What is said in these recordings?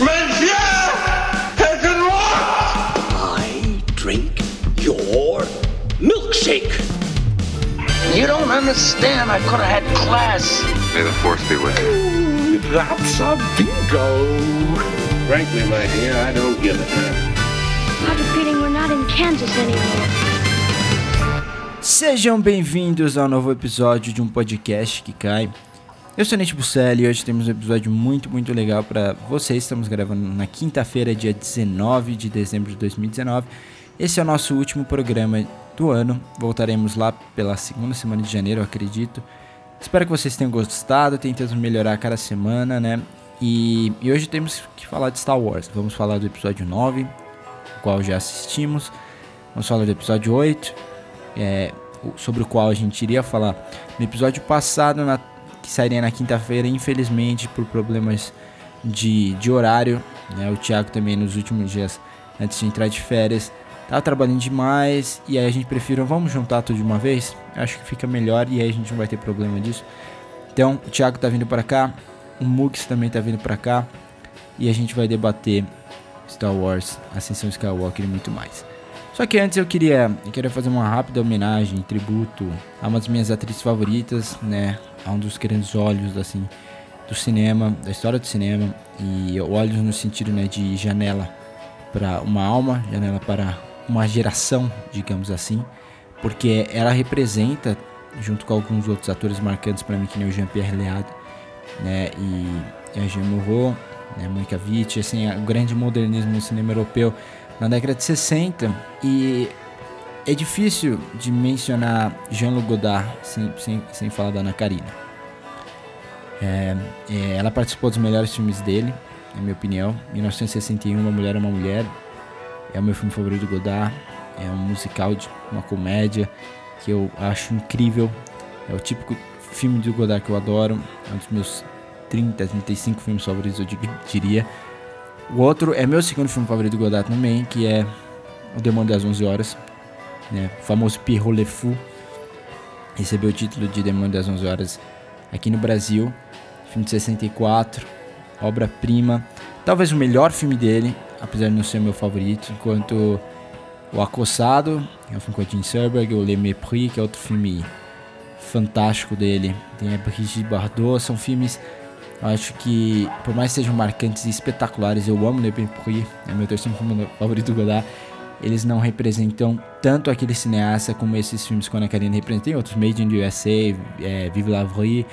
Monsieur has been lost! I drink your milkshake. You don't understand. I could have had class. May the force be with you. That's a bingo. Frankly, my dear, I don't give a damn. I have a feeling we're not in Kansas anymore. Sejam bem-vindos ao novo episódio de um podcast que cai. Eu sou Nete Busselli e hoje temos um episódio muito, muito legal para vocês. Estamos gravando na quinta-feira, dia 19 de dezembro de 2019. Esse é o nosso último programa do ano. Voltaremos lá pela segunda semana de janeiro, acredito. Espero que vocês tenham gostado, tentando melhorar cada semana, né? E, e hoje temos que falar de Star Wars. Vamos falar do episódio 9, o qual já assistimos. Vamos falar do episódio 8, é, sobre o qual a gente iria falar no episódio passado, na, que sairia na quinta-feira, infelizmente por problemas de, de horário. Né? O Thiago também nos últimos dias, antes de entrar de férias, tava trabalhando demais e aí a gente preferiu, vamos juntar tudo de uma vez? Acho que fica melhor e aí a gente não vai ter problema disso. Então, o Thiago tá vindo para cá, o Mux também tá vindo para cá e a gente vai debater Star Wars, Ascensão Skywalker e muito mais. Só que antes eu queria, eu queria fazer uma rápida homenagem, tributo a uma das minhas atrizes favoritas, né? A um dos grandes olhos assim do cinema, da história do cinema. E olhos no sentido né, de janela para uma alma, janela para uma geração, digamos assim, porque ela representa, junto com alguns outros atores marcantes para mim, que nem o Jean-Pierre Lead, né, e a Jean Moreau, né, Monica Vitti, assim, o grande modernismo no cinema europeu na década de 60, e é difícil de mencionar Jean-Luc Godard sem, sem, sem falar da Ana Karina. É, é, ela participou dos melhores filmes dele, na minha opinião. 1961, Uma Mulher é uma Mulher, é o meu filme favorito do Godard. É um musical de uma comédia que eu acho incrível. É o típico filme do Godard que eu adoro. É um dos meus 30, 35 filmes favoritos, eu diria. O outro é meu segundo filme favorito do Godard também, que é O Demônio das 11 Horas. Né? O famoso Pierrot Le Fou. Recebeu o título de Demônio das 11 Horas aqui no Brasil. Filme de 64, obra-prima. Talvez o melhor filme dele, apesar de não ser meu favorito, enquanto O Acossado, que é um filme com a Jean Serberg, o Le Mépris, que é outro filme fantástico dele, tem a Brigitte Bardot, são filmes, acho que, por mais que sejam marcantes e espetaculares, eu amo Le Mépris, é meu terceiro filme favorito do Godard, eles não representam tanto aquele cineasta como esses filmes com a Karina representam, tem outros, Made in the USA, é, Vive la Vie,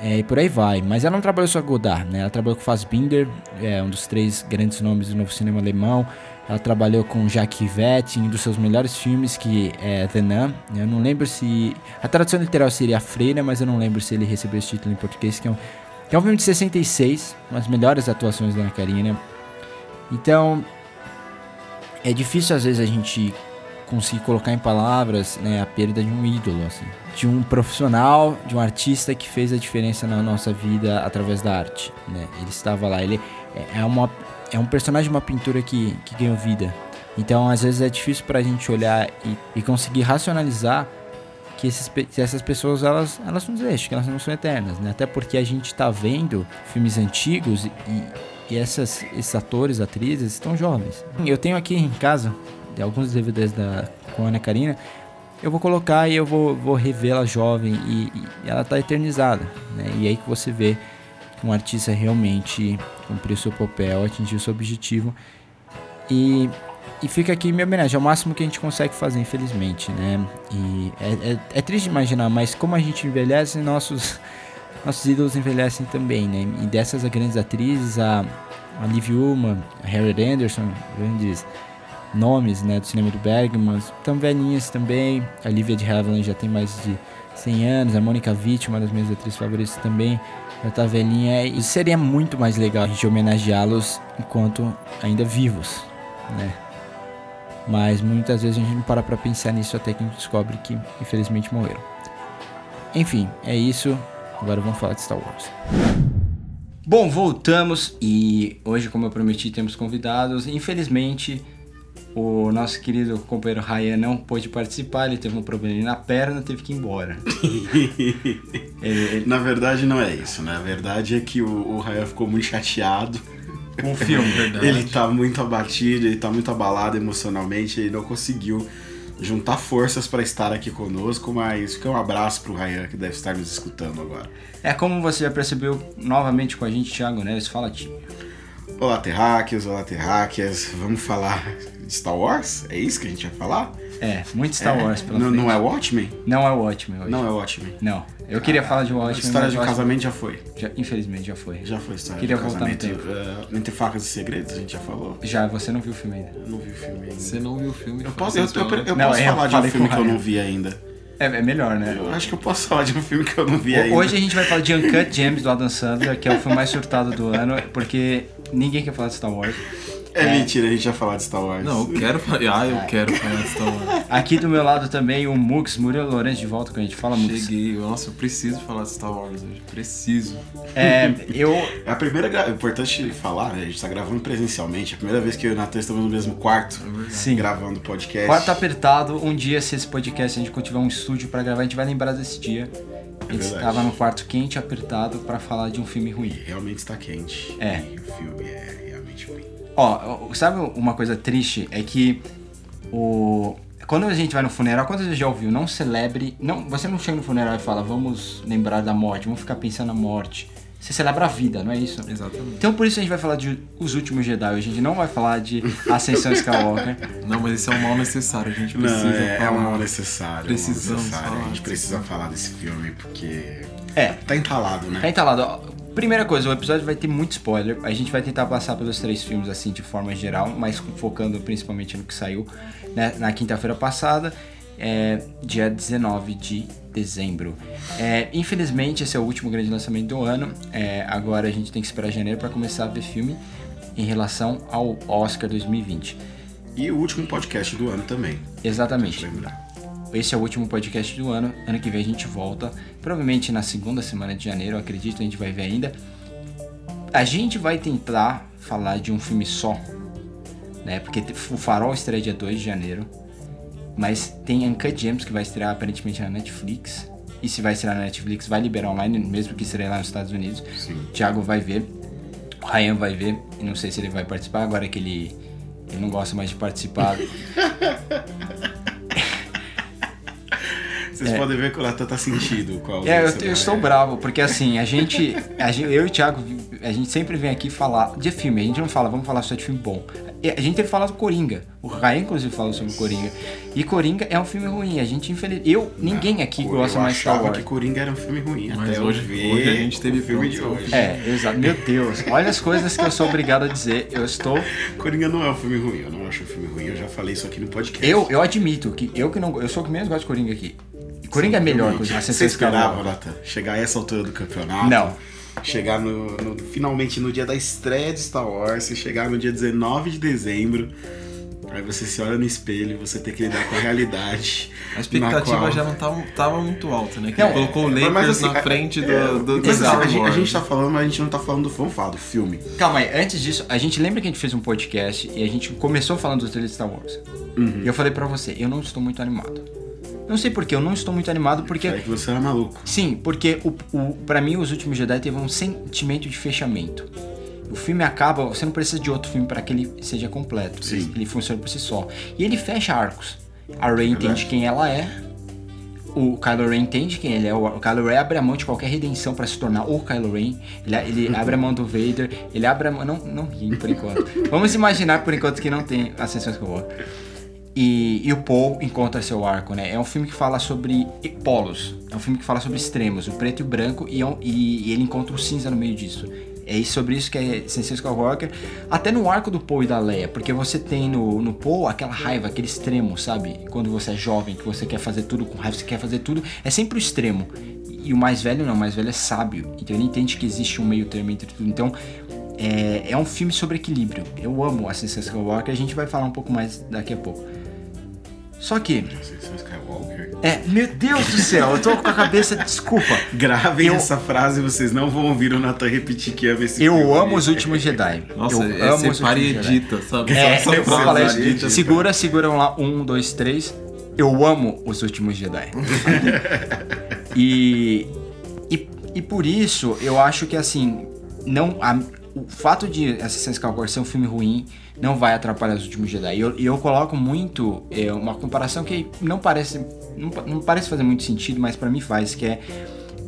é, e por aí vai. Mas ela não trabalhou só com Godard, né? Ela trabalhou com Fassbinder, é, um dos três grandes nomes do novo cinema alemão. Ela trabalhou com Jacques em um dos seus melhores filmes, que é The Nun. Eu não lembro se... A tradução literal seria Freira, mas eu não lembro se ele recebeu esse título em português, que é um, que é um filme de 66, uma das melhores atuações da Ana Karina. Então, é difícil às vezes a gente conseguir colocar em palavras né, a perda de um ídolo, assim, de um profissional, de um artista que fez a diferença na nossa vida através da arte. Né? Ele estava lá, ele é, uma, é um personagem de uma pintura que, que ganhou vida. Então, às vezes é difícil para a gente olhar e, e conseguir racionalizar que, esses, que essas pessoas elas, elas existem, que elas não são eternas, né? Até porque a gente está vendo filmes antigos e, e essas, esses atores, atrizes estão jovens. Eu tenho aqui em casa alguns DVDs da com a Ana Karina, eu vou colocar e eu vou, vou revê-la jovem e, e, ela tá eternizada, né? E aí que você vê que um artista realmente cumpriu seu papel, atingiu seu objetivo e, e fica aqui minha homenagem, é o máximo que a gente consegue fazer, infelizmente, né? E é, é, é triste imaginar, mas como a gente envelhece, nossos, nossos ídolos envelhecem também, né? E dessas grandes atrizes, a, a Liv Ullmann, a Harriet Anderson, grandes nomes né, do cinema do Bergman, tão velhinhas também. A Lívia de Havilland já tem mais de 100 anos, a Mônica Witt, uma das minhas atrizes favoritas também, já tá velhinha. E seria muito mais legal a gente homenageá-los enquanto ainda vivos, né? Mas muitas vezes a gente não para pra pensar nisso até que a gente descobre que infelizmente morreram. Enfim, é isso. Agora vamos falar de Star Wars. Bom, voltamos e hoje, como eu prometi, temos convidados. Infelizmente, o nosso querido companheiro Ryan não pôde participar, ele teve um problema na perna, teve que ir embora. ele, ele... Na verdade não é isso, né? A verdade é que o, o Ryan ficou muito chateado com o filme. Ele tá muito abatido, ele tá muito abalado emocionalmente, ele não conseguiu juntar forças pra estar aqui conosco, mas fica um abraço pro Ryan que deve estar nos escutando agora. É como você já percebeu novamente com a gente, Thiago Neves, fala time. Olá, terráqueos, olá, terráqueas. Vamos falar de Star Wars? É isso que a gente vai falar? É, muito Star Wars pela não, não é Watchmen? Não é o Watchmen hoje. Não é Watchmen. Não. Eu queria falar de A Watchmen. história mas de um casamento já foi. já- infelizmente já foi. Já foi a história Queria de um voltar no casamento. tempo. eh, entre facas e segredos, a gente já falou. Já, você não viu o filme ainda. Eu não vi o filme ainda. Você não viu o filme? Eu posso, eu, eu, eu Não, posso é, eu falar de um filme que o eu não vi ainda. É, é melhor, né? Eu acho que eu posso falar de um filme que eu não vi ainda. Hoje a gente vai falar de Uncut Gems do Adam Sandler, que é o filme mais surtado do ano, porque ninguém quer falar de Star Wars. É mentira, a gente vai falar de Star Wars. Não, eu quero falar. Ah, eu quero falar de Star Wars. Aqui do meu lado também o Mux, Murilo Lourenço de volta com a gente. Fala, Mux. Cheguei. Nossa, eu preciso falar de Star Wars hoje. Preciso. É, eu. É a primeira. gra- É importante falar, né? A gente tá gravando presencialmente. É a primeira vez que eu e o Natan estamos no mesmo quarto Sim. gravando podcast. Quarto apertado, um dia, se esse podcast a gente tiver um estúdio pra gravar, a gente vai lembrar desse dia. Verdade. estava no quarto quente, apertado, pra falar de um filme ruim. Realmente está quente. É. E o filme é realmente ruim. Ó, sabe uma coisa triste? É que o. Quando a gente vai no funeral, quantas vezes já ouviu? Não celebre. Não, você não chega no funeral e fala, vamos lembrar da morte, vamos ficar pensando na morte. Você celebra a vida, não é isso? Exatamente. Então por isso a gente vai falar de Os Últimos Jedi. A gente não vai falar de Ascensão Skywalker. Não, mas esse é um mal necessário. A gente Não, precisa é, é falar. um mal necessário. é um mal Precisamos necessário. falar A gente precisa falar desse filme porque. É, Tá entalado, né? Tá entalado. Primeira coisa, o episódio vai ter muito spoiler. A gente vai tentar passar pelos três filmes assim de forma geral, mas focando principalmente no que saiu né, na quinta-feira passada, é, dia 19 de dezembro. É, infelizmente, esse é o último grande lançamento do ano. É, agora a gente tem que esperar janeiro para começar a ver filme em relação ao Oscar 2020. E o último podcast do ano também. Exatamente. Lembrar. Esse é o último podcast do ano. Ano que vem a gente volta. Provavelmente na segunda semana de janeiro, acredito, a gente vai ver ainda. A gente vai tentar falar de um filme só, né? Porque o Farol estreia dia 2 de janeiro. Mas tem Uncut Gems que vai estrear aparentemente na Netflix. E se vai estrear na Netflix, vai liberar online, mesmo que estreie lá nos Estados Unidos. Sim. Thiago vai ver. O Ryan vai ver. Não sei se ele vai participar agora que ele, ele não gosta mais de participar. Vocês podem ver que o Natan tá sentido com a É, eu, eu estou bravo, porque assim, a gente, a gente- eu e o Thiago, a gente sempre vem aqui falar de filme, a gente não fala, vamos falar só de filme bom. A gente teve falado do Coringa, o Ryan inclusive falou sobre o Coringa. E Coringa é um filme ruim, a gente infeliz... Eu, ninguém aqui Eu gosta mais de Star Wars. que Coringa era um filme ruim. Mas até hoje- ver hoje a gente teve filme de hoje. É, exato. Meu Deus, olha as coisas que eu sou obrigado a dizer. Eu estou. Coringa não é um filme ruim, eu não acho um filme ruim, eu já falei isso aqui no podcast. Eu, eu admito que eu que não. Eu sou o que menos gosta de Coringa aqui. Coringa é melhor que o Você esperava. Natan, chegar a essa altura do campeonato? Não. Chegar no, no- finalmente no dia da estreia de Star Wars, chegar no dia 19 de dezembro, aí você se olha no espelho e você tem que lidar com a realidade. A expectativa qual- já não tava, tava muito alta, né? Que Não, colocou o Lakers mas, assim, na é- frente do, é, do, do mas, assim, Star a, gente, a Wars. gente tá falando, mas a gente não tá falando do falar do filme. Calma aí, antes disso, a gente lembra que a gente fez um podcast e a gente começou falando do trailer de Star Wars. Uhum. E eu falei pra você, eu não estou muito animado. Não sei porquê, eu não estou muito animado porque. É que você era maluco. Sim, porque o, o, pra mim os últimos Jedi teve um sentimento de fechamento. O filme acaba, você não precisa de outro filme para que ele seja completo, Sim. ele funcione por si só. E ele fecha arcos. A Rey entende verdade. quem ela é. O Kylo Ren entende quem ele é. O Kylo Ren abre a mão de qualquer redenção para se tornar o Kylo Ren. Ele, ele abre a mão do Vader. Ele abre a mão. Não, não ri por enquanto. Vamos imaginar por enquanto que não tem Ascensão Skywalker. E, e o Paul encontra seu arco, né? É um filme que fala sobre polos. É um filme que fala sobre extremos, o preto e o branco, e, é e- e ele encontra o cinza no meio disso. É sobre isso que é Ascensão Skywalker. Até no arco do Paul e da Leia, porque você tem no, no Paul aquela raiva, aquele extremo, sabe? Quando você é jovem, que você quer fazer tudo com raiva, você quer fazer tudo. É sempre o extremo. E o mais velho não, o mais velho é sábio. Então ele entende que existe um meio termo entre tudo. Então é, é um filme sobre equilíbrio. Eu amo Ascensão Skywalker, a gente vai falar um pouco mais daqui a pouco. Só que, é, meu Deus do céu, eu tô com a cabeça, desculpa. Gravem Eu- essa frase, vocês não vão ouvir o Nathan repetir que ama esse Eu filme. amo os últimos Jedi. Nossa, eu é amo os últimos Jedi. edita, sabe? É, Só- só eu vou falar edita. isso. Segura, segura lá. Um, dois, três. Eu amo os últimos Jedi. e, e. E por isso, eu acho que assim. Não. a- o fato de Assassin's Skywalker ser um filme ruim não vai atrapalhar os últimos Jedi. E eu, eu coloco muito é, uma comparação que não parece não, não parece fazer muito sentido, mas pra mim faz, que é,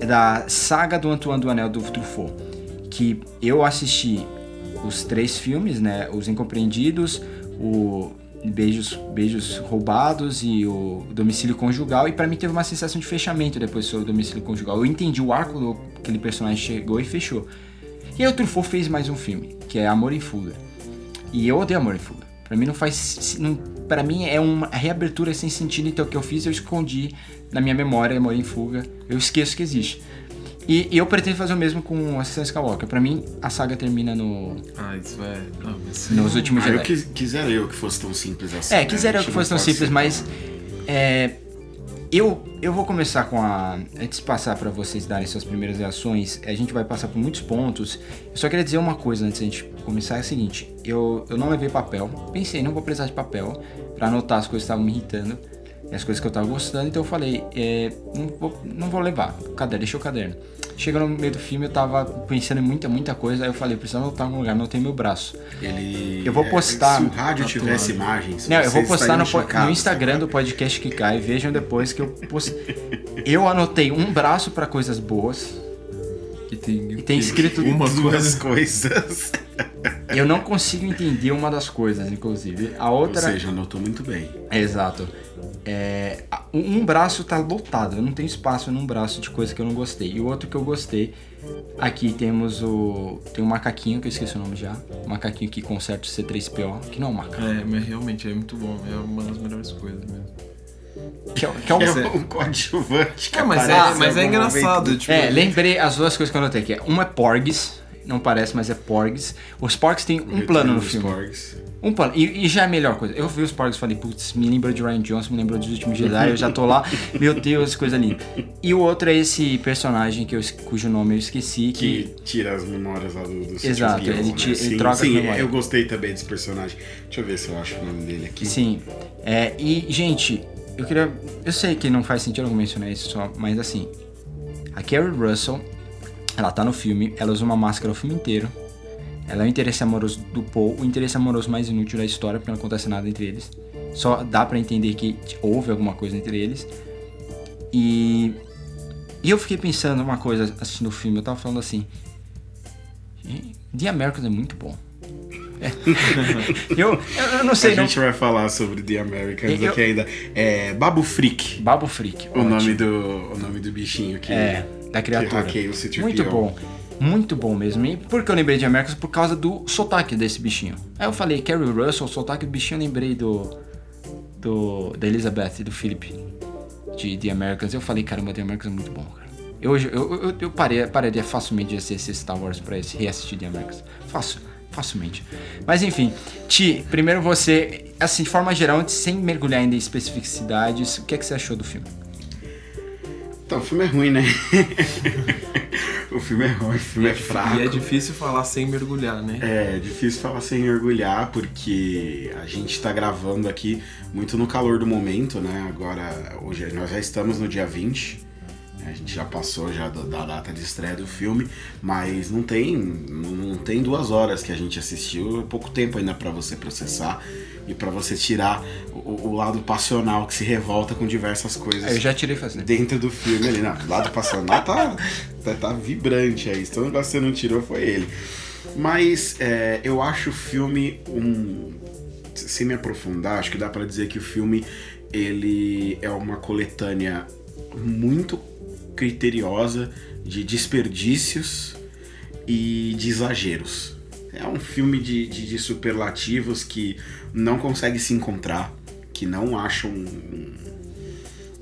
é da saga do Antoine do Anel do Truffaut, que eu assisti os três filmes, né, os Incompreendidos, o Beijos, Beijos Roubados e o Domicílio Conjugal, e pra mim teve uma sensação de fechamento depois sobre o Domicílio Conjugal. Eu entendi o arco do aquele personagem chegou e fechou. E aí o Truffaut fez mais um filme, que é Amor em Fuga. E eu odeio Amor em Fuga. Pra mim não faz. Não, pra mim é uma reabertura sem sentido, então o que eu fiz eu escondi na minha memória Amor em Fuga. Eu esqueço que existe. E, e eu pretendo fazer o mesmo com Assassin's Skywalker. Pra mim, a saga termina no, Ah, isso é. Não, mas nos últimos Ah, eu Jedi. quis, quisera eu que fosse tão simples assim. É, né? quiseram A gente que fosse tão simples, mas tão- é, eu, eu vou começar com a. Antes de passar pra vocês darem suas primeiras reações, a gente vai passar por muitos pontos. Eu só queria dizer uma coisa antes da gente começar: é o seguinte, eu, eu não levei papel, pensei, não vou precisar de papel pra anotar as coisas que estavam me irritando, e as coisas que eu tava gostando, então eu falei, é, não, vou, não vou levar, caderno, deixa o caderno. Chega no meio do filme, eu tava pensando em muita, muita coisa, aí eu falei, preciso anotar em algum lugar, anotei meu braço. Ele, Eu vou é, postar se o rádio tivesse imagens. Não, eu vou postar no, po- no chocados, Instagram né? do podcast que cai. Vejam depois que eu postei. Eu anotei um braço pra coisas boas. Que tem, E tem escrito uma Duas coisa. coisas. Eu não consigo entender uma das coisas, inclusive. A Ou outra. seja, anotou muito bem. É, Exato. É, um um braço tá lotado, eu não tenho espaço num braço de coisa que eu não gostei. E o outro que eu gostei, aqui temos o. Tem um macaquinho, que eu esqueci o nome já. Um macaquinho que conserta o C3PO, que não é um macaco. É, mas realmente é muito bom. É uma das melhores coisas mesmo. Que é, que é um. É um coadjuvante que É, mas é, mas é engraçado. Tipo, É, lembrei as duas coisas que eu anotei aqui. Uma é Porgs, não parece, mas é Porgs. Os Porgs têm um plano no filme. Porgs. Um plano. E, e já é a melhor coisa. Eu vi os Porgs e falei, putz, me lembrou de Ryan Johnson, me lembrou dos últimos Jedi, eu já tô lá. Meu Deus, coisa linda. E o outro é esse personagem que eu, cujo nome eu esqueci, que. Que tira as memórias lá do, do Exato, C-3PO, ele né? ti- ele sim, troca as sim, memórias. eu gostei também desse personagem. Deixa eu ver se eu acho o nome dele aqui. Sim. É, e, gente, eu queria. Eu sei que não faz sentido eu mencionar isso só, mas assim. A Carrie Russell, ela tá no filme, ela usa uma máscara o filme inteiro. Ela é o interesse amoroso do Paul, o interesse amoroso mais inútil da história, porque não acontece nada entre eles. Só dá pra entender que houve alguma coisa entre eles. E. E eu fiquei pensando uma coisa assistindo o filme, eu tava falando assim. The Americans é muito bom. Eu, eu, não sei, a não. gente vai falar sobre The Americans Eu- aqui ainda. É Babu Freak, Babo Freak. o ótimo. nome, do, o nome do bichinho que, É, da que criatura. hackeia o C-3PO. Muito bom. Muito bom mesmo. E por que eu lembrei de Americans? Por causa do sotaque desse bichinho. Aí eu falei, Carrie Russell, o sotaque do bichinho, eu lembrei do. do da Elizabeth e do Philip de The Americans. Eu falei, caramba, The Americans é muito bom, cara. Eu, eu, eu, eu parei, pararia facilmente de assistir Star Wars pra esse, reassistir The Americans. Fácil, facilmente. Mas enfim, Ti, primeiro você, assim, de forma geral, antes, sem mergulhar ainda em especificidades, o que, é que você achou do filme? Então, o filme é ruim, né? o filme é ruim, o filme é fraco. E é difícil falar sem mergulhar, né? É difícil falar sem orgulhar, porque a gente tá gravando aqui muito no calor do momento, né? Agora, hoje nós já estamos no dia 20, né? A gente já passou já da, da data de estreia do filme, mas não tem, não não tem duas horas que a gente assistiu, é pouco tempo ainda pra você processar e pra você tirar o, o lado passional que se revolta com diversas coisas Eu já tirei fazendo. dentro do filme ali. Não, o lado passional tá, tá, tá vibrante aí. Se o negócio que você não tirou foi ele. Mas é, eu acho o filme um. Sem me aprofundar, acho que dá pra dizer que o filme ele é uma coletânea muito criteriosa de desperdícios e de exageros. É um filme de, de, de superlativos que não consegue se encontrar, que não acham um,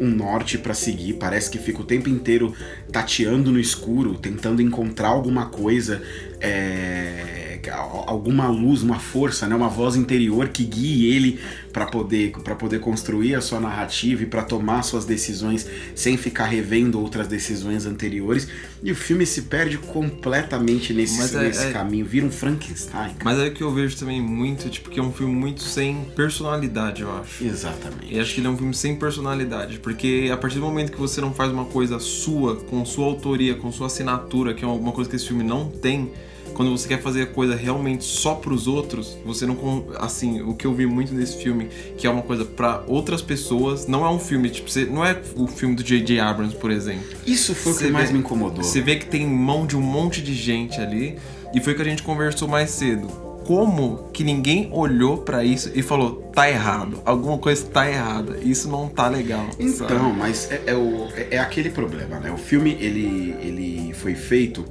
um norte pra seguir. Parece que fica o tempo inteiro tateando no escuro, tentando encontrar alguma coisa, é, alguma luz, uma força, né, uma voz interior que guie ele para poder para poder construir a sua narrativa e para tomar suas decisões sem ficar revendo outras decisões anteriores. E o filme se perde completamente nesse, é- nesse é- caminho, vira um Frankenstein. cara. Mas é que eu vejo também muito, tipo, que é um filme muito sem personalidade, eu acho. Exatamente. E acho que ele é um filme sem personalidade, porque a partir do momento que você não faz uma coisa sua, com sua autoria, com sua assinatura, que é uma coisa que esse filme não tem, quando você quer fazer a coisa realmente só pros outros, você não. Assim, o que eu vi muito nesse filme, que é uma coisa pra outras pessoas, não é um filme, tipo, você, não é o filme do J.J. Abrams, por exemplo. Isso foi o que mais vê- me incomodou. Você vê que tem mão de um monte de gente ali, e foi o que a gente conversou mais cedo. Como que ninguém olhou pra isso e falou, tá errado, alguma coisa tá errada, isso não tá legal. Então, sabe? mas é, é o, é, é aquele problema, né? O filme ele, ele foi feito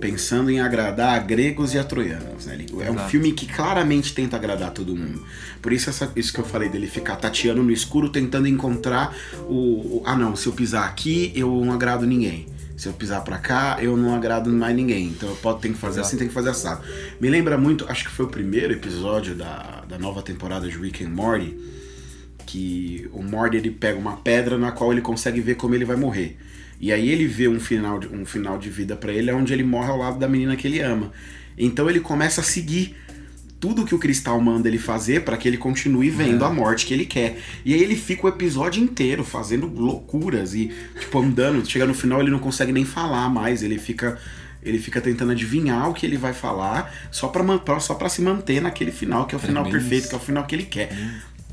pensando em agradar a gregos e a troianos. Né? Ele- é um filme que claramente tenta agradar todo mundo. Por isso essa- isso que eu falei dele ficar tateando no escuro, tentando encontrar o, o- ah não, se eu pisar aqui eu não agrado ninguém. Se eu pisar pra cá, eu não agrado mais ninguém. Então eu posso, tenho que fazer Exato. assim, tem que fazer assado. Me lembra muito, acho que foi o primeiro episódio da, da nova temporada de Rick and Morty, que o Morty ele pega uma pedra na qual ele consegue ver como ele vai morrer. E aí ele vê um final de, um final de vida pra ele onde ele morre ao lado da menina que ele ama. Então ele começa a seguir tudo que o cristal manda ele fazer pra que ele continue vendo a morte que ele quer. E aí ele fica o episódio inteiro fazendo loucuras e tipo andando, chega no final ele não consegue nem falar mais, ele fica ele fica tentando adivinhar o que ele vai falar só pra- só pra se manter naquele final, que é o final perfeito, que é o final que ele quer.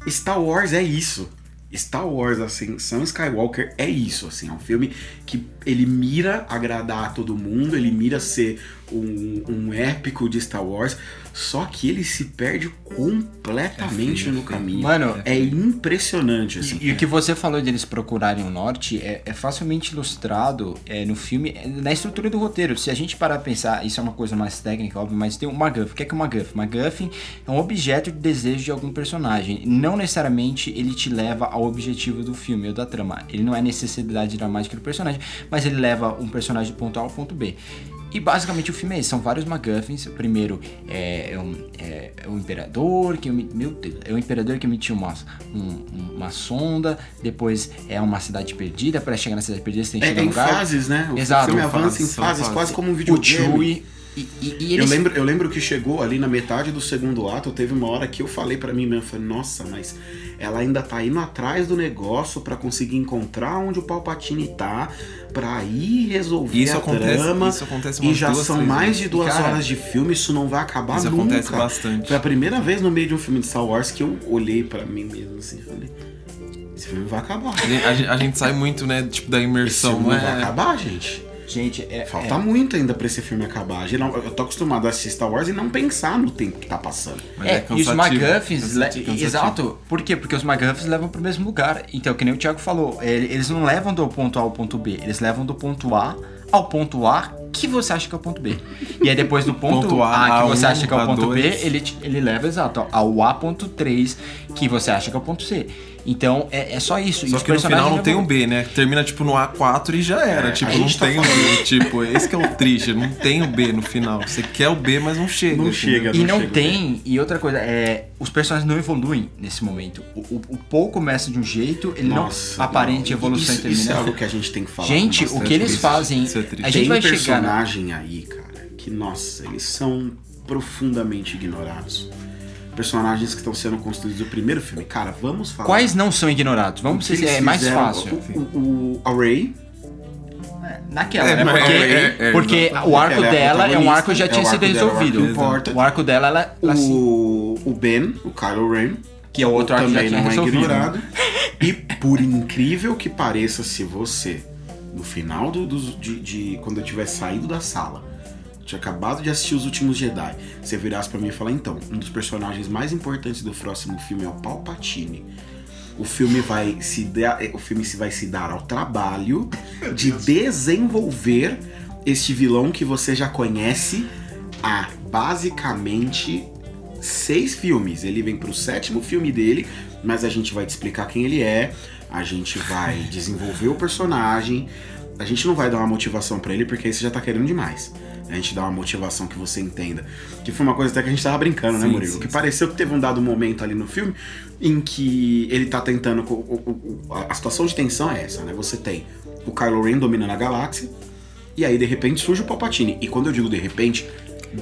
Star Wars é isso. Star Wars, assim, Sam Skywalker é isso, assim, é um filme que ele mira agradar a todo mundo, ele mira ser um, um épico de Star Wars, só que ele se perde completamente no caminho. Mano, é impressionante, assim. E, e o que você falou de eles procurarem o norte é, é facilmente ilustrado é, no filme, é, na estrutura do roteiro. Se a gente parar pra pensar, isso é uma coisa mais técnica, óbvio, mas tem o MacGuffin. O que é que é o MacGuffin? MacGuffin é um objeto de desejo de algum personagem. Não necessariamente ele te leva ao objetivo do filme ou da trama. Ele não é necessidade dramática do personagem, mas ele leva um personagem do ponto A ao ponto B. E basicamente o filme é isso, são vários MacGuffins. O primeiro é, é um, é, é um imperador que meu Deus, é um imperador que emitiu uma, um- uma sonda. Depois é uma cidade perdida. Para chegar na cidade perdida, você tem que É, chegar é em lugar. fases, né? O Exato. filme avança em fases, fases. quase como um O videogame. Chewie e, e, e Eu eles lembro, eu lembro que chegou ali na metade do segundo ato, teve uma hora que eu falei pra mim mesmo, falei, nossa, mas ela ainda tá indo atrás do negócio pra conseguir encontrar onde o Palpatine tá, pra ir resolver Isso a acontece- trama. isso acontece e já duas, são mais vezes. de duas cara, horas de filme, isso não vai acabar Isso nunca. acontece bastante. Foi a primeira vez no meio de um filme de Star Wars que eu olhei pra mim mesmo assim, falei, esse filme vai acabar. A gente, a gente- sai muito, né, tipo, da Esse imersão, filme não não vai acabar, gente. Gente, é, Falta é- muito ainda pra esse filme acabar. Geral- Eu tô acostumado a assistir Star Wars e não pensar no tempo que tá passando. Mas É, e os cansativo, le- exato, por quê? Porque os MacGuffins levam pro mesmo lugar. Então, que nem o Thiago falou, ele- eles não levam do ponto A ao ponto B, eles levam do ponto A ao ponto A que você acha que é o ponto B. E aí depois do ponto, Ponto A, A, que você A1, acha que é o ponto B, A2. ele, ele leva exato ao A.3 que você acha que é o ponto C. Então, é, é só isso. e Só os que no final não tem um. B, né? Termina tipo no A4 e já era. tipo, a não tá tem o B. Tipo, esse que é o triste, não tem o B no final. Você quer o B, mas não chega. Não entendeu? chega. E não não chega tem, e outra coisa, é, os personagens não evoluem nesse momento. O, o, o Paul começa de um jeito, ele Nossa, não aparente não. evolução isso, e termina. Isso é algo que a gente tem que falar. Gente, o que eles fazem. isso é triste. a gente Tem vai chegar. na- personagem aí, cara, que, nossa, eles são profundamente ignorados. Personagens que estão sendo construídos no primeiro filme. Cara, vamos falar. Quais não são ignorados? Vamos o ser é mais fácil. O, o, o Ray, Naquela, É, né? Porque, é, é, porque exatamente. o arco é dela é um arco que já tinha é o sido dela, o arco resolvido. O arco dela, ela, ela se- o, o Ben, o Kylo Ren, que é o outro arco também tinha não é resolvido. ignorado. E por incrível que pareça, se você, no final do, dos- de, de- quando eu tiver saído da sala, tinha acabado de assistir Os Últimos Jedi, você virasse pra mim e falar, então, um dos personagens mais importantes do próximo filme é o Palpatine. O filme vai se dar, o filme se vai se dar ao trabalho de desenvolver este vilão que você já conhece há basicamente seis filmes. Ele vem pro sétimo filme dele, mas a gente vai te explicar quem ele é, a gente vai desenvolver o personagem, a gente não vai dar uma motivação pra ele porque aí você já tá querendo demais. A gente dá uma motivação que você entenda. Que foi uma coisa até que a gente tava brincando, né, Sim, Murilo? sim, que sim. pareceu que teve um dado momento ali no filme em que ele tá tentando. A situação de tensão é essa, né? Você tem o Kylo Ren dominando a galáxia, e aí de repente surge o Palpatine. E quando eu digo de repente,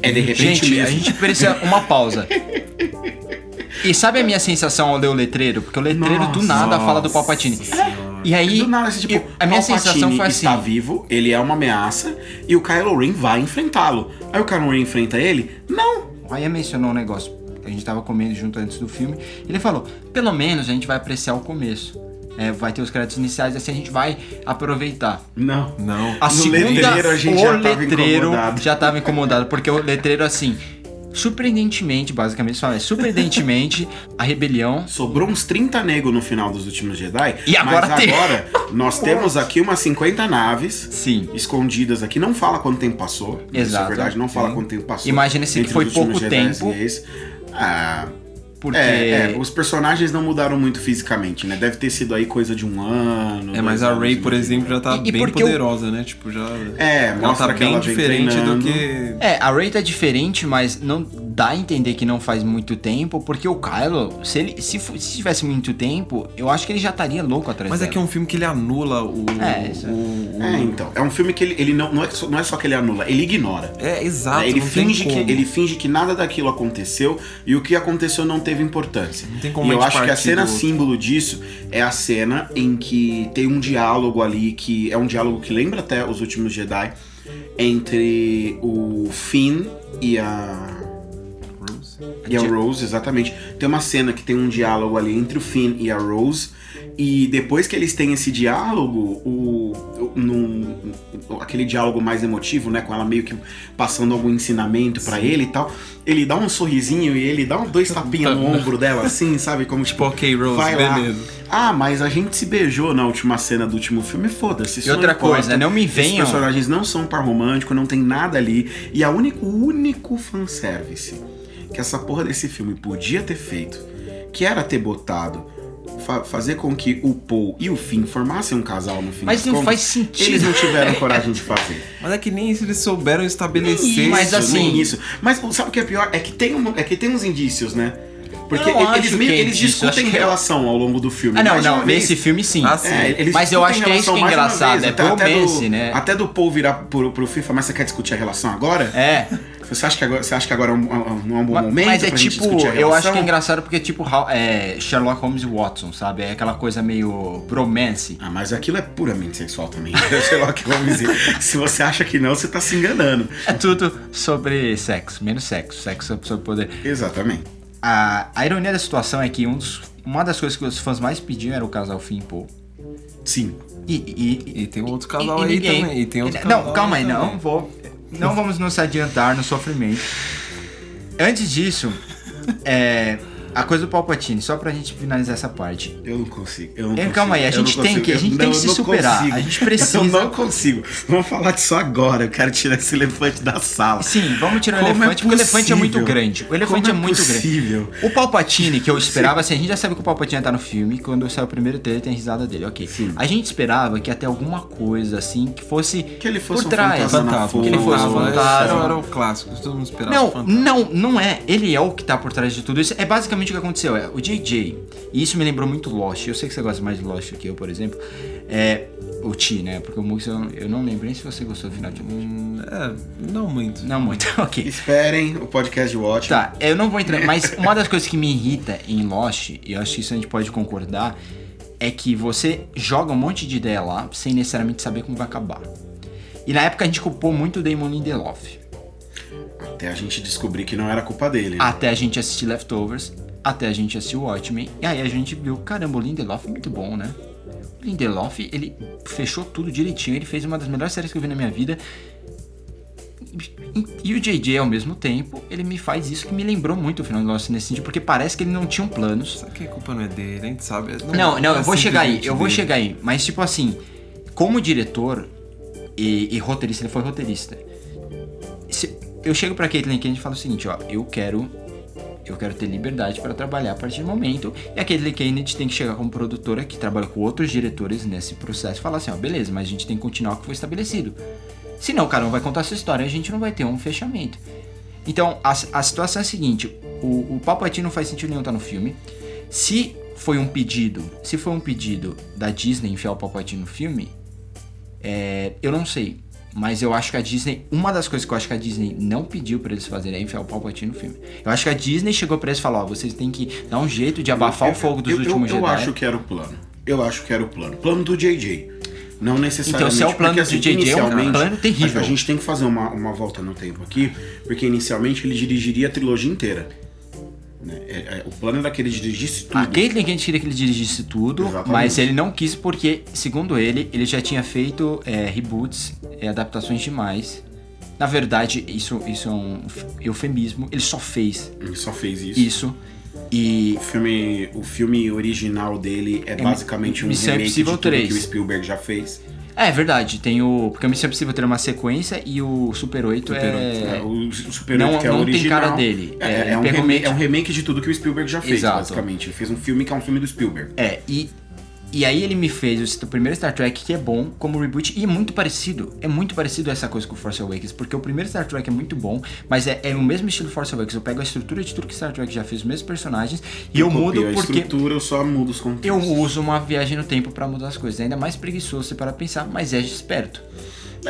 é de repente Gente, mesmo. a gente precisa uma pausa. E sabe a minha sensação ao ler o letreiro? Porque o letreiro do Nossa, nada fala do Palpatine. E aí, Do nada, assim, tipo, a minha Palpatine sensação foi assim. está vivo, ele é uma ameaça, e o Kylo Ren vai enfrentá-lo. Aí Aí o Kylo Ren enfrenta ele? Não! O Ryan mencionou um negócio que a gente tava comendo junto antes do filme. Ele falou: pelo menos a gente vai apreciar o começo. É, vai ter os créditos iniciais, assim a gente vai aproveitar. Não. Não. A No segunda, letreiro a gente o já tava letreiro incomodado. já tava incomodado, porque o letreiro, assim, surpreendentemente, basicamente, fala, é, surpreendentemente, a rebelião Sobrou uns 30 negros no final dos últimos Jedi. E agora mas tem. agora nós temos aqui umas 50 naves Sim. escondidas aqui. Não fala quanto tempo passou. Isso Exato. é verdade, não fala quanto tempo passou. Imagina-se que entre foi pouco Jedis tempo. Ah, Porque. é, é, os personagens não mudaram muito fisicamente, né? Deve ter sido aí coisa de um ano. É, mas a Ray, por exemplo, já tá E- bem poderosa, né? Tipo, já. É, ela mostra tá que bem ela vem diferente do treinando. que. É, a Ray tá diferente, mas não dá a entender que não faz muito tempo, porque o Kylo, se ele se, se tivesse muito tempo, eu acho que ele já estaria louco atrás Mas é dela. que é um filme que ele anula o. É, isso é. o, o- É, então. É um filme que ele, ele não, não, é só, não é só que ele anula, ele ignora. É, exato. Né? ele, não tem finge que, ele finge que nada daquilo aconteceu e o que aconteceu não teve importância. Não tem como e eu acho que a cena do- símbolo disso é a cena em que tem um diálogo ali que é um diálogo que lembra até os últimos Jedi entre o Finn e a Rose. e a Rose, exatamente. Tem uma cena que tem um diálogo ali entre o Finn e a Rose. E depois que eles têm esse diálogo, o, o- num- aquele diálogo mais emotivo, né? Com ela meio que passando algum ensinamento pra ele e tal. Ele dá um sorrisinho e ele dá um dois tapinhas no ombro dela, assim, sabe? Como Tipo, ok, Rose, vai lá. beleza. Ah, mas a gente se beijou na última cena do último filme, foda-se. E outra não importa. coisa, não me venham- personagens não são par romântico, não tem nada ali. E único, o único fanservice que essa porra desse filme podia ter feito, que era ter botado, fa- fazer com que o Paul e o Finn formassem um casal no fim Mas não contas, faz sentido. Eles não tiveram coragem de fazer. Mas é que nem isso eles souberam estabelecer. Nem Mas isso, assim- nem isso. Mas sabe o que é pior? É que tem, um, é que tem uns indícios, né? Porque eles, meio- que é eles discutem é- relação ao longo do filme. Ah, não, não, vez. nesse filme sim. Ah, sim. É, Mas eu acho que é isso que é engraçado, é até- até do- né? Até do Paul virar pro, pro FIFA, mas você quer discutir a relação agora? É. Você acha que agora, você acha que agora é um, um- não é um bom Ma- momento Mas é pra gente tipo, discutir a eu acho que é engraçado porque é tipo é, Sherlock Holmes e Watson, sabe? É aquela coisa meio bromance. Ah, mas aquilo é puramente sexual também. Que vamos dizer. Se você acha que não, você tá se enganando. É tudo sobre sexo, menos sexo, sexo sobre poder. Exatamente. A, a ironia da situação é que um dos- uma das coisas que os fãs mais pediam era o casal Finn e Paul. Sim. E, e, E tem outro casal e- e aí ninguém- também. E tem outro Não, casal calma aí, não vou. Não vamos nos adiantar no sofrimento. Antes disso, é, a coisa do Palpatine, só pra gente finalizar essa parte. Eu não consigo. Eu não É, consigo, calma aí, a eu gente não tem consigo, que- a eu- gente não, tem que eu se não superar, consigo. a gente precisa- Eu não consigo. Vamos falar disso agora. Eu quero tirar esse elefante da sala. Sim, vamos tirar o Como elefante, é porque o elefante é muito grande. O elefante Como é muito possível? grande. O Palpatine, que eu esperava, assim, a gente já sabe que o Palpatine tá no filme, quando saiu o primeiro trailer tem a risada dele, ok. Sim. A gente esperava que até alguma coisa, assim, que fosse Que ele fosse por um trás. fantasma na Fantasma. Que ele fosse um força. fantasma. Era, era o clássico, todo mundo esperava. Não, fantasma. não, não é. Ele é o que tá por trás de tudo isso. É basicamente o que aconteceu. É, o JJ, e isso me lembrou muito Lost. Eu sei que você gosta mais de Lost que eu, por exemplo. É. O Ti, né? Porque o Mux eu, eu não lembro nem se você gostou do final de Lost. É, não muito. Não muito, ok. Esperem o podcast de Watch. Tá, eu não vou entrar. Mas uma das coisas que me irrita em Lost, e eu acho que isso a gente pode concordar, é que você joga um monte de ideia lá sem necessariamente saber como vai acabar. E na época a gente culpou muito o Damon Lindelof. Até a gente descobrir que não era culpa dele. né? Até a gente assistir Leftovers, até a gente assistir Watchmen, e aí a gente viu, caramba, o Lindelof é muito bom, né? O Lindelof, ele fechou tudo direitinho, ele fez uma das melhores séries que eu vi na minha vida. E, e o JJ, ao mesmo tempo, ele me faz isso que me lembrou muito o final do Lost nesse sentido, porque parece que ele não tinha um planos. Só que a culpa não é dele, a gente sabe. Não, não, é eu vou chegar aí, eu vou dele. chegar aí. Mas, tipo assim, como diretor e, e roteirista, ele foi roteirista. Se- eu chego pra Caitlyn Kennedy e falo o seguinte, ó, eu quero. Eu quero ter liberdade para trabalhar a partir do momento. E a Caitlyn Kennedy tem que chegar como produtora que trabalha com outros diretores nesse processo e falar assim, ó, beleza, mas a gente tem que continuar o que foi estabelecido. Senão cara não vai contar essa história e a gente não vai ter um fechamento. Então, a, a situação é a seguinte: o, o Palpatine não faz sentido nenhum estar no filme. Se foi um pedido, se foi um pedido da Disney enfiar o Palpatine no filme, é, eu não sei. Mas eu acho que a Disney, uma das coisas que eu acho que a Disney não pediu pra eles fazerem é enfiar o Palpatine no filme. Eu acho que a Disney chegou pra eles e falou: ó, vocês têm que dar um jeito de abafar o fogo dos eu, últimos eu, eu Jedi. acho que era o plano. Eu acho que era o plano. Plano do JJ. Não necessariamente. Então, se é o plano porque, do JJ, é um plano terrível. A gente tem que fazer uma, uma volta no tempo aqui, porque inicialmente ele dirigiria a trilogia inteira. Né? É- é- o plano era que ele dirigisse tudo. A Caitlyn Kent queria que ele dirigisse tudo, Exatamente. mas ele não quis porque, segundo ele, ele já tinha feito é, reboots, é, adaptações demais. Na verdade, isso, isso é um eufemismo. Ele só fez Ele só fez isso. isso. E O filme, o filme original dele é basicamente um Missão remake de Impossível tudo 3. que o Spielberg já fez. É, é verdade, tem o. Porque o Missão Impossível ter uma sequência e o Super 8 É, é. o Super não- 8, que é não tem original. cara dele. É, É, é um remake, é um remake de tudo que o Spielberg já fez, Exato. basicamente. Ele fez um filme que é um filme do Spielberg. É, e. E aí ele me fez o primeiro Star Trek que é bom como reboot e é muito parecido. É muito parecido essa coisa com o Force Awakens, porque o primeiro Star Trek é muito bom, mas é, é o mesmo estilo Force Awakens. Eu pego a estrutura de tudo que Star Trek já fez, os mesmos personagens, e eu, mudo copio a porque estrutura, eu só mudo os contextos. eu uso uma viagem no tempo pra mudar as coisas. É ainda mais preguiçoso você para pensar, mas é esperto.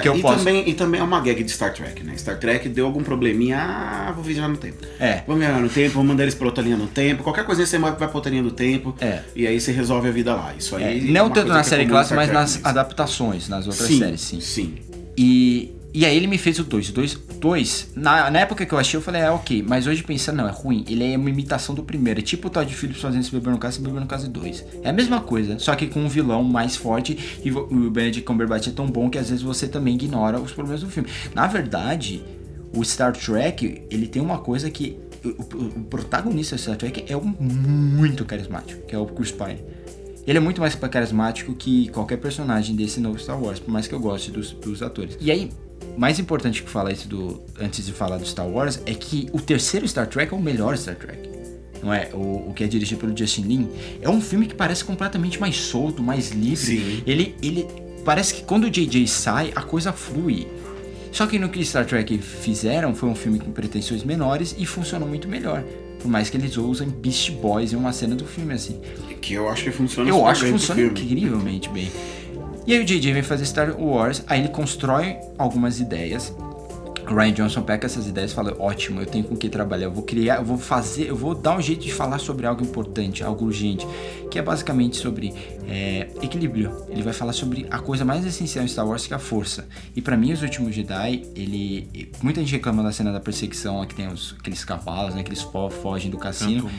Que eu e, posso. também, e também é uma gag de Star Trek, né? Star Trek deu algum probleminha, ah, vou viajar no tempo. É. Vamos viajar no tempo, vamos mandar eles pra outra linha no tempo. Qualquer coisa você vai pra outra linha do tempo. É. E aí você resolve a vida lá. Isso É, aí. é não uma tanto na é série clássica, mas nas Trek, adaptações, nas outras sim, séries, sim. Sim. E, e aí ele me fez o 2. O 2, dois, na, na época que eu achei, eu falei, é ok. Mas hoje pensando, não, é ruim. Ele é uma imitação do primeiro. É tipo o Todd Phillips fazendo esse Beber no Caso e Beber no Caso 2. É a mesma coisa, só que com um vilão mais forte. E o Benedict Cumberbatch é tão bom que às vezes você também ignora os problemas do filme. Na verdade, o Star Trek, ele tem uma coisa que... O, o- o protagonista do Star Trek é um muito carismático, que é o Chris Pine. Ele é muito mais carismático que qualquer personagem desse novo Star Wars, por mais que eu goste dos, dos atores. E aí, mais importante que falar isso do, antes de falar do Star Wars é que o terceiro Star Trek é o melhor Star Trek. Não é? O, o que é dirigido pelo Justin Lin. É um filme que parece completamente mais solto, mais livre. Sim. Ele, ele parece que quando o JJ sai, a coisa flui. Só que no que Star Trek fizeram foi um filme com pretensões menores e funcionou muito melhor. Por mais que eles usem Beast Boys em uma cena do filme, assim. Que eu acho que funciona Eu acho que funciona incrivelmente bem. E aí o JJ vem fazer Star Wars, aí ele constrói algumas ideias. O Ryan Johnson pega essas ideias e fala: ótimo, eu tenho com que trabalhar, eu vou criar, eu vou fazer, eu vou dar um jeito de falar sobre algo importante, algo urgente, que é basicamente sobre é, equilíbrio. Ele vai falar sobre a coisa mais essencial em Star Wars que é a força. E pra mim, os últimos Jedi, ele. Muita gente reclama da cena da perseguição, que tem os, aqueles cavalos, né, que eles fogem do cassino.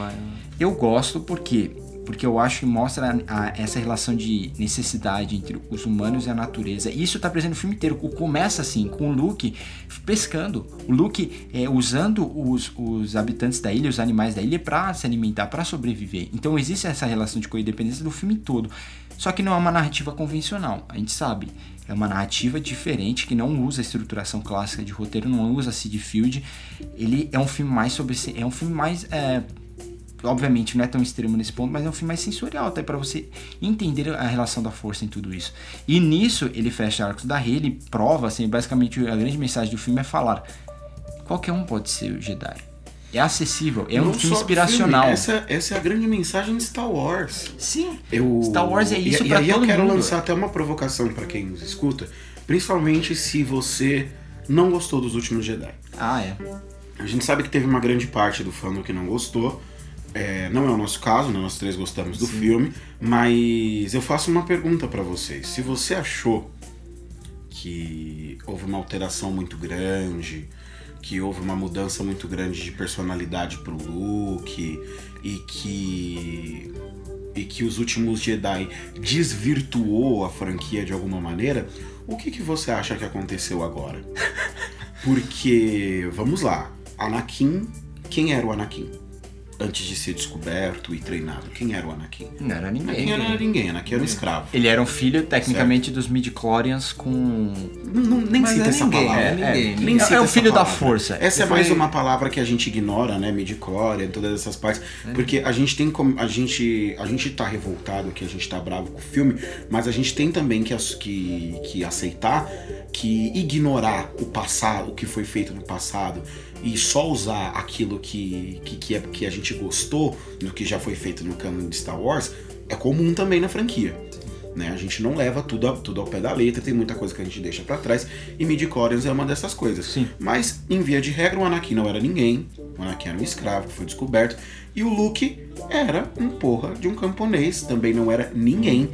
Eu gosto porque porque eu acho que mostra a- a- essa relação de necessidade entre os humanos e a natureza. E isso tá presente no filme inteiro. Começa assim, com o Luke pescando. O Luke é, usando os, os habitantes da ilha, os animais da ilha, para se alimentar, para sobreviver. Então existe essa relação de co-independência do filme todo. Só que não é uma narrativa convencional, a gente sabe. É uma narrativa diferente que não usa a estruturação clássica de roteiro, não usa Seed Field. Ele é um filme mais sobre. É um filme mais. é, obviamente não é tão extremo nesse ponto, mas é um filme mais sensorial, até para você entender a relação da força em tudo isso. E nisso ele fecha arcos da rei, ele prova, assim, basicamente a grande mensagem do filme é falar: qualquer um pode ser o Jedi. É acessível, é um Não filme só do inspiracional. filme, Essa, essa é a grande mensagem de Star Wars. Sim, Eu... Star Wars é isso e, pra e aí todo eu quero mundo. lançar até uma provocação pra quem nos escuta, principalmente se você não gostou dos últimos Jedi. Ah, é. A gente sabe que teve uma grande parte do fandom que não gostou. É, não é o nosso caso, né? nós três gostamos do filme, mas eu faço uma pergunta pra vocês. Se você achou que houve uma alteração muito grande, que houve uma mudança muito grande de personalidade pro Luke e que e que os últimos Jedi desvirtuou a franquia de alguma maneira, o que, que você acha que aconteceu agora? Porque, vamos lá, Anakin, quem era o Anakin? Antes de ser descoberto e treinado, quem era o Anakin? Não era ninguém. Anakin era ninguém, Anakin era um escravo. Ele era um filho, tecnicamente, dos midi-chlorians com... Não, não- nem Mas cita é essa ninguém, palavra. é ninguém. Nem É- cita é o filho da força. Essa é mais uma palavra que a gente ignora, né? Midichlorian, todas essas partes. Porque a gente tem como. A gente, a gente tá revoltado aqui, a gente tá bravo com o filme, mas a gente tem também que, que, que aceitar que ignorar o passado, o que foi feito no passado, e só usar aquilo que, que, que, é, que a gente gostou do que já foi feito no canon de Star Wars é comum também na franquia. Né? A gente não leva tudo, a- tudo ao pé da letra, tem muita coisa que a gente deixa pra trás, e midichlorians é uma dessas coisas. Sim. Mas, em via de regra, o Anakin não era ninguém, o Anakin era um escravo que foi descoberto, e o Luke era um porra de um camponês, também não era ninguém.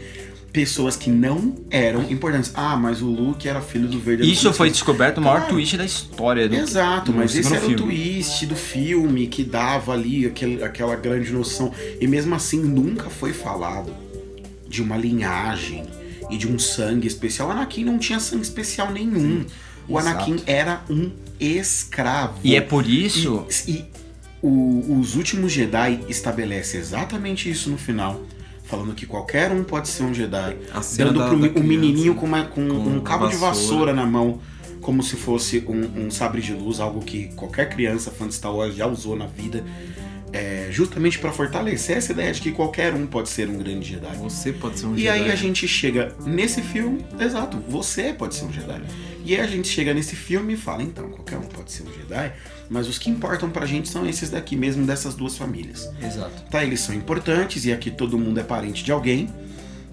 Pessoas que não eram importantes. Ah, mas o Luke era filho do Vader. Isso foi Claro. descoberto o maior twist da história do Exato, do mas esse era filme. o twist do filme que dava ali aquele, aquela grande noção. E mesmo assim nunca foi falado de uma linhagem e de um sangue especial. O Anakin não tinha sangue especial nenhum. O exato. Anakin era um escravo. E é por isso. E, e o- os últimos Jedi estabelece exatamente isso no final. Falando que qualquer um pode ser um Jedi. Dando da- pro da criança menininho com, uma- com com um cabo de vassoura. vassoura na mão. Como se fosse um, um sabre de luz, algo que qualquer criança fã de Star Wars já usou na vida. é, justamente para fortalecer essa ideia de que qualquer um pode ser um grande Jedi. Você pode ser um E Jedi. aí a gente chega nesse filme, exato, você pode ser um Jedi. E aí a gente chega nesse filme e fala, então, qualquer um pode ser um Jedi, mas os que importam pra gente são esses daqui mesmo, dessas duas famílias. Exato. Tá, eles são importantes e aqui todo mundo é parente de alguém.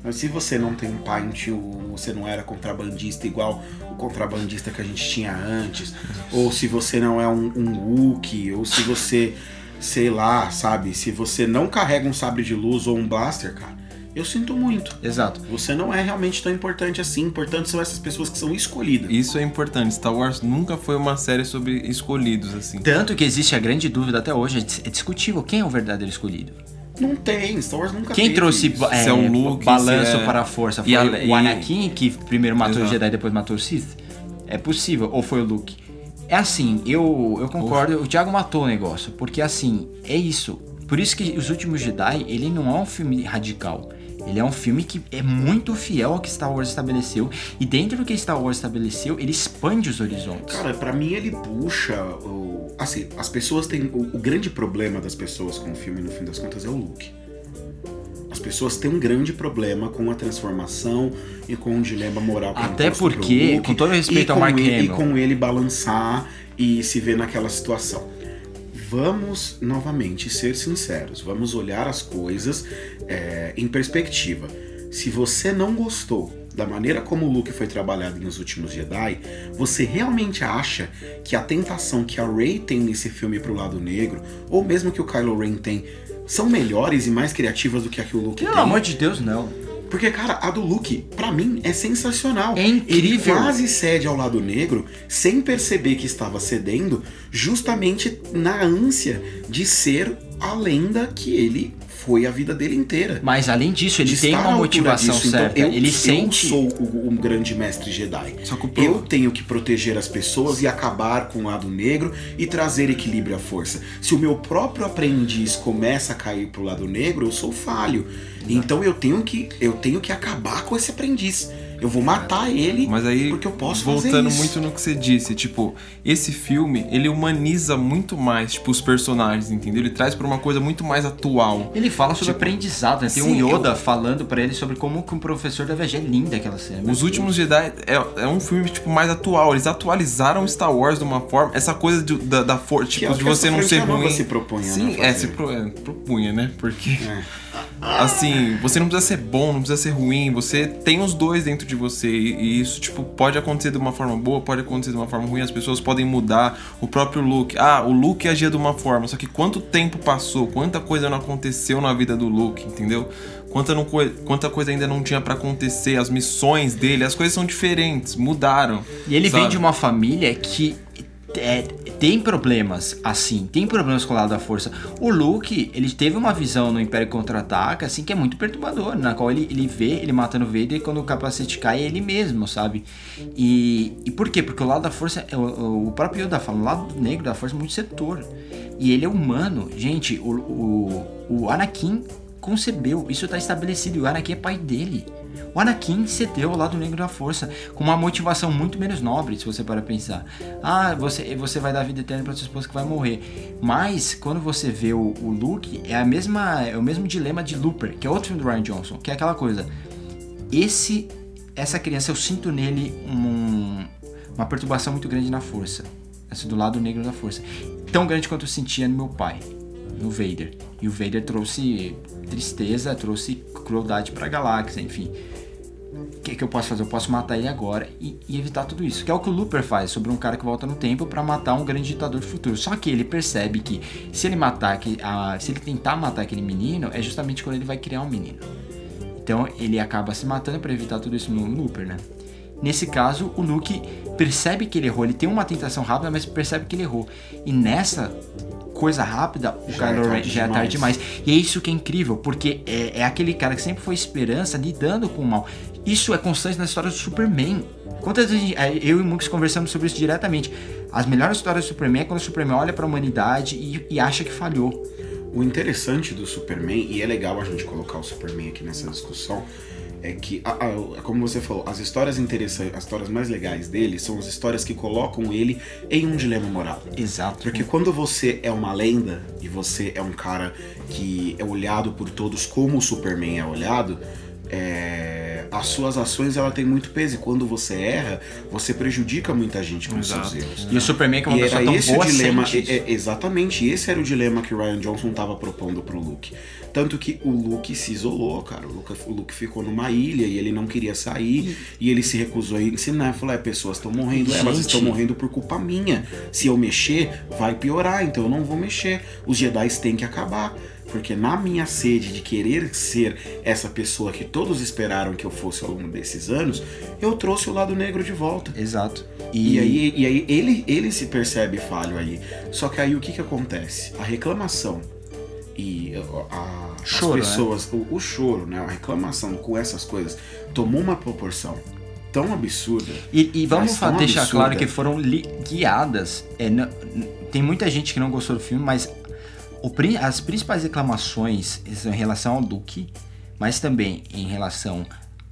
Mas se você não tem um pai, um tio, você não era contrabandista igual o contrabandista que a gente tinha antes, ou se você não é um, um Wookiee, ou se você, sei lá, sabe, se você não carrega um sabre de luz ou um blaster, cara, eu sinto muito. Exato. Você não é realmente tão importante assim. Importantes são essas pessoas que são escolhidas. Isso é importante. Star Wars nunca foi uma série sobre escolhidos, assim. Tanto que existe a grande dúvida até hoje, é é discutível quem é o verdadeiro escolhido. Não tem, Star Wars nunca Quem trouxe é, é o Luke, balanço é- para a força? E Foi a- o e- Anakin que primeiro matou Exato. o Jedi e depois matou o Sith? É possível. Ou foi o Luke? É assim, eu, eu concordo, o Thiago matou o negócio, porque assim, é isso. Por isso que Os Últimos Jedi, ele não é um filme radical. Ele é um filme que é muito fiel ao que Star Wars estabeleceu. E dentro do que Star Wars estabeleceu, ele expande os horizontes. Cara, pra mim ele puxa. O... Assim, as pessoas têm. O, o grande problema das pessoas com o filme, no fim das contas, é o Luke. As pessoas têm um grande problema com a transformação e com o dilema moral. que Até porque, Luke, com todo respeito ao Mark ele, E com ele balançar e se ver naquela situação. Vamos novamente ser sinceros. Vamos olhar as coisas é, em perspectiva. Se você não gostou da maneira como o Luke foi trabalhado em Os Últimos Jedi, você realmente acha que a tentação que a Rey tem nesse filme pro lado negro, ou mesmo que o Kylo Ren tem, são melhores e mais criativas do que a que o Luke Pelo tem? amor de Deus, não. Porque, cara, a do Luke, pra mim, é sensacional. É incrível. Ele quase cede ao lado negro, sem perceber que estava cedendo, justamente na ânsia de ser a lenda que ele foi a vida dele inteira. Mas além disso, ele De tem uma motivação disso. Então, certa. eu, ele eu sente. sou o- um grande mestre Jedi. Eu tenho que proteger as pessoas e acabar com o lado negro e trazer equilíbrio à força. Se o meu próprio aprendiz começa a cair pro lado negro, eu sou falho. Então eu tenho que eu tenho que acabar com esse aprendiz. Eu vou matar ele Mas aí, porque eu posso fazer voltando isso. muito no que você disse, tipo, esse filme, ele humaniza muito mais, tipo, os personagens, entendeu? Ele traz pra uma coisa muito mais atual. Ele fala sobre Tipo, aprendizado, né? Tem sim, um Yoda eu- falando pra ele sobre como que um professor deve agir. É linda aquela cena. Os Últimos Jedi é, é um filme, tipo, mais atual. Eles atualizaram Star Wars de uma forma... Essa coisa de- da, da força, é tipo, o de você não ser ruim. se propunha, Sim, né, é, se pro- é, propunha, né? Porque... É. Assim, você não precisa ser bom, não precisa ser ruim, você tem os dois dentro de você e, isso, tipo, pode acontecer de uma forma boa, pode acontecer de uma forma ruim, as pessoas podem mudar o próprio Luke. Ah, o Luke agia de uma forma, só que quanto tempo passou, quanta coisa não aconteceu na vida do Luke, entendeu? Quanta, não quanta coisa ainda não tinha pra acontecer, as missões dele, as coisas são diferentes, mudaram. E ele vem sabe? de uma família que é, tem problemas, assim, tem problemas com o lado da força. O Luke, ele teve uma visão no Império Contra-Ataca, assim, que é muito perturbadora, na qual ele, ele vê ele matando o Vader e quando o capacete cai é ele mesmo, sabe? E, e por quê? Porque o lado da força, é o, o próprio Yoda fala, o lado negro da força é muito setor. E ele é humano. Gente, o, o, o Anakin concebeu, isso tá estabelecido, o Anakin é pai dele. O Anakin cedeu ao lado negro da força, com uma motivação muito menos nobre, se você para pensar. Ah, você, você vai dar vida eterna para sua esposa que vai morrer. Mas, quando você vê o, o Luke, é, a mesma, é o mesmo dilema de Looper, que é outro filme do Ryan Johnson, que é aquela coisa. Esse, essa criança, eu sinto nele um- uma perturbação muito grande na força. Essa do lado negro da força. Tão grande quanto eu sentia no meu pai, no Vader. E o Vader trouxe tristeza, trouxe crueldade pra galáxia, enfim. O que, que eu posso fazer? Eu posso matar ele agora e, e evitar tudo isso. Que é o que o Looper faz sobre um cara que volta no tempo pra matar um grande ditador do futuro. Só que ele percebe que se ele matar, que, se ele tentar matar aquele menino, é justamente quando ele vai criar um menino. Então ele acaba se matando pra evitar tudo isso no Looper, né? Nesse caso, o Luke percebe que ele errou. Ele tem uma tentação rápida, mas percebe que ele errou. E nessa coisa rápida, o Já é Kylo Ren já é tarde demais. demais. E é isso que é incrível, porque é, é aquele cara que sempre foi esperança lidando com o mal. Isso é constante na história do Superman. Quantas vezes a é, eu e o Mux conversamos sobre isso diretamente? As melhores histórias do Superman é quando o Superman olha pra humanidade e, e acha que falhou. O interessante do Superman, e é legal a gente colocar o Superman aqui nessa discussão, é que, a- a- como você falou, as histórias interessantes, as histórias mais legais dele são as histórias que colocam ele em um dilema moral. Exato. Porque quando você é uma lenda e você é um cara que é olhado por todos como o Superman é olhado, é, as suas ações ela tem muito peso e quando você erra, você prejudica muita gente com os seus Exato. erros. E o Superman, que é uma E pessoa era tão esse o dilema, é- é- exatamente, esse era o dilema que o Ryan Johnson estava propondo pro Luke. Tanto que o Luke se isolou, cara. O Luke, o Luke ficou numa ilha e ele não queria sair e ele se recusou a ensinar. Falou: é, pessoas estão morrendo, elas Gente. estão morrendo por culpa minha. Se eu mexer, vai piorar, então eu não vou mexer. Os Jedi têm que acabar. Porque na minha sede de querer ser essa pessoa que todos esperaram que eu fosse ao longo desses anos, eu trouxe o lado negro de volta. Exato. E, aí, e aí ele, ele se percebe falho aí. Só que aí o que que acontece? A reclamação e a- a- Choro, as pessoas, o, o choro, né? A reclamação com essas coisas tomou uma proporção tão absurda. E, e vamos deixar absurda. claro que foram guiadas. É, tem muita gente que não gostou do filme, mas as principais reclamações são em relação ao Duke, mas também em relação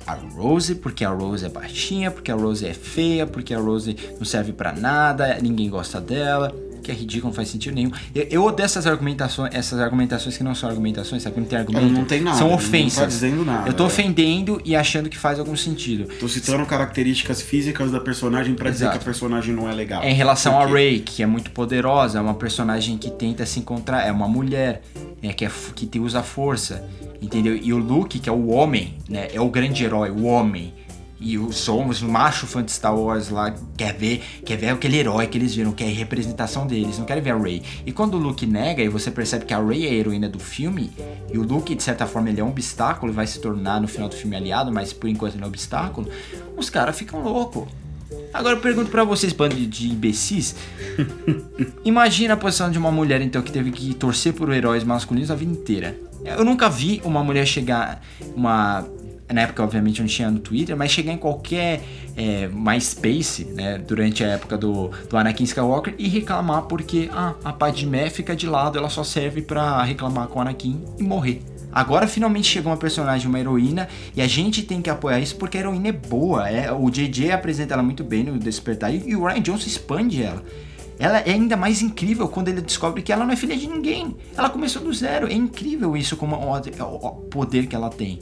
a Rose, porque a Rose é baixinha, porque a Rose é feia, porque a Rose não serve pra nada, ninguém gosta dela. Que é ridículo, não faz sentido nenhum. Eu, eu odeio essas argumentações, essas argumentações que não são argumentações, sabe? Que não tem argumento. não tem nada, São não tá ofensas. dizendo nada, Eu tô é. ofendendo e achando que faz algum sentido. Tô citando características físicas da personagem pra dizer que a personagem não é legal. É em relação Por a? Rey, que é muito poderosa, é uma personagem que tenta se encontrar, é uma mulher, né, que, é, que usa força, entendeu? E o Luke, que é o homem, né, é o grande herói, o homem. E os somos o macho fã de Star Wars lá, quer ver, quer ver aquele herói que eles viram, que é a representação deles, não querem ver a Rey. E quando o Luke nega e você percebe que a Rey é a heroína do filme, e o Luke, de certa forma, ele é um obstáculo, vai se tornar no final do filme aliado, mas por enquanto ele é um obstáculo, os caras ficam loucos. Agora eu pergunto pra vocês, bando de- de imbecis. Imagina a posição de uma mulher, então, que teve que torcer por heróis masculinos a vida inteira. Eu nunca vi uma mulher chegar. Uma. Na época, obviamente, não tinha no Twitter, mas chegar em qualquer é, MySpace, né? Durante a época do, do Anakin Skywalker e reclamar porque ah, a Padmé fica de lado, ela só serve pra reclamar com o Anakin e morrer. Agora finalmente chegou uma personagem, uma heroína, e a gente tem que apoiar isso porque a heroína é boa. É, o JJ apresenta ela muito bem no Despertar e, o Ryan Johnson expande ela. Ela é ainda mais incrível quando ele descobre que ela não é filha de ninguém. Ela começou do zero. É incrível isso como o poder que ela tem.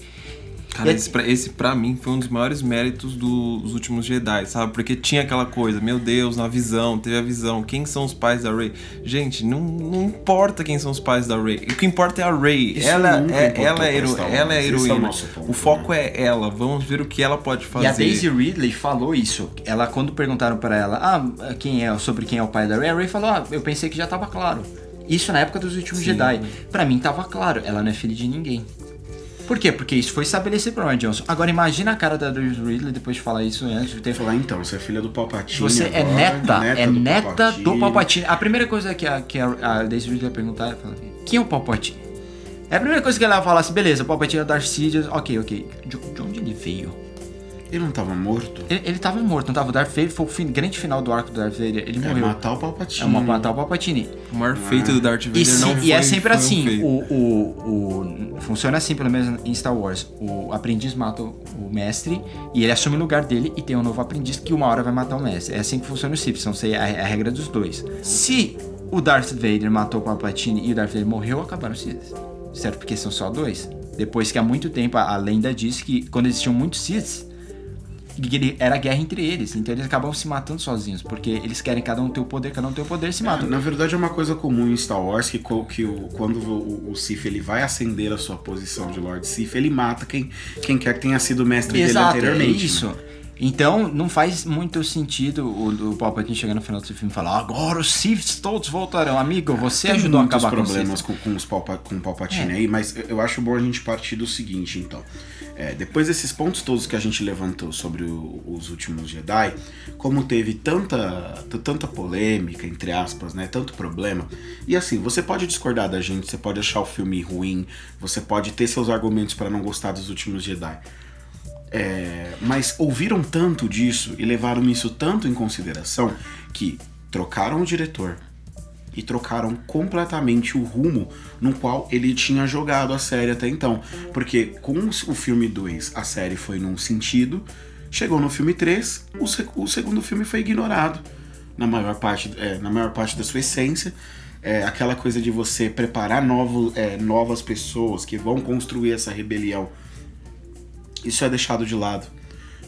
Cara, esse pra, esse pra mim foi um dos maiores méritos dos últimos Jedi, sabe? Porque tinha aquela coisa, meu Deus, na visão, teve a visão, quem são os pais da Rey? Gente, não, não importa quem são os pais da Rey. O que importa é a Rey. Isso ela é, ela é, hero- ela é Esse é o heroína. o foco né? é ela. Vamos ver o que ela pode fazer. E a Daisy Ridley falou isso. Ela, quando perguntaram pra ela, ah, quem é, sobre quem é o pai da Rey, a Rey falou, ah, eu pensei que já tava claro. Isso na época dos últimos Jedi. Pra mim tava claro, ela não é filha de ninguém. Por quê? Porque isso foi estabelecido pelo Ryan Johnson. Agora imagina a cara da Daisy Ridley depois de falar isso antes de ter Falar então, você é filha do Palpatine. Você é agora, neta, é do neta do Palpatine. A primeira coisa que a, que a, Daisy Ridley vai perguntar é falar, quem é o Palpatine? É a primeira coisa que ela vai falar assim, beleza, o Palpatine é o Darth Sidious, ok, ok. De onde ele veio? Ele não tava morto? Ele, ele tava morto, não tava? O Darth Vader foi o fim- grande final do arco do Darth Vader, ele É morreu. matar o Palpatine. É uma matar o Palpatine. O maior feito do Darth Vader E, se- não e foi, é sempre foi um assim, feito. o, o, o- funciona assim pelo menos em Star Wars. O aprendiz mata o, mestre e ele assume o lugar dele e tem um novo aprendiz que uma hora vai matar o mestre. É assim que funciona o Sith, são sei a, a regra dos dois. Se o Darth Vader matou o Palpatine e o Darth Vader morreu, acabaram os Sith. Certo? Porque são só dois. Depois que há muito tempo a, lenda diz que quando existiam muitos Siths, era guerra entre eles. Então eles acabam se matando sozinhos, porque eles querem cada um ter o poder, cada um ter o poder, se matam. Na verdade é uma coisa comum em Star Wars que, que o- quando o, o Sith ele vai ascender a sua posição de Lord Sith, ele mata quem, quem quer que tenha sido mestre Exato, dele é anteriormente. isso. Então, não faz muito sentido o, o Palpatine chegar no final desse filme e falar agora os Siths todos voltarão. Amigo, você Tem ajudou a acabar com os problemas com, com, os Palpa, com o Palpatine É. aí, mas eu- acho bom a gente partir do seguinte, então. É, depois desses pontos todos que a gente levantou sobre o- os últimos Jedi, como teve tanta, tanta polêmica, entre aspas, né? Tanto problema. E assim, você pode discordar da gente, você pode achar o filme ruim, você pode ter seus argumentos para não gostar dos últimos Jedi. É, mas ouviram tanto disso e levaram isso tanto em consideração que trocaram o diretor e trocaram completamente o rumo no qual ele tinha jogado a série até então. Porque com o filme 2 a série foi num sentido, chegou no filme 3, o, se- o segundo filme foi ignorado na maior parte, é, na maior parte da sua essência. É, aquela coisa de você preparar novo, é, novas pessoas que vão construir essa rebelião isso é deixado de lado.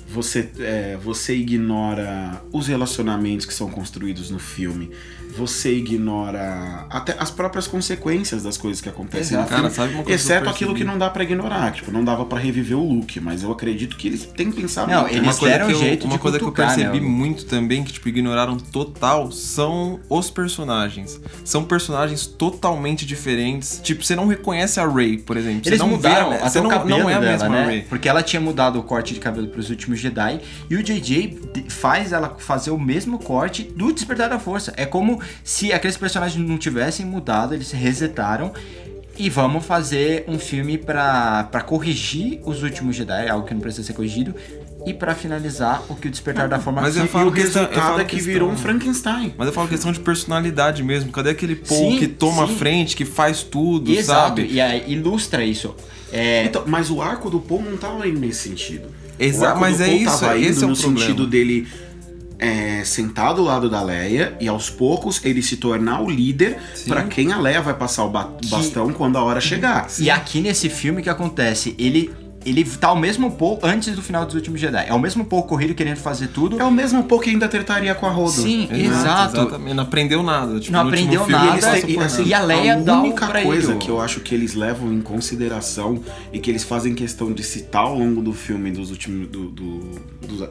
Você, é, você ignora os relacionamentos que são construídos no filme. Você ignora até as próprias consequências das coisas que acontecem Exato. no filme. Cara, sabe uma coisa que eu exceto aquilo que não dá pra ignorar. Tipo, não dava pra reviver o Luke, mas eu acredito que eles têm pensado Não, muito. eles uma coisa deram que eu, jeito uma de coisa que eu cutucar, né, percebi o- muito também, que tipo, ignoraram total, são os personagens. São personagens totalmente diferentes. Tipo, você não reconhece a Rey, por exemplo. Eles você não mudaram vê, até você o não, cabelo não é a dela, mesma né? Rey. Porque ela tinha mudado o corte de cabelo para os últimos Jedi e o JJ faz ela fazer o mesmo corte do Despertar da Força. É como se aqueles personagens não tivessem mudado, eles se resetaram e vamos fazer um filme pra pra corrigir os últimos Jedi, algo que não precisa ser corrigido, e pra finalizar o que o Despertar da Forma Mas eu E falo o questão- eu resultado falo é que questão- virou um Frankenstein. Mas eu falo questão de personalidade mesmo. Cadê aquele Paul que toma sim. a frente, que faz tudo, Exato, sabe? e aí ilustra isso. É, Então, mas o arco do Paul não tava indo nesse sentido. Exa- o arco mas do é Paul isso, tava esse indo é o no problema. sentido dele é, sentar do lado da Leia e aos poucos ele se tornar o líder Sim. pra quem a Leia vai passar o ba- bastão quando a hora chegar. E aqui nesse filme o que acontece? Ele ele tá o mesmo Paul antes do final dos últimos Jedi. É o mesmo Paul corrido querendo fazer tudo. É o mesmo Paul que ainda trataria com a Rodo. Sim, exato. Exatamente. Não aprendeu nada. Tipo, Não aprendeu filme, nada, E, por assim, E a Leia dá a única pra coisa ele. que eu acho que eles levam em consideração e que eles fazem questão de citar ao longo do filme dos últimos do, do- dos,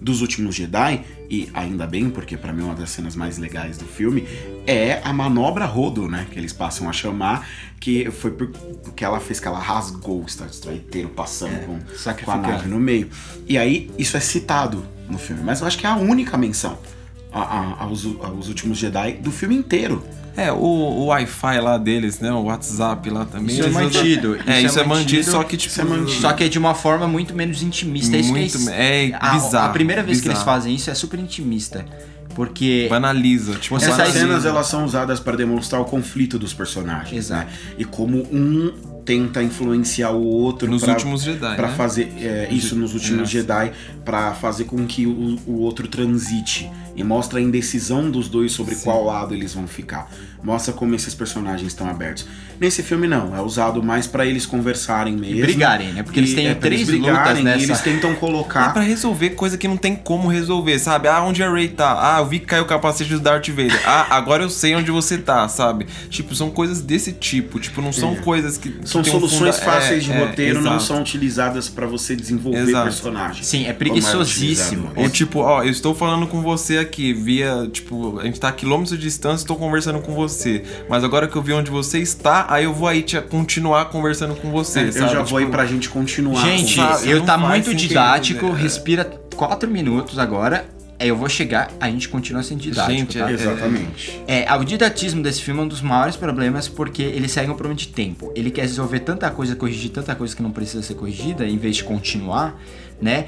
dos últimos Jedi e ainda bem porque pra mim é uma das cenas mais legais do filme é a manobra Rodo, né, que eles passam a chamar que foi por- porque ela fez que ela rasgou o Star Destroyer inteiro passando com, com a nave no meio. E aí isso é citado no filme, mas eu acho que é a única menção aos, aos últimos Jedi do filme inteiro. É, o, o Wi-Fi lá deles, né? O WhatsApp lá também. Isso é mantido, É, isso, é mantido, só que tipo. isso é mantido. Só que é de uma forma muito menos intimista. É isso Muito que me- é a, bizarro, A primeira vez que eles bizarro. fazem isso é super intimista. Porque Banaliza. Tipo, Essas banaliza. cenas elas são usadas para demonstrar o conflito dos personagens, Exato. né? E como um tenta influenciar o outro Nos pra- últimos Jedi, pra né? fazer é, isso nos últimos É. Jedi para fazer com que o, o outro transite e mostra a indecisão dos dois sobre qual lado eles vão ficar. Mostra como esses personagens estão abertos. Nesse filme não, é usado mais para eles conversarem mesmo. brigarem, né? Porque eles E têm é pra eles três lutas brigarem, e nessa- eles tentam É colocar pra resolver coisa que não tem como resolver, sabe? Ah, onde a Ray tá? Ah, eu vi que caiu o capacete do Darth Vader. Ah, agora eu sei onde você tá, sabe? Tipo, são coisas desse tipo. Tipo, não são É. coisas que. São soluções funda- fáceis de é, é, roteiro, não são utilizadas para você desenvolver Exato. personagens. Sim, é como preguiçosíssimo. Ou tipo, ó, eu estou falando com você aqui via, tipo, a gente tá a quilômetros de distância, estou conversando com você. Mas agora que eu vi onde você está, aí eu vou aí te continuar conversando com você, É, eu sabe? já vou aí Tipo, pra gente continuar. Gente, sabe, eu tá muito sentido, didático, né? respira quatro minutos agora. Aí eu vou chegar, a gente continua sendo didático. Gente, tá? é- Exatamente. É, o didatismo desse filme é um dos maiores problemas porque ele segue um problema de tempo. Ele quer resolver tanta coisa, corrigir tanta coisa que não precisa ser corrigida, em vez de continuar, né?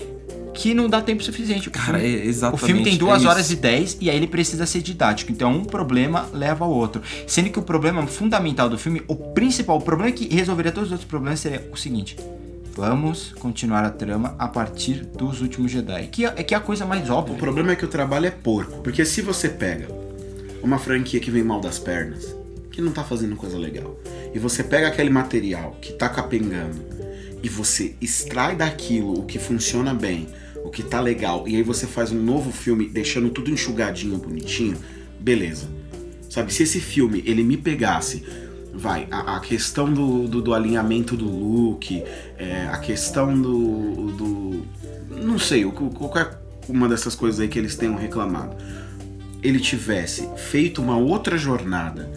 Que não dá tempo suficiente. O Cara, filme- é exatamente. O filme tem é 2 isso. horas e 10 e aí ele precisa ser didático. Então um problema leva ao outro. Sendo que o problema fundamental do filme, o principal, o problema que resolveria todos os outros problemas seria o seguinte. Vamos continuar a trama a partir dos últimos Jedi. Que é, que é a coisa mais O óbvia. problema é que o trabalho é porco. Porque se você pega uma franquia que vem mal das pernas, que não tá fazendo coisa legal, e você pega aquele material que tá capengando, e você extrai daquilo o que funciona bem, o que tá legal, e aí você faz um novo filme deixando tudo enxugadinho, bonitinho, beleza. Sabe, se esse filme ele me pegasse, vai, a, a questão do, do, do alinhamento do look, é, a questão do, do não sei, qualquer uma dessas coisas aí que eles tenham reclamado, ele tivesse feito uma outra jornada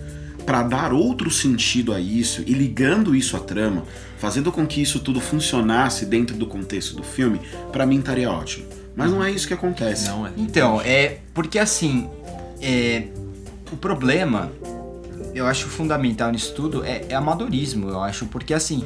pra dar outro sentido a isso e ligando isso à trama, fazendo com que isso tudo funcionasse dentro do contexto do filme, pra mim estaria ótimo. Mas não é isso que acontece. Não é. Então, é porque assim, é, o problema, eu acho fundamental nisso tudo é, é amadorismo, eu acho, porque assim,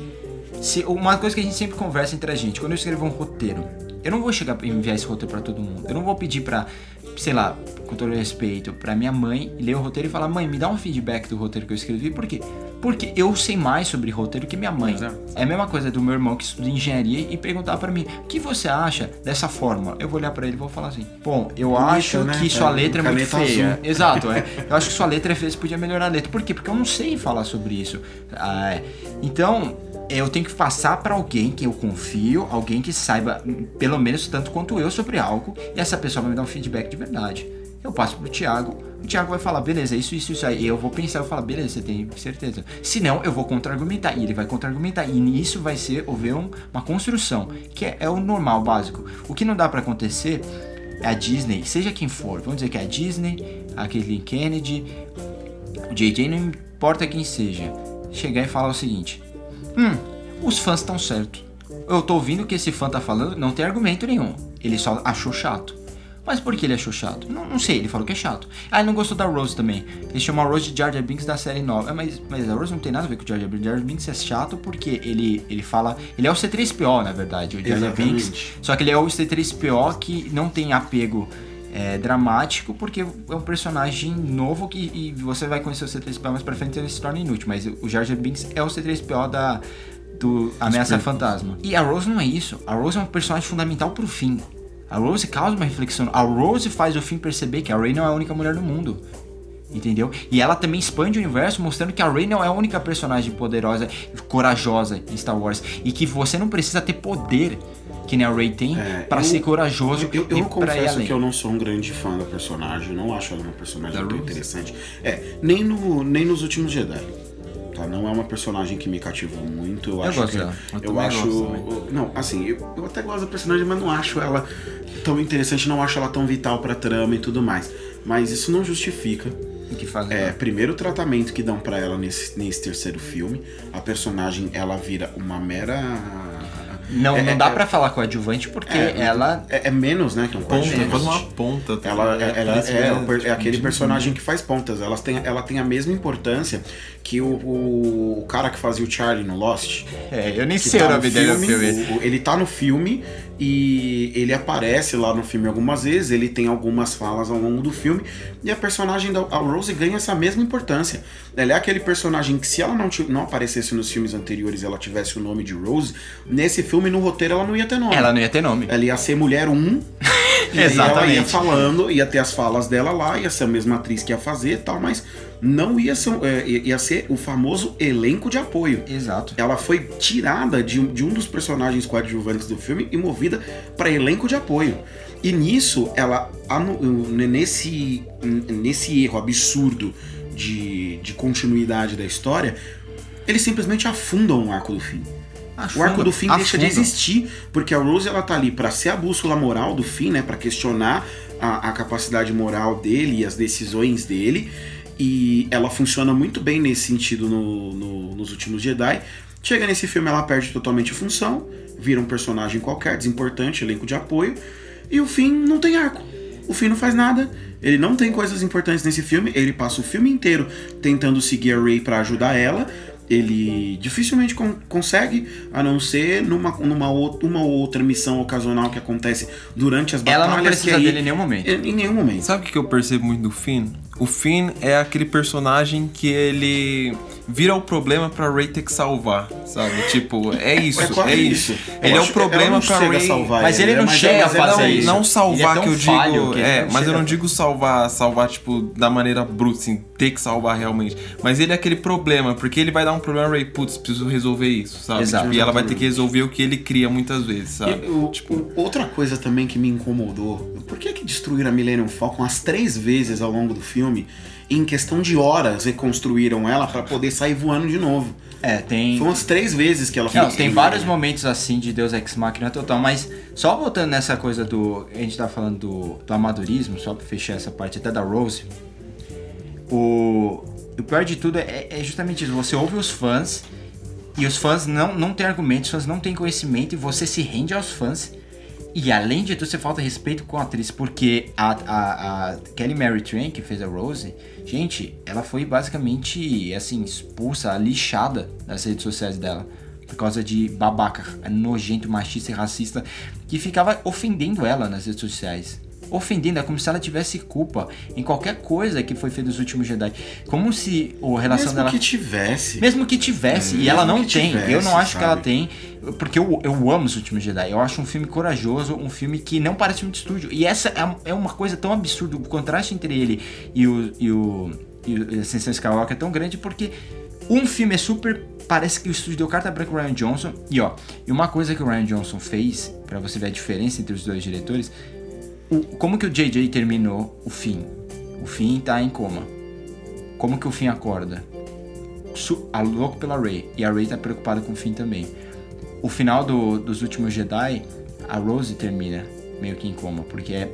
se uma coisa que a gente sempre conversa entre a gente, quando eu escrevo um roteiro, eu não vou chegar e enviar esse roteiro pra todo mundo. Eu não vou pedir pra, sei lá, com todo respeito, pra minha mãe ler o roteiro e falar: "Mãe, me dá um feedback do roteiro que eu escrevi". Por quê? Porque eu sei mais sobre roteiro que minha mãe. Exato. É a mesma coisa do meu irmão que estuda engenharia e perguntar pra mim: "O que você acha dessa fórmula?". Eu vou olhar pra ele e vou falar assim: "Bom, eu Bonita, acho né? que sua É, letra é muito feia". azul. Exato, é. Eu acho que sua letra é feia, você podia melhorar a letra. Por quê? Porque eu não sei falar sobre isso. Ah, é. então, eu tenho que passar pra alguém que eu confio, alguém que saiba hum, pelo menos tanto quanto eu sobre algo, e essa pessoa vai me dar um feedback de verdade. Eu passo pro Thiago, o Thiago vai falar, beleza, isso, isso, isso aí. Eu vou pensar, eu vou falar, beleza, você tem certeza. Se não, eu vou contra-argumentar. E ele vai contra-argumentar. E nisso vai ser, houver um- uma construção, que é, é o normal, básico. O que não dá pra acontecer é a Disney, seja quem for, vamos dizer que é a Disney, a Kathleen Kennedy, o JJ, não importa quem seja, chegar e falar o seguinte: Hum, os fãs estão certos. Eu tô ouvindo o que esse fã tá falando, não tem argumento nenhum. Ele só achou chato. Mas por que ele achou chato? Não, não sei, ele falou que é chato. Ah, ele não gostou da Rose também. Ele chamou a Rose de Jar Jar Binks da série nova. Ah, Mas, mas a Rose não tem nada a ver com o Jar Jar Binks. Jar Jar Binks é chato porque ele, ele fala... Ele é o C3PO, na verdade, o Jar Jar Binks. Só que ele é o C3PO que não tem apego é, dramático, porque é um personagem novo que e você vai conhecer o C3PO mais pra frente e ele se torna inútil. Mas o Jar Jar Binks é o C3PO da, do Ameaça Fantasma. E a Rose não é isso. A Rose é um personagem fundamental pro fim. A Rose causa uma reflexão. A Rose faz o fim perceber que a Rey não é a única mulher do mundo. Entendeu? E ela também expande o universo mostrando que a Rey não é a única personagem poderosa, corajosa em Star Wars. E que você não precisa ter poder que nem a Rey tem É, pra eu- ser corajoso Eu, eu e pra ir confesso além. que eu não sou um grande fã da personagem, eu não acho ela uma personagem Da muito Rose? interessante. É, nem, no, nem nos últimos Jedi. Tá? Não é uma personagem que me cativou muito. Eu, Eu acho gosto que, dela. Eu Eu, acho. gosto Não, assim, eu, eu até gosto da personagem, mas não acho ela tão interessante, não acho ela tão vital pra trama e tudo mais. Mas isso não justifica O que faz é, primeiro tratamento que dão pra ela nesse, nesse terceiro filme. A personagem ela vira uma mera. Não, é- não é- dá é- pra falar coadjuvante porque é, ela. É, é menos, né? Que um Ponta, quase uma ponta. tá Ela, ligado? ela Parece é, é tipo, aquele personagem que faz pontas. Ela tem, ela tem a mesma importância que o, o, cara que fazia o Charlie no Lost. É, eu nem sei tá o no nome dele no filme, o- ele tá no filme e ele aparece lá no filme algumas vezes, ele tem algumas falas ao longo do filme, e a personagem da a Rose ganha essa mesma importância. Ela é aquele personagem que se ela não, não aparecesse nos filmes anteriores e ela tivesse o nome de Rose, nesse filme, no roteiro, ela não ia ter nome. Ela não ia ter nome. Ela ia ser mulher 1. e aí Exatamente. Ela ia falando, ia ter as falas dela lá, ia ser a mesma atriz que ia fazer e tal, mas não ia ser, é, ia ser o famoso elenco de apoio. Exato. Ela foi tirada de, um- de um dos personagens coadjuvantes do filme e movida para elenco de apoio. E nisso, ela nesse, nesse erro absurdo de, de continuidade da história, eles simplesmente afundam o arco do fim. O arco do fim deixa de existir, porque a Rose ela tá ali pra ser a bússola moral do fim, né, Pra questionar a, a capacidade moral dele e as decisões dele, e ela funciona muito bem nesse sentido no- no- nos últimos Jedi. Chega nesse filme, ela perde totalmente a função, vira um personagem qualquer, desimportante, elenco de apoio, e o fim não tem arco. O fim não faz nada, ele não tem coisas importantes nesse filme, ele passa o filme inteiro tentando seguir a Rey pra ajudar ela. Ele dificilmente con- consegue, a não ser numa, numa ou- uma ou outra missão ocasional que acontece durante as Ela batalhas. não precisa aí- dele em nenhum momento. Em, em nenhum momento. Sabe o que que eu percebo muito do Finn? O Finn é aquele personagem que ele vira o problema pra Ray ter que salvar, sabe? Tipo, é isso, É é, isso. isso. Eu Ele é o que problema pra Ray. salvar Mas ele né? não chega a fazer não, isso. não Ele é salvar tão que eu falho digo, que ele é, mas eu não digo salvar, salvar tipo da maneira bruta, assim, ter que salvar realmente. Mas ele é aquele problema, porque ele vai dar um problema Ray, putz, preciso resolver isso, sabe? Exato. Tipo, e ela vai ter que resolver o que ele cria muitas vezes, sabe? E o- tipo, o- outra coisa também que me incomodou, por que que destruíram a Millennium Falcon as três vezes ao longo do filme em questão de horas reconstruíram ela pra poder sair voando de novo. É, tem. Foi umas três vezes que ela foi Não, tem vários né? momentos assim de Deus Ex Machina total, mas só voltando nessa coisa do. A gente tá falando do, do amadorismo, só pra fechar essa parte até da Rose. O, o pior de tudo é, é justamente isso. Você ouve os fãs e os fãs não, não têm argumentos, os fãs não têm conhecimento e você se rende aos fãs. E além de tudo, você falta respeito com a atriz, porque a, a, a Kelly Mary Tran, que fez a Rose, gente, ela foi basicamente, assim, expulsa, lixada das redes sociais dela. Por causa de babaca, nojento, machista e racista, que ficava ofendendo ela nas redes sociais. Ofendendo, é como se ela tivesse culpa em qualquer coisa que foi feita nos últimos Jedi. Como se a relação Mesmo dela. que tivesse. Mesmo que tivesse, É, e ela mesmo não tem. tivesse, eu não acho que ela sabe? tem, porque eu, eu amo os últimos Jedi. Eu acho um filme corajoso, um filme que não parece filme de estúdio. E essa é, é uma coisa tão absurda, o contraste entre ele e o. E o e o Ascensão Skywalker é tão grande porque um filme é super. Parece que o estúdio deu carta branca pro Ryan Johnson. E ó, e uma coisa que o Ryan Johnson fez, pra você ver a diferença entre os dois diretores, o- como que o JJ terminou o fim? O fim tá em coma. Como que o fim acorda? Su- a louco pela Rey. E a Rey tá preocupada com o fim também. O final do- dos últimos Jedi, a Rose termina meio que em coma, porque é-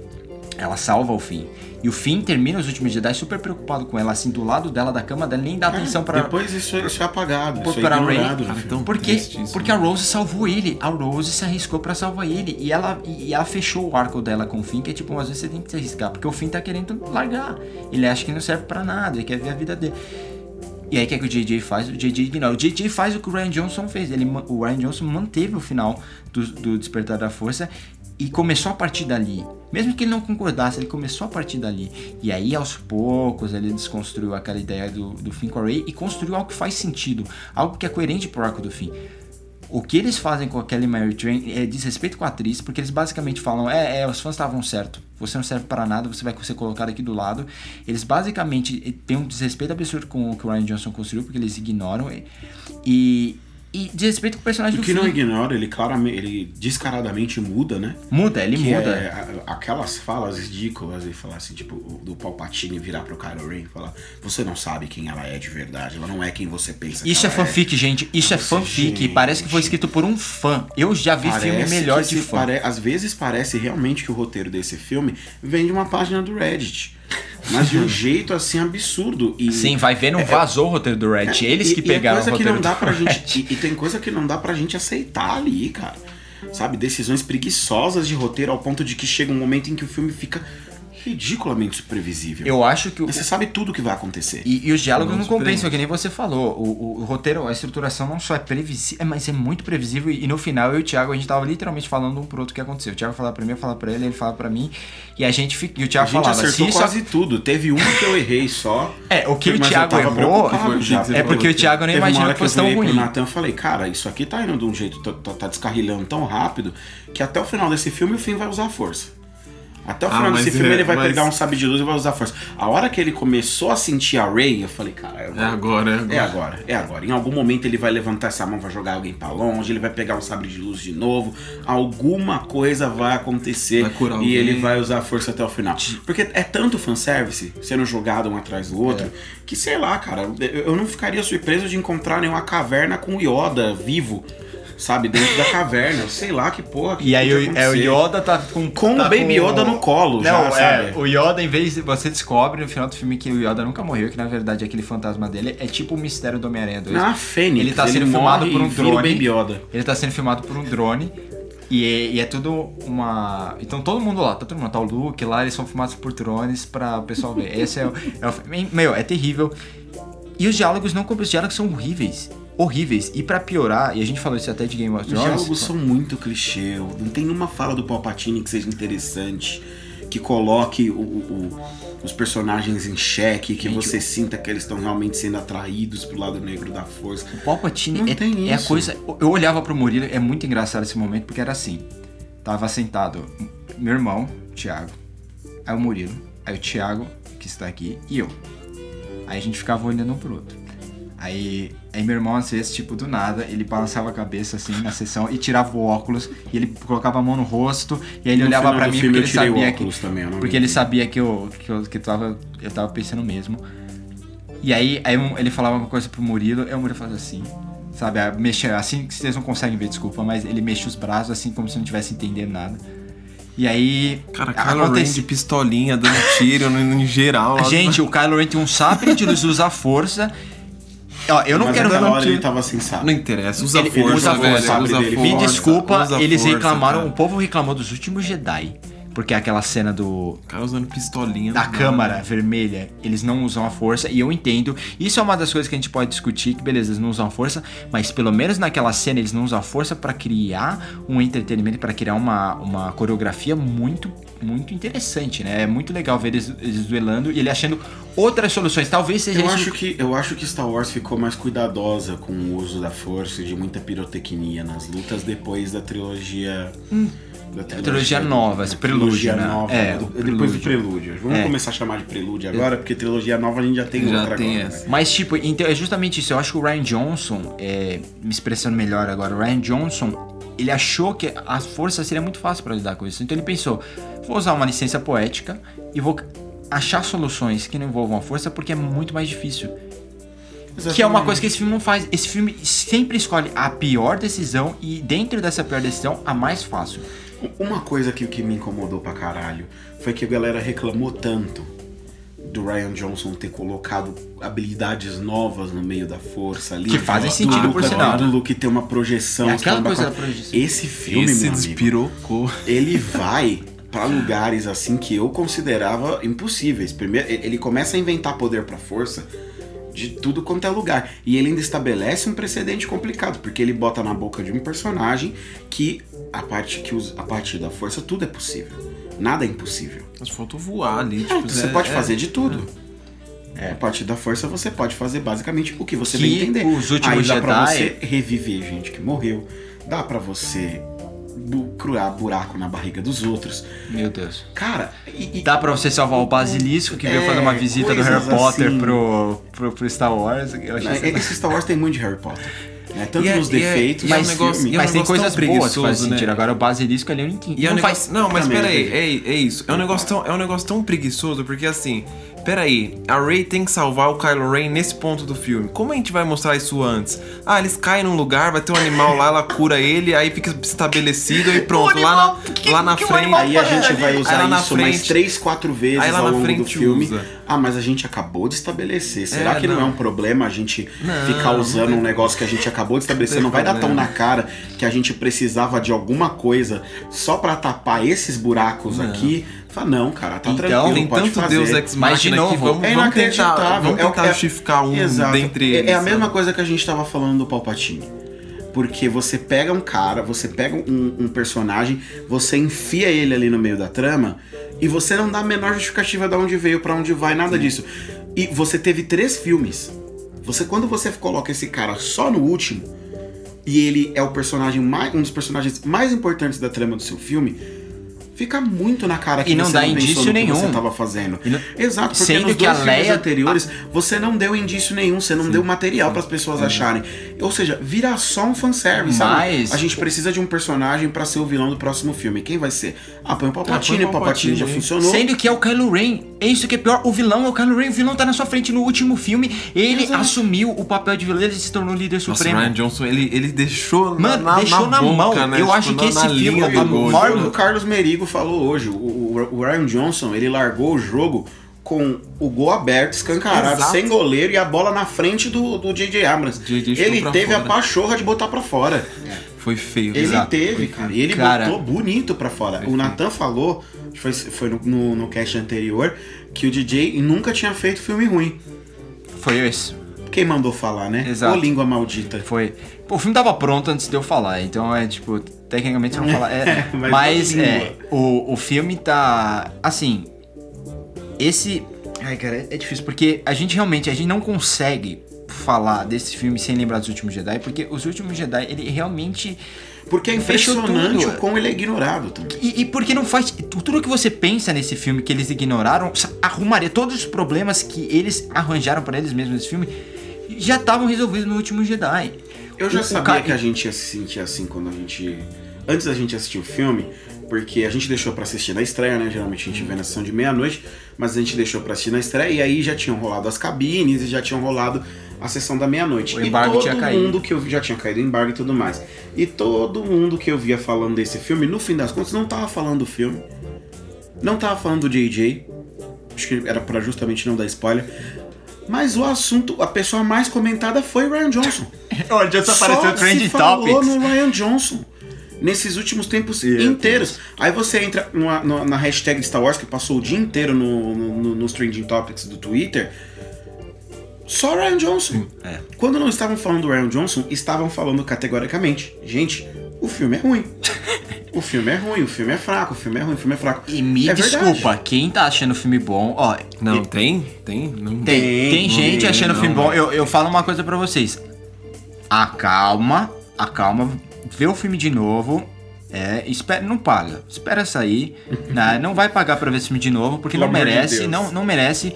ela salva o fim. E o fim termina os últimos Jedi super preocupado com ela, assim, do lado dela, da cama dela, nem dá atenção pra. Depois isso, isso é apagado. Por- isso é para ignorado no Cara, filme. então- Porque, porque a Rose salvou ele. A Rose se arriscou pra salvar ele. E ela, e ela fechou o arco dela com o Finn, que é tipo, às vezes você tem que se arriscar. Porque o Finn tá querendo largar. Ele acha que não serve pra nada, ele quer ver a vida dele. E aí o que, é que o JJ faz? O JJ ignora. O JJ faz o que o Ryan Johnson fez. Ele, o Ryan Johnson manteve o final do, do Despertar da Força e começou a partir dali. Mesmo que ele não concordasse, ele começou a partir dali. E aí, aos poucos, ele desconstruiu aquela ideia do, do Finn com a Rey e construiu algo que faz sentido. Algo que é coerente pro arco do Finn. O que eles fazem com a Kelly Mary Tran é desrespeito com a atriz, porque eles basicamente falam: é, é os fãs estavam certo, você não serve para nada, você vai ser colocado aqui do lado. Eles basicamente eh, têm um desrespeito absurdo com o que o Ryan Johnson construiu, porque eles ignoram. E, e, desrespeito com o personagem O do que não Finn. ignora, ele claramente, ele descaradamente muda, né? Muda, ele que muda. é aquelas falas ridículas e falar assim, tipo, o- do Palpatine virar pro Kylo Ren e falar: Você não sabe quem ela é de verdade, ela não é quem você pensa. que Isso é ela fanfic, gente. Isso é fanfic. gente. Parece que foi escrito por um fã. Eu já vi filme melhor que de fã. pare- Às vezes parece realmente que o roteiro desse filme vem de uma página do Reddit. Mas de um jeito assim absurdo. E Sim, vai ver, não vazou o roteiro do Red. Eles e- que e é pegaram coisa o que roteiro não dá pra Red. gente. E, e tem coisa que não dá pra gente aceitar ali, cara. Sabe? Decisões preguiçosas de roteiro ao ponto de que chega um momento em que o filme fica ridiculamente previsível. Eu acho que o, Você sabe tudo o que vai acontecer. E, e os diálogos Não compensam, que nem você falou. O, o- o roteiro, a estruturação não só é previsível, mas é muito previsível. E, no final, eu e o Thiago, a gente tava literalmente falando um pro outro o que aconteceu. O Thiago falava pra mim, eu falava pra ele, ele falava pra mim. E a gente fica. E o A Thiago gente falava, acertou isso. quase tudo. Teve um que eu errei só. É, o que o eu Thiago errou é é porque o Thiago nem imaginou que eu fosse tão ruim. Nathan e falei, cara, isso aqui tá indo de um jeito, tá, tá, tá descarrilhando tão rápido, que até o final desse filme o Finn vai usar a força. Até o Ah, final mas desse filme é- ele vai mas- pegar um sabre de luz e vai usar a força. A hora que ele começou a sentir a Ray, eu falei, cara, eu vou- É agora, é agora. é agora, é agora. Em algum momento ele vai levantar essa mão, vai jogar alguém pra longe, ele vai pegar um sabre de luz de novo. Alguma coisa vai acontecer Vai e ele vai usar a força até o final. Porque é tanto fanservice sendo jogado um atrás do outro É. que sei lá, cara, eu- eu não ficaria surpreso de encontrar nenhuma caverna com Yoda vivo, sabe, dentro da caverna. Sei lá que porra. que E aí o, é, o. Yoda tá com. Com o tá Baby Yoda no colo Não, já, é, sabe? o Yoda, em vez de. Você descobre no final do filme que o Yoda nunca morreu, que na verdade aquele fantasma dele é tipo o mistério do Homem-Aranha 2. Na Fênix, Ele tá sendo filmado por um o drone. Baby Yoda. Ele tá sendo filmado por um drone. E é, e é tudo uma. Então todo mundo lá, tá todo mundo, tá o Luke lá, eles são filmados por drones pra o pessoal ver. Esse é o. É o meu, é terrível. E os diálogos não compensam, os diálogos são horríveis. Horríveis. E pra piorar, e a gente falou isso até de Game of Os Thrones. diálogos são muito clichê. Não tem nenhuma fala do Palpatine que seja interessante, que coloque o- o- os personagens em xeque, que Gente, você sinta que eles estão realmente sendo atraídos pro lado negro da força. O Palpatine Não é, tem é a isso. coisa. Eu olhava pro Murilo, é muito engraçado esse momento, porque era assim. Tava sentado meu irmão, Thiago, aí o Murilo, aí o Thiago, que está aqui, e eu. Aí a gente ficava olhando um pro outro. Aí, aí meu irmão, às vezes, tipo, do nada, ele balançava a cabeça assim na sessão e tirava o óculos e ele colocava a mão no rosto e aí ele No olhava do mim porque ele sabia que. também, porque ele sabia que eu, que eu, que eu, tava, eu tava pensando mesmo. E aí, aí ele falava uma coisa pro Murilo, aí o Murilo fazia assim. Sabe, mexia assim que vocês não conseguem ver, desculpa, mas ele mexia os braços assim como se não tivesse entendendo nada. E aí. Cara, Kylo Ren acontece- de pistolinha, dando tiro no, em geral. Gente, o Kylo Ren tem um sabre de luz, usa a força. Ó, eu não Mas quero ver. hora ele tava sem sabre. Não interessa, usa Ele- força, usa velho. força, usa dele. Me desculpa, usa eles força, reclamaram, cara. o povo reclamou dos últimos Jedi. Porque é aquela cena do, O cara usando pistolinha. da câmara né? vermelha, eles não usam a força, e eu entendo. Isso é uma das coisas que a gente pode discutir, que beleza, eles não usam a força, mas pelo menos naquela cena eles não usam a força pra criar um entretenimento, pra criar uma, uma coreografia muito, muito interessante, né? É muito legal ver eles, eles duelando e ele achando outras soluções. Talvez seja Eu isso. acho, que, eu acho que Star Wars ficou mais cuidadosa com o uso da força e de muita pirotecnia nas lutas depois da trilogia. Da trilogia nova, esse prelúdio, trilogia né? nova. É, do- depois do prelúdio. Vamos É. começar a chamar de prelúdio agora, porque trilogia nova a gente já tem Já outra tem agora. essa. né? Mas, tipo, então, é justamente isso. Eu acho que o Ryan Johnson, é, me expressando melhor agora, o Ryan Johnson, ele achou que a força seria muito fácil pra lidar com isso. Então ele pensou, vou usar uma licença poética e vou achar soluções que não envolvam a força porque é muito mais difícil. Que é uma coisa que esse filme não faz. Esse filme sempre escolhe a pior decisão e dentro dessa pior decisão, a mais fácil. Uma coisa que, que me incomodou pra caralho foi que a galera reclamou tanto do Ryan Johnson ter colocado habilidades novas no meio da força ali. Que fazem Do sentido, por Luke- sinal. Do Luke ter uma projeção. É aquela coisa da projeção. Esse filme, Esse meu amigo, ele vai pra lugares assim que eu considerava impossíveis. Primeiro, ele começa a inventar poder pra força de tudo quanto é lugar. E ele ainda estabelece um precedente complicado, porque ele bota na boca de um personagem que a parte que os- a partir da força tudo é possível. Nada é impossível. Mas faltou voar ali. É, tipo, você é- pode é- fazer de tudo. A partir da força você pode fazer basicamente o que você Que bem entender. os últimos Aí dá pra Jedi- você reviver gente que morreu, dá pra você bu- curar buraco na barriga dos outros. Meu Deus. Cara, e, e- Dá pra você salvar o Basilisco que veio É, fazer uma visita do Harry Potter assim. pro, pro, pro Star Wars. Eu achei né, sensacional. esse Star Wars tem muito de Harry Potter. Né? Tanto é- nos é- defeitos, e é um mas negócio- é um Mas tem coisas boas que fazem preguiçoso, sentido. né? Agora o Basilisco ali eu não entendi. E é um não negócio, faz... não, mas peraí, é, é isso. É um, negócio tão, é um negócio tão preguiçoso, porque assim, peraí, a Rey tem que salvar o Kylo Ren nesse ponto do filme. Como a gente vai mostrar isso antes? Ah, eles caem num lugar, vai ter um animal lá, ela cura ele, aí fica estabelecido e pronto. lá na, Que- lá na frente. Aí a gente vai usar isso mais frente- três, quatro vezes Aí lá ao na longo do filme. usa. Ah, mas a gente acabou de estabelecer. Será É, que não. não. é um problema a gente Não, ficar usando um negócio que a gente acabou de estabelecer? Não vai dar tão na cara que a gente precisava de alguma coisa só pra tapar esses buracos Não. aqui? Fala, não, cara, tá Então, tranquilo, Tem pode tanto fazer. Deus Ex Mas, de Machina novo, que vamos, É vamos tentar, inacreditável. vamos É tentar é- justificar um Exato. dentre É- eles. É, a mesma coisa que a gente tava falando do Palpatine. Porque você pega um cara, você pega um, um personagem, você enfia ele ali no meio da trama e você não dá a menor justificativa de onde veio, pra onde vai, nada disso. E você teve três filmes. Você quando você coloca esse cara só no último e ele é o personagem mais, um dos personagens mais importantes da trama do seu filme, fica muito na cara que E não você dá não indício que nenhum. você tava fazendo. E não- Exato, porque Sendo nos que dois a filmes Leia- anteriores você não deu indício nenhum, você não deu material para as pessoas acharem. Ou seja, vira só um fanservice, Mas- sabe? A gente precisa de um personagem para ser o vilão do próximo filme. Quem vai ser? Ah, põe o Palpatine, Ah, põe o Palpatine já Palpatine. funcionou. Sendo que é o Kylo Ren. É isso que é pior. O vilão é o Kylo Ren. O vilão tá na sua frente no último filme. Ele Exato. assumiu o papel de vilão. Ele se tornou líder Nossa, supremo. Ryan Johnson, ele, ele deixou Mano, na, na, deixou na boca, mão. né? Eu acho Tipo, que na- esse na filme- maior- O Carlos Merigo falou hoje, o, o- Ryan Johnson, ele largou o jogo com o gol aberto, escancarado, Exato. sem goleiro e a bola na frente do, do J.J. Abrams. J.J. ele teve a fora. pachorra de botar pra fora. Foi feio. Ele Exato. teve, cara. E ele Cara. botou bonito pra fora. O Nathan falou, foi, foi no, no, no cast anterior, que o DJ nunca tinha feito filme ruim. Foi esse. Quem mandou falar, né? Exato. Ô língua maldita. Foi. Pô, o filme tava pronto antes de eu falar, então é tipo, tecnicamente não fala. É, Mas mas língua. é, o, o filme tá. Assim. Esse. Ai, cara, é difícil, porque a gente realmente, a gente não consegue falar desse filme sem lembrar dos últimos Jedi, porque os últimos Jedi, ele realmente. Porque é impressionante o quão ele é ignorado também. E, e porque não faz. Tudo que você pensa nesse filme que eles ignoraram, arrumaria todos os problemas que eles arranjaram pra eles mesmos nesse filme, já estavam resolvidos no último Jedi. Eu já O- o sabia ca- que a gente ia se sentir assim quando a gente. Antes da gente assistir o filme, porque a gente deixou pra assistir na estreia, né? Geralmente a gente vê na sessão de meia-noite, mas a gente deixou pra assistir na estreia e aí já tinham rolado as cabines e já tinham rolado a sessão da meia-noite. O E embargo todo tinha caído. mundo que eu vi, já tinha caído o embargo e tudo mais. E todo mundo que eu via falando desse filme, no fim das contas, não tava falando do filme. Não tava falando do JJ. Acho que era pra justamente não dar spoiler. Mas o assunto, a pessoa mais comentada foi Ryan Johnson. Onde essa Só se falou no Ryan Johnson. Nesses últimos tempos inteiros. Aí você entra numa- numa- na hashtag Star Wars, que passou o dia inteiro no, no, no- nos Trending Topics do Twitter. Só Ryan Johnson. é. Quando não estavam falando do Ryan Johnson, estavam falando categoricamente. Gente, o filme é ruim. o filme é ruim, o filme é fraco, o filme é ruim, o filme é fraco. E me É verdade. desculpa, quem tá achando o filme bom, ó. Não, e- tem? Tem? Não Tem, tem, Tem, gente tem, achando o não, filme bom. Eu, eu falo uma coisa pra vocês. Acalma, acalma, vê o filme de novo. É, espera, não paga. Espera sair. né? Não vai pagar pra ver esse filme de novo, porque Pelo não de merece. Deus. não, não merece.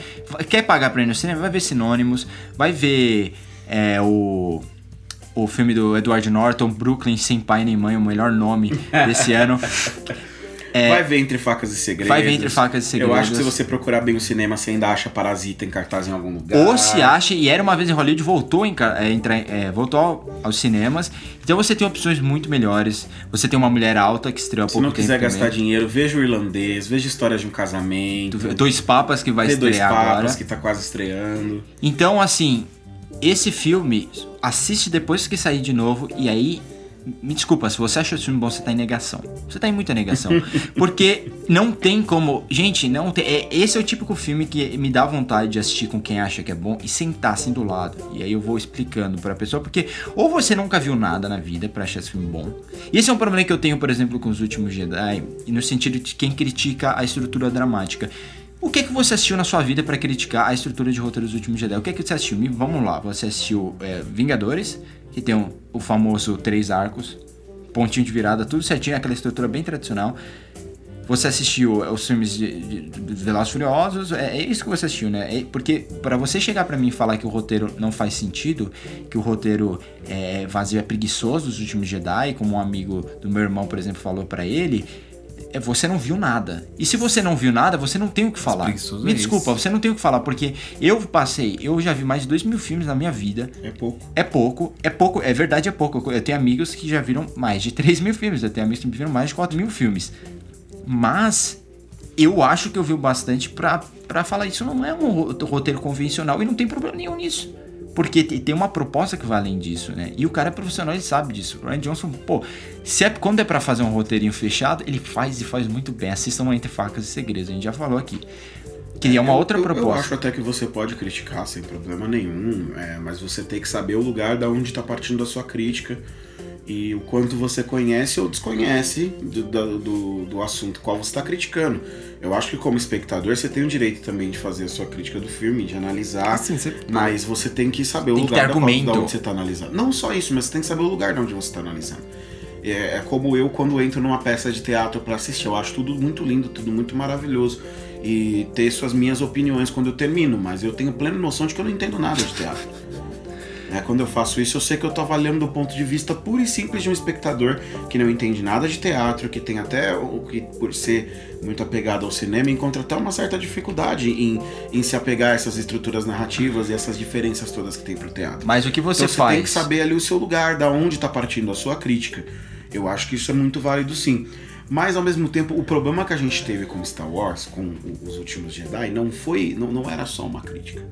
Quer pagar pra ir no cinema? Vai ver Sinônimos. Vai ver é, o. O filme do Edward Norton, Brooklyn Sem Pai Nem Mãe, o melhor nome desse ano. Vai ver Entre Facas e Segredos. Vai ver Entre Facas e Eu acho que se Segredos. você procurar bem o cinema, você ainda acha Parasita em cartaz em algum lugar. Ou se acha, e era uma vez em Hollywood, voltou, em, é, entrar, é, voltou ao- aos cinemas. Então você tem opções muito melhores. Você tem uma mulher alta que estreou há Se pouco não quiser tempo gastar dinheiro, veja o irlandês, veja histórias de um casamento. Dois Papas que vai vê dois estrear papas agora. que tá quase estreando. Então, assim, esse filme, assiste depois que sair de novo, e aí. Me desculpa, se você achou esse filme bom, você tá em negação. Você tá em muita negação. Porque não tem como. Gente, não tem. é- esse é o típico filme que me dá vontade de assistir com quem acha que é bom e sentar assim do lado. E aí eu vou explicando pra pessoa, porque ou você nunca viu nada na vida pra achar esse filme bom. E esse é um problema que eu tenho, por exemplo, com os últimos Jedi, e no sentido de quem critica a estrutura dramática. O que que você assistiu na sua vida pra criticar a estrutura de roteiro dos últimos Jedi? O que que você assistiu? Vamos lá, você assistiu é, Vingadores, que tem um- o famoso três arcos, pontinho de virada, tudo certinho, aquela estrutura bem tradicional. Você assistiu é, os filmes de, de, Velozes e Furiosos, é, é isso que você assistiu, né? É- porque pra você chegar pra mim e falar que o roteiro não faz sentido, que o roteiro é vazio, é preguiçoso dos últimos Jedi, como um amigo do meu irmão, por exemplo, falou pra ele, é, você não viu nada. E se você não viu nada, você não tem o que falar. Me é desculpa, você não tem o que falar, porque eu passei, eu já vi mais de dois mil filmes na minha vida. É pouco. É pouco, é pouco, é verdade, é pouco. Eu tenho amigos que já viram mais de 3 mil filmes, eu tenho amigos que viram mais de 4 mil filmes. Mas eu acho que eu vi bastante pra, pra falar isso não é um ro- roteiro convencional e não tem problema nenhum nisso. Porque te- tem uma proposta que vai além disso, né? E o cara é profissional, ele sabe disso. O Ryan Johnson, pô, se é, quando é pra fazer um roteirinho fechado, ele faz e faz muito bem. Assistam Entre Facas e Segredos, a gente já falou aqui. Que é uma Eu- outra eu, proposta. Eu acho até que você pode criticar sem problema nenhum, é, mas você tem que saber o lugar da onde está partindo a sua crítica e o quanto você conhece ou desconhece do, do, do- assunto qual você está criticando. Eu acho que como espectador você tem o direito também de fazer a sua crítica do filme, de analisar, Assim, você- mas você tem que saber o Tem que lugar da, da onde você está analisando. Não só isso, mas você tem que saber o lugar de onde você está analisando. É, é como eu quando entro numa peça de teatro para assistir. Eu acho tudo muito lindo, tudo muito maravilhoso. E ter suas minhas opiniões quando eu termino, mas eu tenho plena noção de que eu não entendo nada de teatro. É, quando eu faço isso, eu sei que eu tô avaliando do ponto de vista puro e simples de um espectador que não entende nada de teatro, que tem até o que, por ser muito apegado ao cinema, encontra até uma certa dificuldade em, em se apegar a essas estruturas narrativas e essas diferenças todas que tem pro teatro. Mas o que você então, faz? Você tem que saber ali o seu lugar, da onde está partindo a sua crítica. Eu acho que isso é muito válido sim. Mas ao mesmo tempo, o problema que a gente teve com Star Wars, com o- os últimos Jedi, não foi. Não, não era só uma crítica.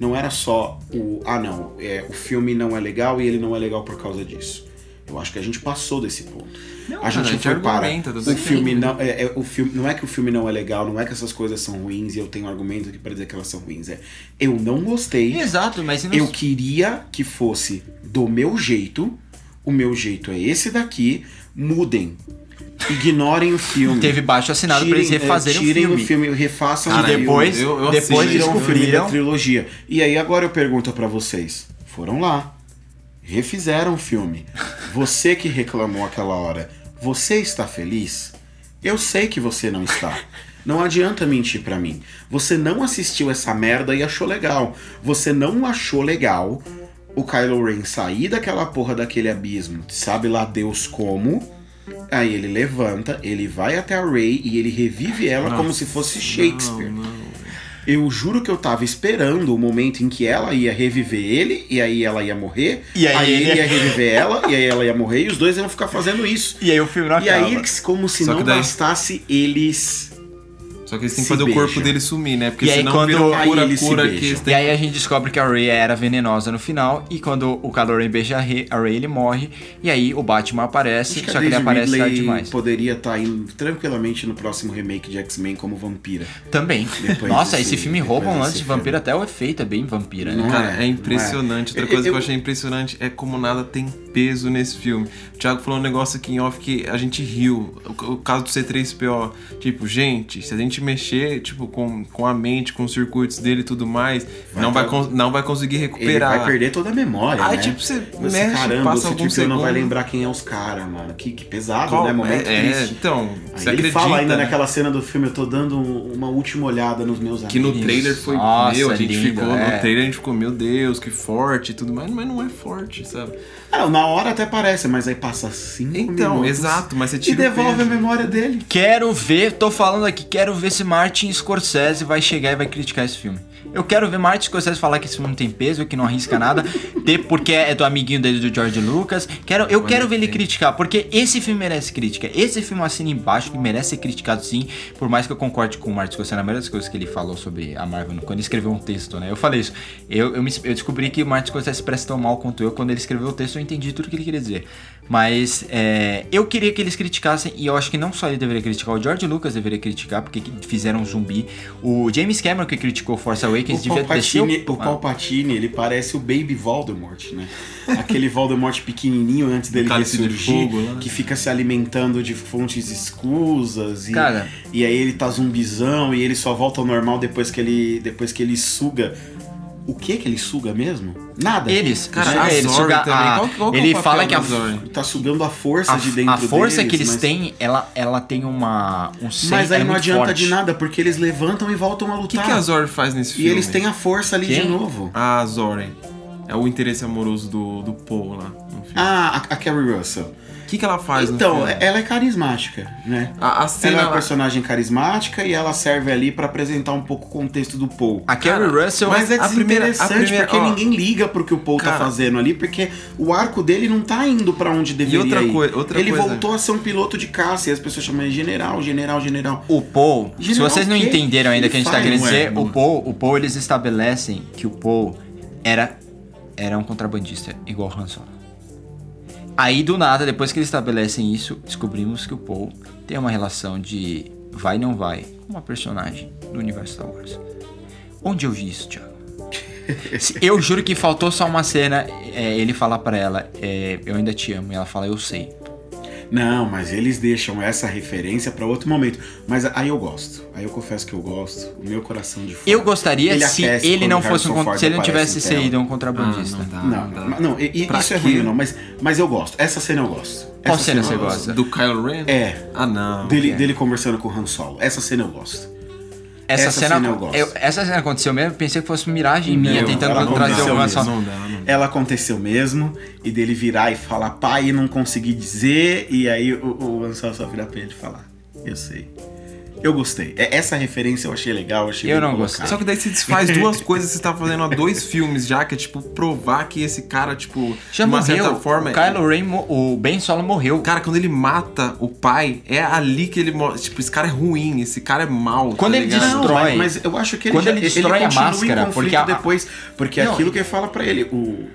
Não era só o. Ah não, é, o filme não é legal e ele não é legal por causa disso. Eu acho que a gente passou desse ponto. Não, a gente a gente foi para. O filme não é, é- o filme não é que o filme não é legal, não é que essas coisas são ruins e eu tenho argumento aqui para dizer que elas são ruins. É, eu não gostei. Exato, mas não... Eu queria que fosse do meu jeito. O meu jeito é esse daqui. Mudem. Ignorem o filme. Teve baixo assinado pra eles é, refazerem tirem o filme. refaçam Cara, o E filme. depois, eu- eu depois o filme descobriram... trilogia. E aí agora eu pergunto pra vocês. Foram lá. Refizeram o filme. Você que reclamou aquela hora. Você está feliz? Eu sei que você não está. Não adianta mentir pra mim. Você não assistiu essa merda e achou legal. Você não achou legal o Kylo Ren sair daquela porra daquele abismo, sabe lá Deus como, Aí ele levanta, ele vai até a Ray e ele revive ela como se fosse Shakespeare. Eu juro que eu tava esperando o momento em que ela ia reviver ele, e aí ela ia morrer, E aí ele ele- ia reviver ela, e aí ela ia morrer, e os dois iam ficar fazendo isso. E aí o filme não E acaba. aí, como se Só não daí- bastasse eles. Só que eles têm que fazer o corpo beijam. dele sumir, né? Porque E aí, senão quando- vira aí eles se cura que beijam. E aí a gente descobre que a Ray era venenosa no final, e quando o Kylo Ren beija a Ray, a Ray ele morre, e aí o Batman aparece, que só que ele aparece tarde demais. poderia estar indo tranquilamente no próximo remake de X-Men como vampira. Também. Depois Nossa, desse- esse filme rouba um lance de filme. vampiro, até o efeito é bem vampira, né? Não Cara, é, é impressionante. não é. Outra coisa Eu- que eu achei impressionante é como nada tem peso nesse filme. O Thiago falou um negócio aqui em off que a gente riu. O, o caso do C3PO. Tipo, gente, se a gente mexer tipo, com, com a mente, com os circuitos dele e tudo mais, Vai não, vai, não vai conseguir Ele recuperar. vai perder toda a memória, Aí, né? tipo, você Você, mexe, caramba, passa alguns tipo, não vai lembrar quem é os caras, mano. Que, que pesado, Qual- né? Momento é, é, triste. então, Aí você ele acredita, fala ainda né? naquela cena do filme, eu tô dando um- uma última olhada nos meus Que no amigos. trailer foi. Nossa, meu, a gente lindo, ficou. é. No trailer a gente ficou, meu Deus, que forte e tudo mais, mas não é forte, sabe? Ah, na hora até parece, mas aí passa cinco Então, minutos exato, mas você E tira o devolve a memória dele. Quero ver, tô falando aqui, quero ver se Martin Scorsese vai chegar e vai criticar esse filme. Eu quero ver Martin Scorsese falar que esse filme não tem peso, que não arrisca nada, porque é do amiguinho dele do George Lucas. Quero, eu quero ver ele criticar, porque esse filme merece crítica. Esse filme assina embaixo que merece ser criticado sim, por mais que eu concorde com o Martin Scorsese na maioria das coisas que ele falou sobre a Marvel quando ele escreveu um texto, né? Eu falei isso. Eu, eu, me- eu descobri que o Martin Scorsese se presta tão mal quanto eu. Quando ele escreveu o texto, eu entendi tudo que ele queria dizer. Mas é, eu queria que eles criticassem, e eu acho que não só ele deveria criticar, o George Lucas deveria criticar, porque que fizeram um zumbi. O James Cameron, que criticou Force Awakens, O devia Palpatine, o Ah, Palpatine, ele parece o Baby Voldemort, né? Aquele Voldemort pequenininho antes dele cálice de ressurgir, fogo lá. que fica se alimentando de fontes escusas e, Cara. e aí ele tá zumbizão e ele só volta ao normal depois que ele depois que ele suga. O que que ele suga mesmo? Nada. Eles, Cara, suga a ele, suga também. a- Qual qual é o ele papel fala que a, tá sugando a força a, de dentro a força deles, que eles mas- têm, ela, ela tem uma um Mas centro, aí é não adianta forte. de nada, porque eles levantam e voltam a O que, lutar. que a Zori faz nesse E filme? eles têm a força ali Quem? de novo. A Zori. É o interesse amoroso do, do Paul lá no filme. Ah, a, a Carrie Russell. O que, que ela faz Então, no filme? ela é carismática, né? A, a Ela cena... é uma personagem carismática e ela serve ali pra apresentar um pouco o contexto do Paul. A Carrie Russell Mas é a primeira- a desinteressante primeira- porque ó, ninguém liga pro que o Paul tá cara, fazendo ali, porque o arco dele não tá indo pra onde deveria outra ir. coi- outra ele coisa- voltou a ser um piloto de caça e as pessoas chamam ele general, general, general. O Paul, se General vocês não entenderam ainda o que a gente tá querendo dizer, o. Paul, o Paul eles estabelecem que o Paul era era um contrabandista igual o Han Solo. Aí do nada, depois que eles estabelecem isso, descobrimos que o Paul tem uma relação de vai não vai com uma personagem do universo Star Wars. Onde eu vi isso, Thiago? Eu juro que faltou só uma cena, é, ele falar pra ela, é, eu ainda te amo, e ela fala, eu sei. Não, mas eles deixam essa referência pra outro momento. Mas aí eu gosto. Aí eu confesso que eu gosto. O meu coração de fora. Eu gostaria Ele se ele não o fosse um, Ford se ele não tivesse sido um Ah, contrabandista. não dá, Não, não dá. não, e- isso é quê? ruim, não, mas, mas eu gosto. Essa cena eu gosto. Qual Essa cena eu você gosto. gosta? Do Kylo Ren? É. Ah, não. Dele, dele conversando com o Han Solo. Essa cena eu gosto. Essa, Essa cena, cena eu gosto. eu- essa cena aconteceu mesmo, pensei que fosse miragem minha, Não, tentando ela não trazer alguma mesmo. ação. Não dá, não. Ela aconteceu mesmo, e dele virar e falar pai e não conseguir dizer, e aí o, o Han Solo só virar pra ele falar, eu sei. Eu gostei. É- Essa referência eu achei legal, achei Eu não colocado. gostei. Só que daí você desfaz duas coisas que você tá fazendo há dois filmes já, que é tipo provar que esse cara, tipo, Já de uma morreu. certa forma. o Kylo Ren, mo- o Ben Solo morreu. Cara, quando ele mata o pai, é ali que ele mostra. Tipo, esse cara é ruim, esse cara é mau. Quando tá ele ligado? Destrói- mas, mas eu acho que ele Quando já, ele destrói a continua máscara, em conflito porque a- depois, porque é Não, aquilo que ele fala pra ele, o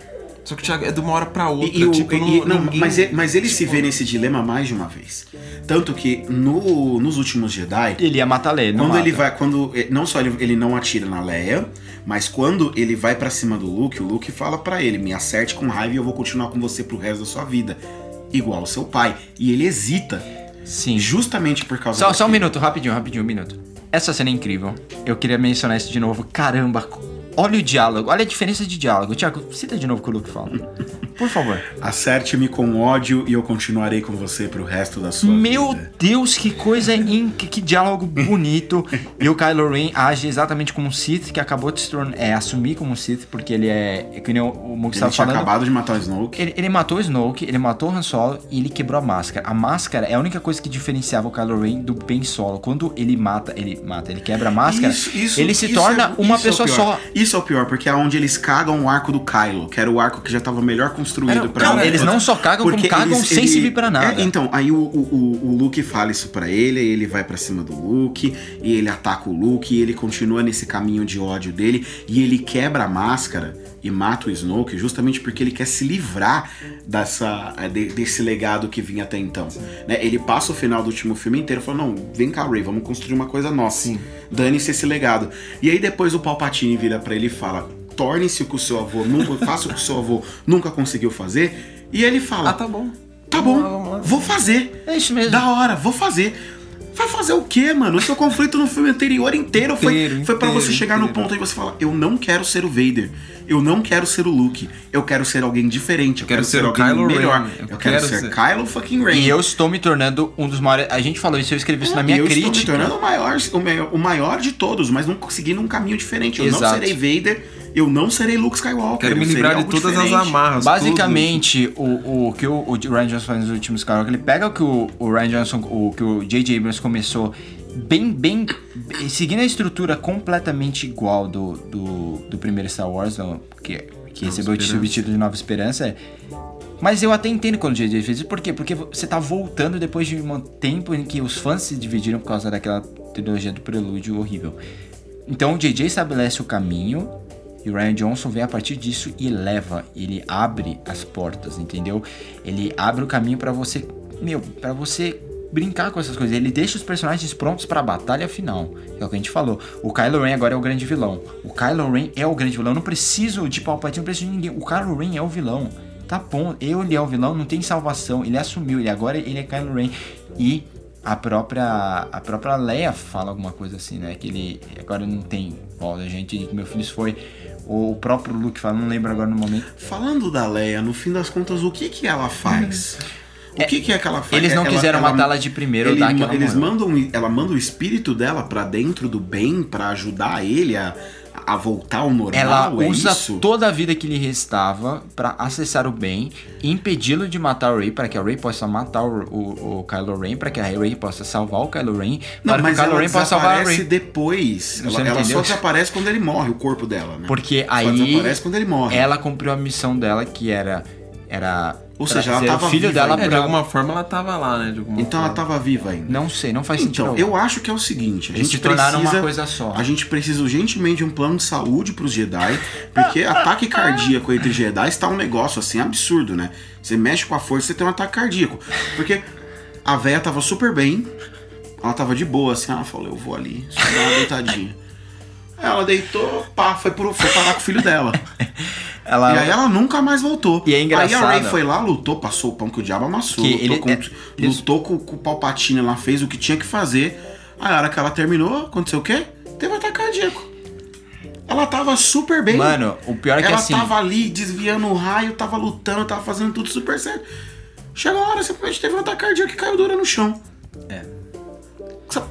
Só que, Thiago, é de uma hora pra outra. E, e o- tipo, e- não, não, ninguém- mas, ele, mas ele se vê nesse dilema mais de uma vez. Tanto que no, nos últimos Jedi, Ele ia matar Leia, não quando ele mata. vai, quando não só ele, ele não atira na Leia, mas quando ele vai pra cima do Luke, o Luke fala pra ele: "Me acerte com raiva e eu vou continuar com você pro resto da sua vida", igual ao seu pai. E ele hesita, Sim. justamente por causa Só, só um minuto, rapidinho, rapidinho, um minuto. Essa cena é incrível. Eu queria mencionar isso de novo. Caramba, olha o diálogo, olha a diferença de diálogo. Tiago, cita de novo o que o Luke fala. Por favor. Acerte-me com ódio e eu continuarei com você pro resto da sua Meu vida. Deus, que coisa in... que, diálogo bonito. e o Kylo Ren age exatamente como um Sith que acabou de se tornar, é, assumir como um Sith, porque ele é, é que nem o, o Mug Ele estava falando. acabado de matar o Snoke. Ele, ele matou o Snoke, ele matou o Han Solo e ele quebrou a máscara. A máscara é a única coisa que diferenciava o Kylo Ren do Ben Solo. Quando ele mata, ele mata, ele quebra a máscara, ele se isso torna é- uma isso é pessoa só. Isso é o pior, porque é onde eles cagam o arco do Kylo, que era o arco que já tava melhor construído não, ele. eles não só cagam, como cagam sem servir pra nada. É, então, aí o, o, o- Luke fala isso pra ele, aí ele vai pra cima do Luke, e ele ataca o Luke, e ele continua nesse caminho de ódio dele, e ele quebra a máscara e mata o Snoke justamente porque ele quer se livrar dessa, de- desse legado que vinha até então. Né? Ele passa o final do último filme inteiro falando, não, vem cá, Ray, vamos construir uma coisa nossa. Dane-se esse legado. E aí depois o Palpatine vira pra ele e fala, torne-se o que o seu avô nunca, faça o que o seu avô nunca conseguiu fazer. E ele fala, Ah, tá bom. Tá Vamos bom, lá, vamos lá. vou fazer. É isso mesmo. Da hora, vou fazer. Vai fazer o quê, mano? O seu conflito no filme anterior inteiro foi, Inteiro, foi para você chegar no inteiro. ponto aí você fala: Eu não quero ser o Vader. Eu não quero ser o Luke. Eu quero ser alguém diferente. Eu Quero quero, ser o alguém Kylo melhor. Eu Eu, quero, quero ser, ser- Kylo fucking Ren. E eu estou me tornando um dos maiores. A gente falou isso, eu escrevi isso na minha É, eu crítica. estou me tornando o maior, o maior, de todos, mas não seguindo um caminho diferente. Eu Exato. não serei Vader, eu não serei Luke Skywalker. Quero me livrar de todas as diferente. amarras. Basicamente, o, o que o, o Ryan Johnson faz nos últimos Skywalker, ele pega o que o, o Ryan Johnson, o que o J.J. Abrams começou bem, bem, bem- seguindo a estrutura completamente igual do, do, do primeiro Star Wars, do- que, que recebeu o subtítulo de Nova Esperança, é, mas eu até entendo quando o J.J. fez isso, por quê? Porque você tá voltando depois de um tempo em que os fãs se dividiram por causa daquela trilogia do prelúdio horrível. Então o J.J. estabelece o caminho e o Ryan Johnson vem a partir disso e leva, ele abre as portas, entendeu? Ele abre o caminho pra você, meu, para você brincar com essas coisas. Ele deixa os personagens prontos pra batalha final. É o que a gente falou. O Kylo Ren agora é o grande vilão. O Kylo Ren é o grande vilão. Eu não preciso de Palpatine, não preciso de ninguém. O Kylo Ren é o vilão. Tá bom, ele é o vilão, não tem salvação. Ele assumiu, ele agora ele é Kylo Ren e a própria a própria Leia fala alguma coisa assim, né? Que ele agora não tem volta, a gente que meu filho isso foi o próprio Luke fala, não lembro agora no momento. Falando da Leia, no fim das contas, o que que ela faz? O que que é que ela faz? Eles não Ela- quiseram matá-la de primeiro, ele- dar aquela Eles moral. mandam, ela manda o espírito dela pra dentro do bem pra ajudar ele a, a voltar ao normal. Ela é usa isso? toda a vida que lhe restava pra acessar o bem e impedi-lo de matar o Rey para que a Rey possa matar o, o, o Kylo Ren, para que a Rey possa salvar o Kylo Ren, Não, para que o mas Kylo ela Ren possa salvar a Rey. depois. Você Ela, ela só desaparece quando ele morre, o corpo dela, né? Porque Só aí desaparece quando ele morre. ela cumpriu a missão dela que era era Ou seja, ela tava o filho viva dela. É, de pra... alguma forma ela tava lá, né? Então ela forma. tava viva ainda. Não sei, não faz sentido. Então, eu acho que é o seguinte, a Eles gente se tornaram precisa, uma coisa só. A gente precisa urgentemente de um plano de saúde pros Jedi, porque ataque cardíaco entre Jedi está um negócio assim absurdo, né? Você mexe com a força, você tem um ataque cardíaco. Porque a véia tava super bem, ela tava de boa, assim, ela falou, eu vou ali, só dar uma deitadinha. Aí Ela deitou, pá, foi, pro, foi parar com o filho dela. Ela, E aí ela nunca mais voltou. E é Aí a engraçado. Ray foi lá, lutou, passou o pão que o diabo amassou, Que lutou, ele- com, é, lutou com, com o Palpatine lá, fez o que tinha que fazer. Aí a hora que ela terminou, aconteceu o quê? Teve um ataque cardíaco. Ela tava super bem. Mano, o pior é que ela assim, tava ali desviando o raio, tava lutando, tava fazendo tudo super certo. Chegou a hora, simplesmente teve um ataque cardíaco e caiu dura no chão. É.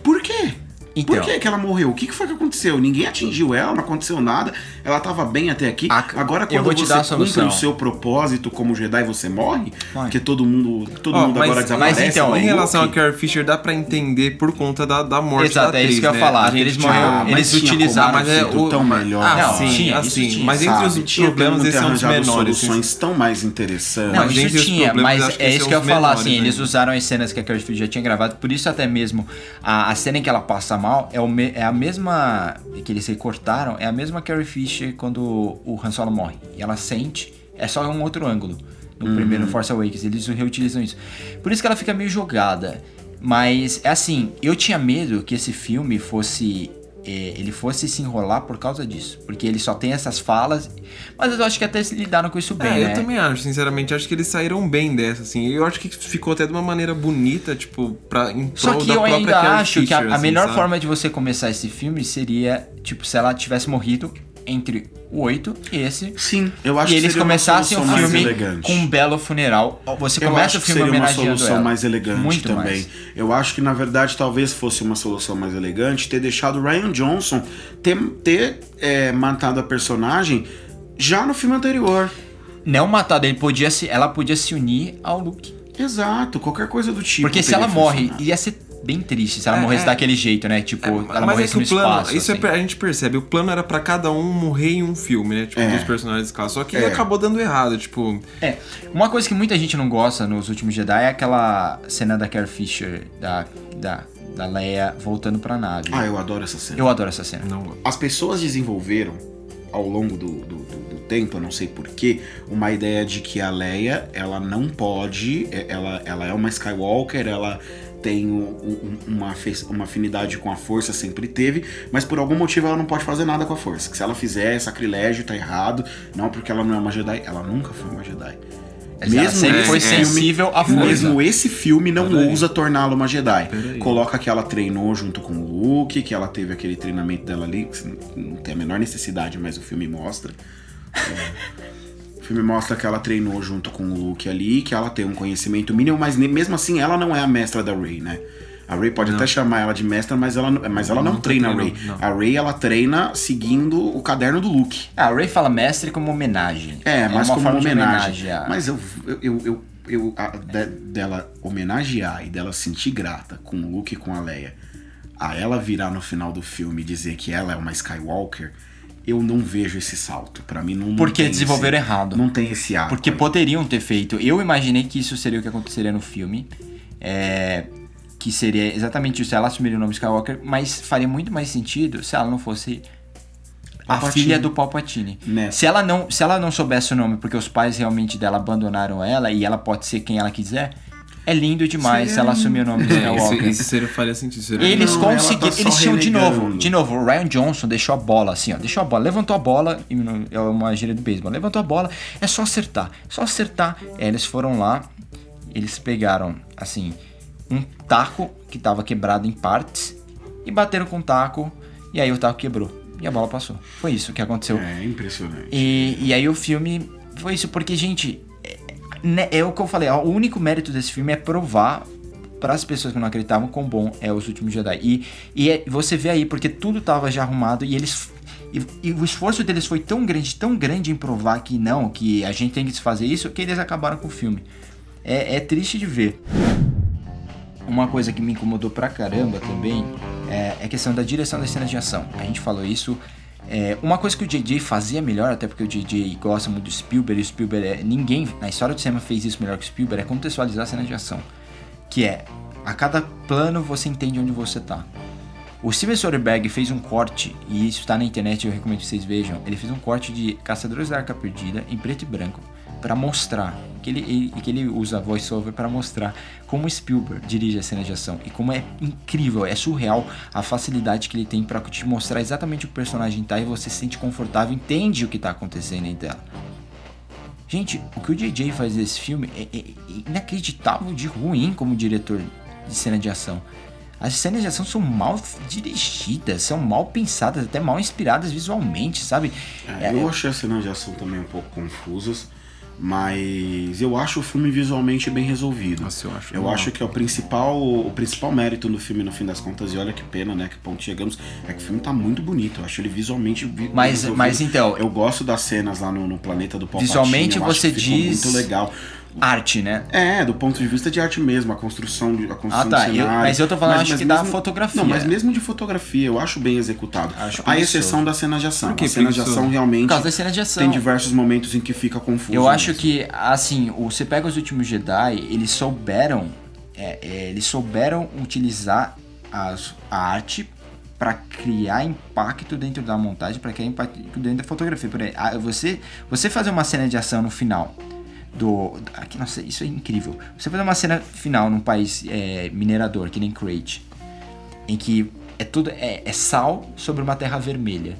Por quê? Então. Por que, que ela morreu? O que, que foi que aconteceu? Ninguém atingiu ela, não aconteceu nada. Ela tava bem até aqui. A- Agora, eu quando vou te você dar a cumpre solução. o seu propósito como Jedi, você morre. Vai. Porque todo mundo, todo Ó, mundo mas- agora mas desaparece. então, igual Em relação a. Carrie Fisher, dá pra entender por conta da, da morte Exato, da é atriz, isso que eu ia né? falar. A gente Eles morreram- Ah, mas eles utilizaram- mas é o- tão melhor. Ah, Não, sim, tinha, assim, tinha. mas entre os Tinha problemas ter esses são os menores. soluções tão mais interessantes. Não, Mas isso tinha, mas é isso que eu ia falar, assim, eles usaram as cenas que a Carrie Fisher já tinha gravado, por isso até mesmo a, a cena em que ela passa mal é, o me- é a mesma que eles recortaram, é a mesma Carrie Fisher quando o Han Solo morre. E ela sente, é só um outro ângulo. No Uhum. primeiro Force Awakens, eles reutilizam isso. Por isso que ela fica meio jogada. Mas é assim, eu tinha medo que esse filme fosse ele fosse se enrolar por causa disso. Porque ele só tem essas falas. Mas eu acho que até se lidaram com isso bem, É, né? eu também acho, sinceramente, acho que eles saíram bem dessa, assim. Eu acho que ficou até de uma maneira bonita, tipo, pra, em Só que eu ainda acho que a, a assim, melhor sabe? forma de você começar esse filme seria, tipo, se ela tivesse morrido entre o 8 e esse. Sim, eu acho e que eles começassem o filme com um belo funeral. Você Eu começa o filme seria uma solução ela. mais elegante Muito também. mais. Eu acho que na verdade talvez fosse uma solução mais elegante ter deixado Ryan Johnson ter, ter é, matado a personagem já no filme anterior. Não matado, ele podia se, ela podia se unir ao Luke. Exato, qualquer coisa do tipo. Porque se ela morre, ia ser bem triste se ela É, morresse é. daquele jeito, né? Tipo, ela Mas é morresse que no o plano, espaço. isso é assim. a gente percebe, o plano era pra cada um morrer em um filme, né? Tipo, É. dos personagens clássicos. Só que É. acabou dando errado, tipo. É, uma coisa que muita gente não gosta nos últimos Jedi é aquela cena da Carrie Fisher, da, da, da Leia voltando pra nave. Ah, eu adoro essa cena. Eu adoro essa cena. Não. As pessoas desenvolveram ao longo do, do, do- do tempo, eu não sei porquê, uma ideia de que a Leia, ela não pode, é- ela, ela é uma Skywalker, ela tem um- um- uma, uma afinidade com a força, sempre teve, mas por algum motivo ela não pode fazer nada com a força. Que se ela fizer, é sacrilégio, tá errado. Não porque ela não é uma Jedi, ela nunca foi uma Jedi. Ela sempre foi esse sensível à força. Mesmo esse filme não ousa torná-la uma Jedi. Coloca que ela treinou junto com o Luke, que ela teve aquele treinamento dela ali, que não tem a menor necessidade, mas o filme mostra. É. O filme mostra que ela treinou junto com o Luke ali, que ela tem um conhecimento mínimo, mas mesmo assim ela não é a mestra da Rey, né? A Rey pode até chamar ela de mestra, mas ela, não- mas ela não, Não treina a não. A Rey ela treina seguindo o caderno do Luke. Ah, a Ray fala mestre como homenagem. É, mas como forma de homenagem. homenagear. Mas eu, eu, eu, eu, eu- a- de- dela homenagear e dela se sentir grata com o Luke e com a Leia, a ela virar no final do filme e dizer que ela é uma Skywalker, eu não vejo esse salto. Pra mim não. não Porque tem desenvolveram esse- errado. Não tem esse arco. Porque aí. poderiam ter feito. Eu imaginei que isso seria o que aconteceria no filme. É, que seria exatamente isso. Ela assumiria o nome Skywalker, mas faria muito mais sentido se ela não fosse a Palpatine. filha do Palpatine. Né. Se ela não, se ela não soubesse o nome porque os pais realmente dela abandonaram ela e ela pode ser quem ela quiser, é lindo demais se ela assumir o nome de É, isso, Skywalker. isso seria, faria sentido. Seria Eles tá conseguiram. só eles tinham de novo. De novo, o Ryan Johnson deixou a bola assim, ó. Deixou a bola. Levantou a bola. e É uma gíria do beisebol. Levantou a bola. É só acertar. Só acertar. É, eles foram lá. Eles pegaram, assim, um taco que tava quebrado em partes. E bateram com o taco. E aí o taco quebrou. E a bola passou. Foi isso que aconteceu. É impressionante. E, e aí o filme foi isso, porque, gente, é, né, é o que eu falei, o único mérito desse filme é provar para as pessoas que não acreditavam quão bom é Os Últimos Jedi. E, e é- você vê aí, porque tudo tava já arrumado e eles. E, e o esforço deles foi tão grande, tão grande em provar que não, que a gente tem que fazer isso, que eles acabaram com o filme. É, é triste de ver. Uma coisa que me incomodou pra caramba também é, é a questão da direção das cenas de ação. A gente falou isso. É, uma coisa que o JJ fazia melhor, até porque o JJ gosta muito do Spielberg, e o Spielberg é, ninguém na história do cinema fez isso melhor que o Spielberg, é contextualizar a cena de ação. Que é, a cada plano você entende onde você tá. O Steven Soderbergh fez um corte, e isso tá na internet, eu recomendo que vocês vejam. Ele fez um corte de Caçadores da Arca Perdida em preto e branco para mostrar que ele, ele- que ele usa voiceover para mostrar como Spielberg dirige a cena de ação e como é incrível, é surreal a facilidade que ele tem para te mostrar exatamente o que o personagem tá e você se sente confortável, entende o que tá acontecendo em tela. Gente, o que o JJ faz nesse filme é, é- é inacreditável de ruim como diretor de cena de ação. As cenas de ação são mal dirigidas, são mal pensadas, até mal inspiradas visualmente, sabe? É, eu achei as cenas de ação também um pouco confusas, mas eu acho o filme visualmente bem resolvido. Nossa, eu acho Eu acho que é o principal, o principal mérito do filme no fim das contas, e olha que pena, né, que ponto chegamos, é que o filme tá muito bonito. Eu acho ele visualmente vi- Mas- resolvido. mas então- eu gosto das cenas lá no, no planeta do Palpatine. Visualmente eu acho você que ficou diz- muito legal. Arte, né? É, do ponto de vista de arte mesmo, a construção de a construção Ah, tá. do Eu- cenário. mas eu tô falando, acho que da fotografia. Não, mas mesmo de fotografia, eu acho bem executado. Acho a exceção das cenas de ação. Por que As cenas de ação realmente Por causa das cenas de ação. tem diversos momentos em que fica confuso. Eu acho mesmo. que, assim, o- você pega os últimos Jedi, eles souberam. é, é, eles souberam utilizar as- a arte para criar impacto dentro da montagem, para criar impacto dentro da fotografia. Por aí, você, você fazer uma cena de ação no final do. Aqui, nossa, isso é incrível. Você fazer uma cena final num país é, minerador, que nem Crate, em que é tudo. É, é sal sobre uma terra vermelha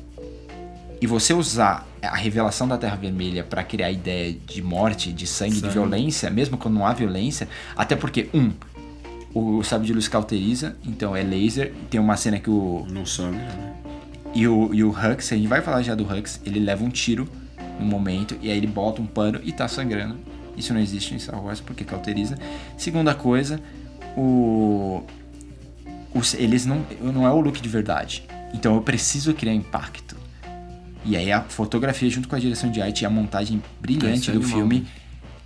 e você usar a revelação da Terra Vermelha pra criar a ideia de morte, de sangue, de Sangue. violência, mesmo quando não há violência, até porque, um, o sabre de luz cauteriza, então é laser, tem uma cena que o. Não sangue, né? E o, e o Hux, a gente vai falar já do Hux, ele leva um tiro no momento, e aí ele bota um pano e tá sangrando. Isso não existe em Star Wars porque cauteriza. Segunda coisa, o. os- eles não. Não é o look de verdade. Então eu preciso criar impacto. E aí a fotografia junto com a direção de arte e a montagem brilhante do filme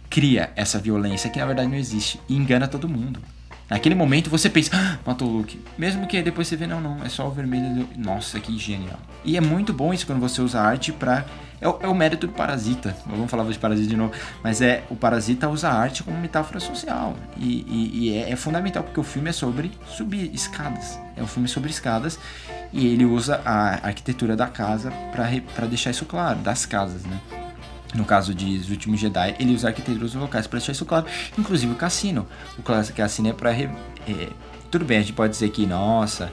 cria essa violência que na verdade não existe e engana todo mundo. Naquele momento você pensa, ah, matou o Luke. Mesmo que depois você vê, não, não, é só o vermelho. Do... Nossa, que genial. E é muito bom isso quando você usa arte pra. É o, é o mérito do parasita. Vamos falar de parasita de novo. Mas é o parasita usa a arte como metáfora social. E, e- e é, é fundamental porque o filme é sobre subir escadas. É um filme sobre escadas. E ele usa a arquitetura da casa pra deixar isso claro, das casas, né? No caso de Os Últimos Jedi, ele usa arquiteturas locais para deixar isso claro. Inclusive o cassino. O cassino é para. tudo bem, a gente pode dizer que, nossa, é,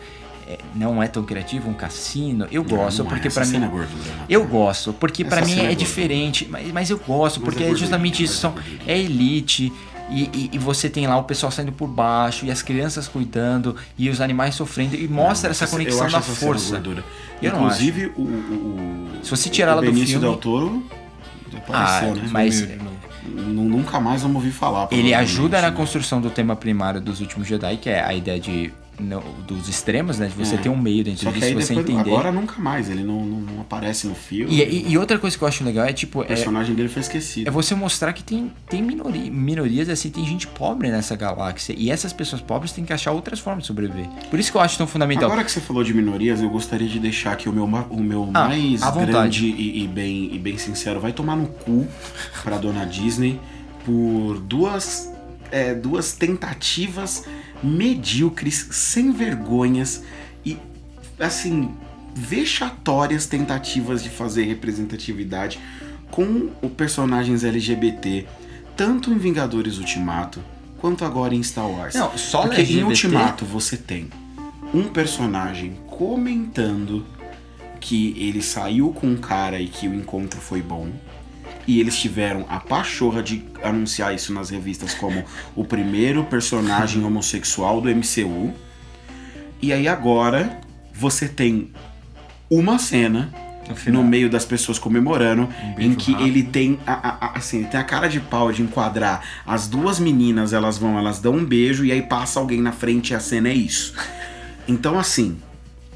não é tão criativo um cassino. Eu gosto, não é, porque essa para mim. é gordura, né? Eu gosto, porque Essa para mim é é gordura. diferente, mas, mas eu gosto, Mas porque é é justamente isso. São, é é elite. E, e- e você tem lá o pessoal saindo por baixo e as crianças cuidando e os animais sofrendo e mostra essa Eu conexão acho da essa força. gordura. Eu não Inclusive, o, o, o- Se você tirar ela do Benício filme- Del Toro apareceu, Ah, né? mas- Nu- Nunca mais vamos ouvir falar. Ele ajuda na né? construção do tema primário dos últimos Jedi, que é a ideia de dos extremos, né? De você É. ter um meio dentro Só disso, você depois, entender. agora nunca mais, ele não, não, não aparece no filme. E, e- e outra coisa que eu acho legal é tipo. o É, personagem dele foi esquecido. é você mostrar que tem, tem minoria, minorias, assim, tem gente pobre nessa galáxia. E essas pessoas pobres têm que achar outras formas de sobreviver. Por isso que eu acho tão fundamental. Agora que você falou de minorias, eu gostaria de deixar aqui o meu, o meu Ah, mais grande e, e bem, e bem sincero. Vai tomar no cu pra dona Disney por duas, é, duas tentativas medíocres, sem vergonhas e, assim, vexatórias tentativas de fazer representatividade com os personagens LGBT, tanto em Vingadores Ultimato quanto agora em Star Wars. Não, só Porque em LGBT Ultimato você tem um personagem comentando que ele saiu com um cara e que o encontro foi bom. E eles tiveram a pachorra de anunciar isso nas revistas como o primeiro personagem homossexual do MCU. E aí agora você tem uma cena no meio das pessoas comemorando em beijo que rápido. ele tem a, a- a- assim, ele tem a cara de pau de enquadrar as duas meninas, elas vão, elas dão um beijo e aí passa alguém na frente e a cena é isso. Então assim,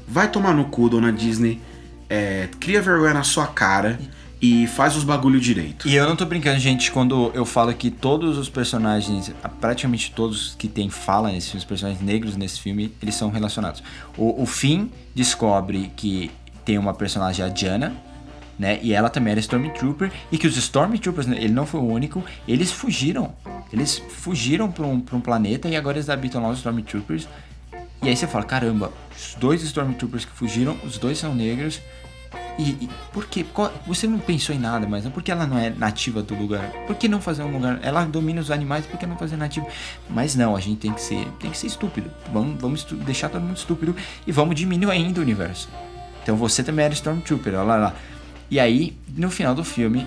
vai tomar no cu, dona Disney, é, cria vergonha na sua cara e faz os bagulho direito. E eu não tô brincando, gente, quando eu falo que todos os personagens, praticamente todos que tem fala nesse filme, os personagens negros nesse filme, eles são relacionados. O, o Finn descobre que tem uma personagem, a Diana, né? E ela também era Stormtrooper. E que os Stormtroopers, né, ele não foi o único, eles fugiram. Eles fugiram pra um, pra um planeta e agora eles habitam lá os Stormtroopers. E aí você fala, caramba, os dois Stormtroopers que fugiram, os dois são negros. E, e por quê? Você não pensou em nada, mas por que ela não é nativa do lugar? Por que não fazer um lugar? Ela domina os animais, por que não fazer nativo? Mas não, a gente tem que ser, tem que ser estúpido. Vamos, vamos deixar todo mundo estúpido e vamos diminuir ainda o universo. Então você também era Stormtrooper, olha lá, lá. E aí, no final do filme,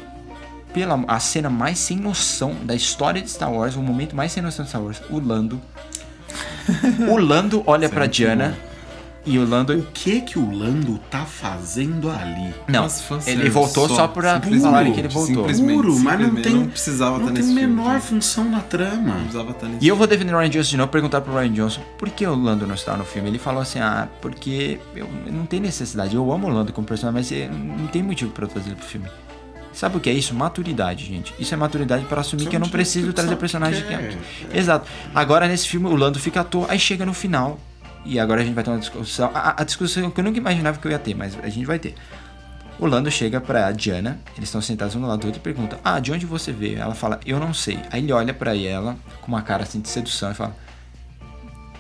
pela a cena mais sem noção da história de Star Wars, o momento mais sem noção de Star Wars, o Lando. o Lando olha pra Diana e o Lando O que que o Lando tá fazendo ali? não, ele voltou só, pra simplesmente, falarem que ele voltou. simplesmente, Puro, mas não tem, não precisava não estar tem nesse filme, menor gente. função na trama. Não precisava estar nesse E eu vou defender o Ryan Johnson de novo, perguntar pro Ryan Johnson por que o Lando não está no filme. Ele falou assim: ah, porque eu não tem necessidade. Eu amo o Lando como personagem, mas não tem motivo pra eu trazer ele pro filme. Sabe o que é isso? Maturidade, gente. Isso é maturidade para assumir Só que eu não não preciso trazer personagem que é. é. Exato. Agora nesse filme o Lando fica à toa, aí chega no final. E agora a gente vai ter uma discussão. A, a discussão que eu nunca imaginava que eu ia ter, mas a gente vai ter. O Lando chega pra Diana, eles estão sentados um do lado do outro e pergunta: Ah, de onde você veio? Ela fala: Eu não sei. Aí ele olha pra ela com uma cara assim de sedução e fala: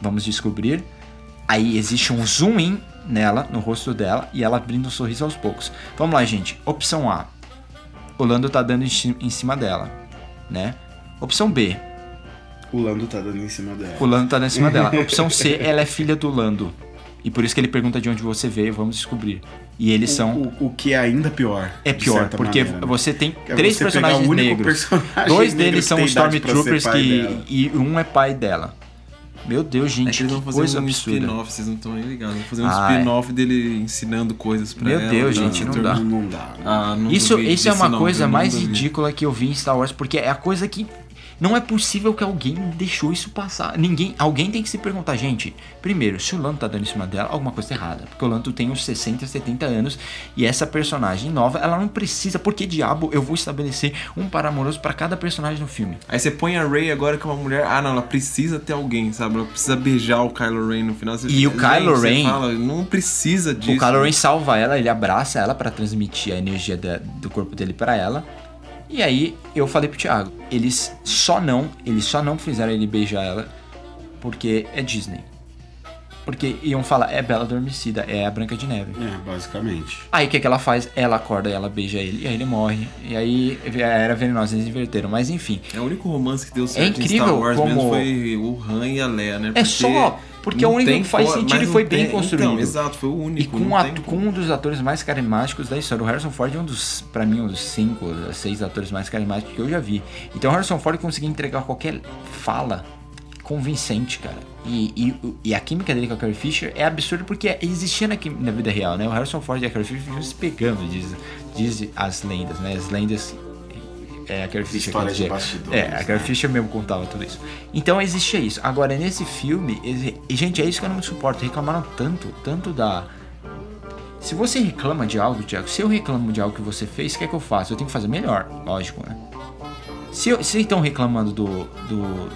Vamos descobrir. Aí existe um zoom in nela, no rosto dela, e ela abrindo um sorriso aos poucos. Vamos lá, gente. Opção A: O Lando tá dando em cima dela, né? Opção B: O Lando tá dando em cima dela. o Lando tá dando em cima dela. Opção C: Ela é filha do Lando. E por isso que ele pergunta de onde você veio, vamos descobrir. E eles são. O, o que é ainda pior. É pior, porque maneira, né? você tem é três você personagens o negros. personagem Dois negro deles que são Stormtroopers que. E um é pai dela. Meu Deus, É gente, que eles que vão fazer coisa um absurda. spin-off, vocês não estão nem ligados. Vão fazer um Ah, é. spin-off dele ensinando coisas pra Meu ela. Deus, pra- gente, não dá. Não, dá. Ah, não Isso, isso é uma coisa mais ridícula que eu vi em Star Wars, porque é a coisa que não é possível que alguém deixou isso passar. Ninguém, alguém tem que se perguntar, gente. Primeiro, se o Lando tá dando em cima dela, alguma coisa tá errada, porque o Lando tem uns 60, 70 anos e essa personagem nova, ela não precisa, por que diabo eu vou estabelecer um par amoroso pra cada personagem no filme? Aí você põe a Rey agora que é uma mulher. Ah, não, ela precisa ter alguém, sabe? Ela precisa beijar o Kylo Ren no final. Você- E o Kylo Ren- fala, não precisa disso. O Kylo Ren salva ela, ele abraça ela pra transmitir a energia da- do corpo dele pra ela. E aí eu falei pro Thiago, eles só não, eles só não fizeram ele beijar ela porque é Disney. Porque iam falar, é Bela Adormecida, é a Branca de Neve. É, basicamente. Aí o que, que ela faz? Ela acorda e ela beija ele, e aí ele morre. E aí era venenosa, eles inverteram. Mas enfim, É o único romance que deu certo É em incrível Star Wars mesmo como- foi o Han e a Leia, né? É só, porque é o único que faz sentido e foi bem tem- construído. Então, exato, foi o E único. com, um tem atu- com um dos atores mais carismáticos da história. O Harrison Ford é um dos, pra mim, um dos cinco, seis atores mais carismáticos que eu já vi. Então o Harrison Ford conseguia entregar qualquer fala convincente, cara. E, e, e a química dele com a Carrie Fisher é absurda porque existia na, na vida real, né? O Harrison Ford e a Carrie Fisher se pegando, diz, diz as lendas, né? As lendas é, a Carrie Fisher dizer. de bastidores, É, a Carrie né? Fisher mesmo contava tudo isso. Então existia isso. Agora, nesse filme, e, gente, é isso que eu não suporto. Reclamaram tanto, tanto da. Se você reclama de algo, Thiago, se eu reclamo de algo que você fez, o que é que eu faço? Eu tenho que fazer melhor, lógico, né? Se, eu- se estão reclamando do, do-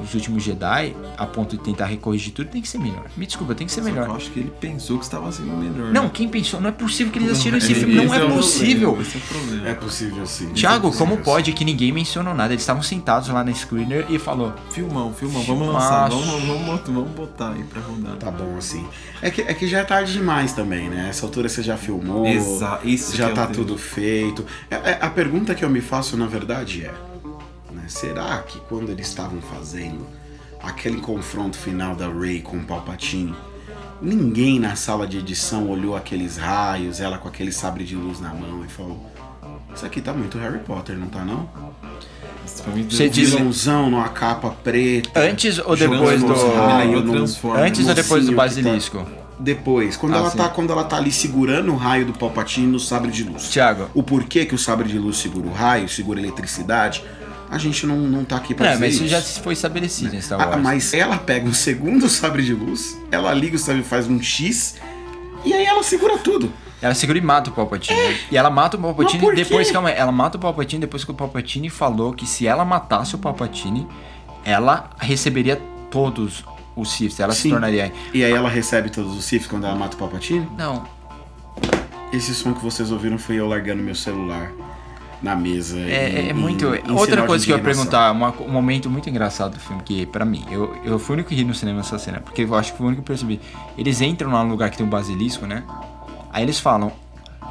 dos últimos Jedi, a ponto de tentar recorrigir tudo, tem que ser melhor. Me desculpa, tem que ser Só que melhor. Eu acho que ele pensou que estava sendo melhor. Não, né? quem pensou? Não é possível que eles assistiram esse Esse- filme. Não é o possível. problema, Esse é problema. É possível sim. Thiago, É como pode que ninguém mencionou nada? Eles estavam sentados lá na screener e falou: Filmão, filmão, vamos lançar, vamos, vamos, botar- vamos botar aí pra rodar. Tá bom assim. É que, é que já é tarde demais também, né? Essa altura você já filmou. Exa- isso já que é tá tudo feito. É- é- a pergunta que eu me faço, na verdade, é: será que quando eles estavam fazendo aquele confronto final da Rey com o Palpatine, ninguém na sala de edição olhou aqueles raios, ela com aquele sabre de luz na mão e falou: Isso aqui tá muito Harry Potter, não tá não? Você diz- Vilãozão numa capa preta. Antes ou depois do. Transformers. Antes ou depois do tá- basilisco? Depois, quando, Ah, ela sim. tá, quando ela tá ali segurando o raio do Palpatine no sabre de luz. Thiago. O porquê que o sabre de luz segura o raio, segura a eletricidade, a gente não, não tá aqui pra Não, dizer mas isso já foi estabelecido em Star Ah, Wars. mas ela pega o segundo sabre de luz, ela liga o sabre, faz um X, e aí ela segura tudo. Ela segura e mata o Palpatine. E ela mata o Palpatine depois, calma aí, ela mata o Palpatine depois que o Palpatine falou que se ela matasse o Palpatine, ela receberia todos os Siths, ela se Sim. tornaria. E aí ela recebe todos os Sith quando ela mata o Palpatine. Não. Esse som que vocês ouviram foi eu largando meu celular na mesa. É, em- é muito. em Outra coisa que eu ia perguntar, uma- um momento muito engraçado do filme, que pra mim, eu, eu fui o único que ri no cinema nessa cena, porque eu acho que foi o único que eu percebi. Eles entram lá no lugar que tem um basilisco, né? Aí eles falam: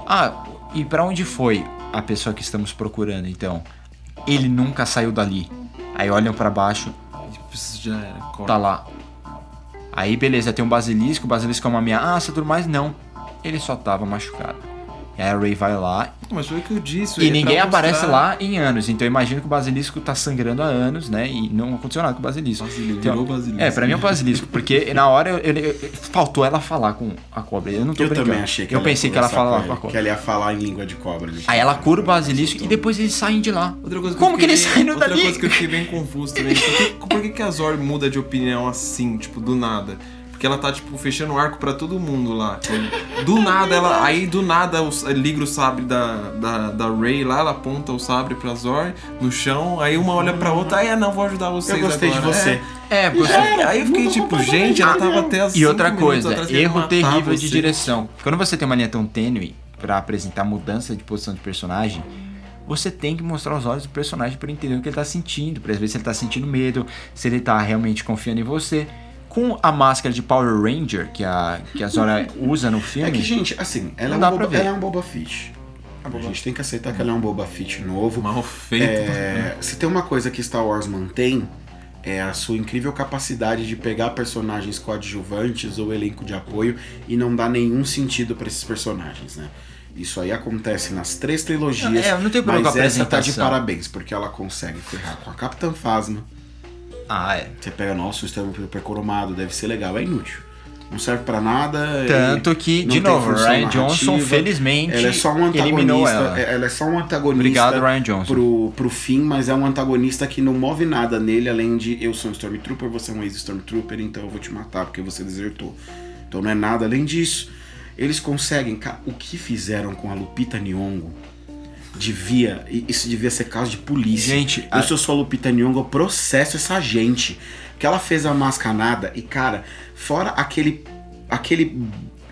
Ah, e pra onde foi a pessoa que estamos procurando então? Ele nunca saiu dali. Aí olham pra baixo, já era. tá lá. Aí beleza, tem um basilisco, o basilisco é uma ameaça, tudo mais, não. Ele só tava machucado. E aí a Ray vai lá Mas foi o que eu disse. e ninguém aparece lá em anos. Então eu imagino que o basilisco tá sangrando há anos, né? E não aconteceu nada com o basilisco. Basilisco, Então, virou basilisco. É, pra mim é o basilisco. Porque na hora eu- eu- eu- faltou ela falar com a cobra. Eu não tô Eu brincando. também achei que Eu ela ia pensei que ela falava com a cobra. Que ela ia falar em língua de cobra. né? Aí ela cura o basilisco e depois eles saem de lá. Outra coisa Como que eles saíram outra dali? coisa que eu fiquei bem confuso também. Por que, por que, que a Zor muda de opinião assim, tipo, do nada? Porque ela tá, tipo, fechando o arco pra todo mundo lá. Tipo, Do nada, ela. Aí do nada o- liga o sabre da, da, da Ray lá, ela aponta o sabre pra Zor no chão, aí uma olha pra outra, aí ah, não, vou ajudar vocês. Eu gostei de agora." você. É. É, você... É, aí eu fiquei tipo, gente, ela tava até as E outra coisa, erro terrível de você. direção. Quando você tem uma linha tão tênue pra apresentar mudança de posição de personagem, você tem que mostrar os olhos do personagem pra entender o que ele tá sentindo, pra ver se ele tá sentindo medo, se ele tá realmente confiando em você. Com a máscara de Power Ranger que a, que a Zora usa no filme. É que, gente, assim, ela, Não é, dá um boba, ver. ela é um Boba Fett. A gente tem que aceitar que ela é um Boba Fett novo. Mal feito. É, se tem uma coisa que Star Wars mantém, é a sua incrível capacidade de pegar personagens coadjuvantes ou elenco de apoio e não dar nenhum sentido pra esses personagens, né? Isso aí acontece nas três trilogias. É, eu não tenho problema mas com a essa tá de parabéns, porque ela consegue ferrar com a Capitã Phasma, Ah, é. Você pega, nossa, o Stormtrooper cromado, deve ser legal. É inútil. Não serve pra nada. Tanto que, de novo, Ryan Johnson, narrativa. felizmente, ela é só um antagonista. eliminou ela. Ela é só um antagonista. Obrigado, Ryan Johnson. Pro, pro fim, mas é um antagonista que não move nada nele, além de eu sou um Stormtrooper, você é um ex-Stormtrooper, então eu vou te matar porque você desertou. Então não é nada além disso. Eles conseguem. O que fizeram com a Lupita Nyong'o devia. Isso devia ser caso de polícia. Gente, eu a- se eu sou a Lupita Nyong'o, eu processo essa gente. Que ela fez a mascanada e, cara, fora aquele. aquele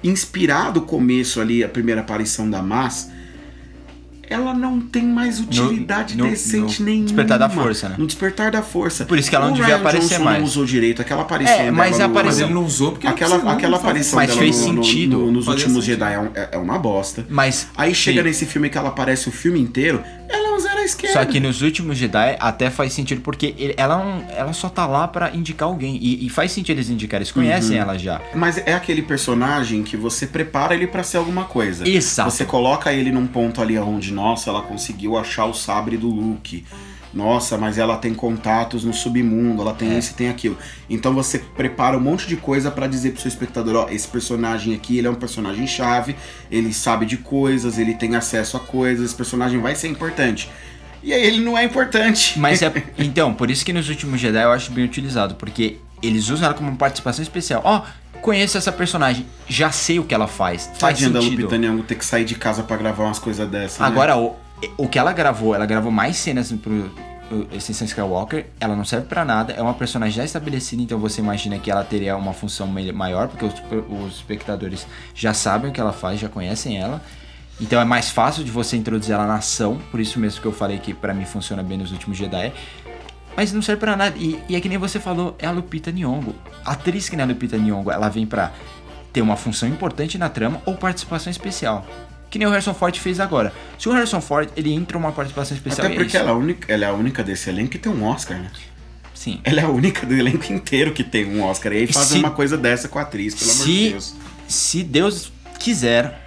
inspirado começo ali, a primeira aparição da Mas, ela não tem mais utilidade no- decente no nenhuma. Despertar da Força, né? No despertar da força. Por isso que ela não o devia Ryan aparecer Johnson mais. não usou direito aquela aparição É, mas dela a no- aparição- Mas ele não usou porque Aquela, não aquela aparição Mas dela fez no- no- sentido. no- nos Fazia últimos sentido. Jedi é, um- é- uma bosta. Mas. Aí chega sim. nesse filme que ela aparece o filme inteiro, ela é um zero esquerda. Só que nos últimos Jedi até faz sentido, porque ele- ela, não- ela só tá lá pra indicar alguém. E, e faz sentido eles indicarem, eles conhecem Uhum. ela já. Mas é aquele personagem que você prepara ele pra ser alguma coisa. Exato. Você coloca ele num ponto ali onde, nossa, ela conseguiu achar o sabre do Luke. Nossa, mas ela tem contatos no submundo, ela É. tem isso e tem aquilo. Então você prepara um monte de coisa pra dizer pro seu espectador, ó, esse personagem aqui, ele é um personagem chave, ele sabe de coisas, ele tem acesso a coisas, esse personagem vai ser importante. E aí ele não é importante. Mas é. Então, por isso que nos últimos Jedi eu acho bem utilizado, porque eles usam ela como uma participação especial. Ó, conheço essa personagem, já sei o que ela faz. Faz Tadinha da sentido. Lupita Nyong'o ter que sair de casa pra gravar umas coisas dessas. né? Agora, o, o que ela gravou, ela gravou mais cenas pro Ascensão Skywalker, ela não serve pra nada, é uma personagem já estabelecida, então você imagina que ela teria uma função maior, porque os, os espectadores já sabem o que ela faz, já conhecem ela. Então é mais fácil de você introduzir ela na ação, por isso mesmo que eu falei que pra mim funciona bem nos últimos Jedi. Mas não serve pra nada. E, e é que nem você falou, é a Lupita Nyong'o. A atriz que não é a Lupita Nyong'o, ela vem pra ter uma função importante na trama ou participação especial. Que nem o Harrison Ford fez agora. Se o Harrison Ford, ele entra uma participação especial Até é porque isso. ela é, a única, ela é a única desse elenco que tem um Oscar, né? Sim. Ela é a única do elenco inteiro que tem um Oscar. E aí fazer Se- uma coisa dessa com a atriz, pelo amor de Se, Deus. se Deus quiser,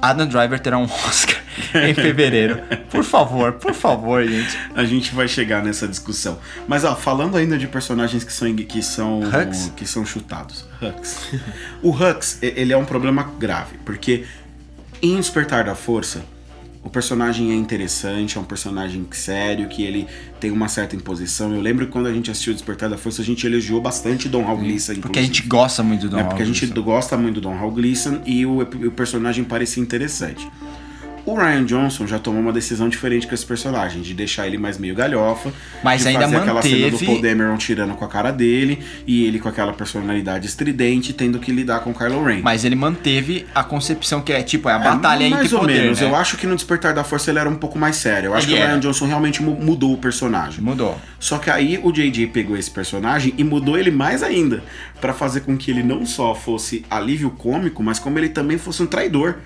Adam Driver terá um Oscar em fevereiro. Por favor, por favor, gente. A gente vai chegar nessa discussão. Mas ó, falando ainda de personagens que são que são Hux? que são chutados. Hux. o Hux, ele é um problema grave, porque em Despertar da Força, o personagem é interessante, é um personagem sério, que ele tem uma certa imposição. Eu lembro que quando a gente assistiu Despertar da Força, a gente elogiou bastante Don Hall Gleason, Porque a gente gosta muito do É Don porque a gente gosta muito do Don Hall Gleason e o, o personagem parecia interessante. O Ryan Johnson já tomou uma decisão diferente com esse personagem, de deixar ele mais meio galhofa, Mas ainda fazer aquela cena do manteve- Paul Dameron tirando com a cara dele e ele com aquela personalidade estridente tendo que lidar com o Kylo Ren. Mas ele manteve a concepção que é tipo, é a É, batalha mais entre ou poder, menos. né? Eu acho que no Despertar da Força ele era um pouco mais sério. Eu acho Ele que o. Ryan Johnson realmente mu- mudou o personagem. Mudou. Só que aí o JJ pegou esse personagem e mudou ele mais ainda, Pra fazer com que ele não só fosse alívio cômico, mas como ele também fosse um traidor.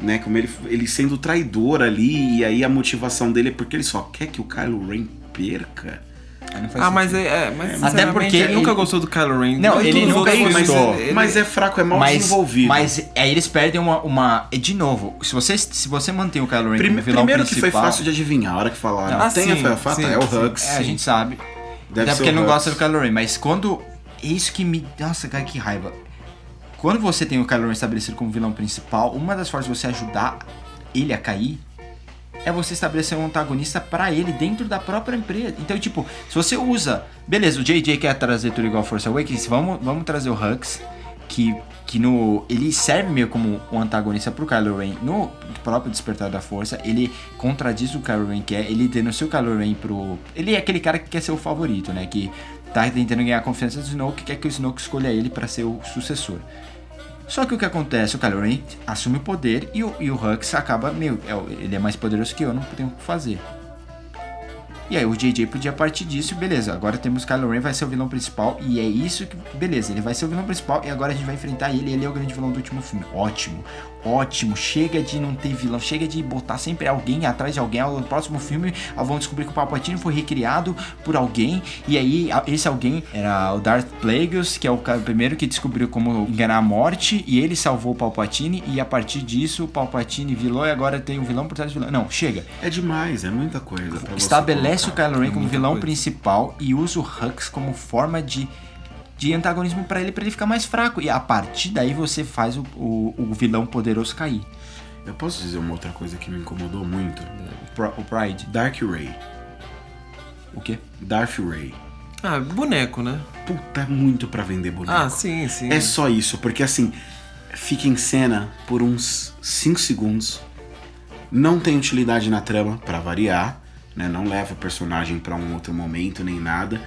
Né, como ele, ele sendo traidor ali, e aí a motivação dele é porque ele só quer que o Kylo Ren perca. Ah, mas é, é, mas Até sinceramente, porque ele nunca ele- gostou do Kylo Ren. Não, ele nunca outros, mas, gostou. é, mas é fraco, é mal mas, desenvolvido. mas aí eles perdem uma, uma. De novo, se você, se você mantém o Kylo Ren Prime- como vilão primeiro que principal. foi fácil de adivinhar, a hora que falaram. Ah, tem sim, a fata, é o. Hux. É, a gente sabe. Deve Até ser porque o não gosta do Kylo Ren, mas quando. É isso que me. Nossa, cara, que raiva. Quando você tem o Kylo Ren estabelecido como vilão principal, uma das formas de você ajudar ele a cair é você estabelecer um antagonista pra ele dentro da própria empresa. Então, tipo, se você usa. Beleza, o JJ quer trazer tudo igual Force Awakens, vamos, vamos trazer o Hux, que, que no. Ele serve meio como um antagonista pro Kylo Ren no próprio Despertar da Força. Ele contradiz o que Kylo Ren quer, ele denuncia o Kylo Ren pro. Ele é aquele cara que quer ser o favorito, né? Que tá tentando ganhar a confiança do Snoke, quer que o Snoke escolha ele pra ser o sucessor. Só que o que acontece? O Kylo Ren assume o poder e o, e o Hux acaba, meu, é ele é mais poderoso que eu, não tenho o que fazer. E aí o JJ podia partir disso beleza, agora temos Kylo Ren, vai ser o vilão principal e é isso que, beleza, ele vai ser o vilão principal e agora a gente vai enfrentar ele, ele é o grande vilão do último filme. Ótimo. Ótimo. Chega de não ter vilão, chega de botar sempre alguém atrás de alguém. No próximo filme ah, vão descobrir que o Palpatine foi recriado por alguém. E aí, esse alguém era o Darth Plagueis, que é o cara primeiro que descobriu como enganar a morte. E ele salvou o Palpatine. E a partir disso, o Palpatine vilão e agora tem um vilão por trás do vilão. Não, chega. É demais, é muita coisa. Estabelece o. Kylo Ren como muita vilão coisa. principal e usa o Hux como forma de, de antagonismo pra ele, pra ele ficar mais fraco. E a partir daí você faz o, o, o vilão poderoso cair. Eu posso dizer uma outra coisa que me incomodou muito? O, Pride. Dark Ray. O quê? Darth Ray. Ah, boneco, né? Puta, é muito pra vender boneco. Ah, sim, sim. É só isso, porque assim, fica em cena por uns 5 segundos, não tem utilidade na trama, pra variar, né? Não leva o personagem pra um outro momento nem nada.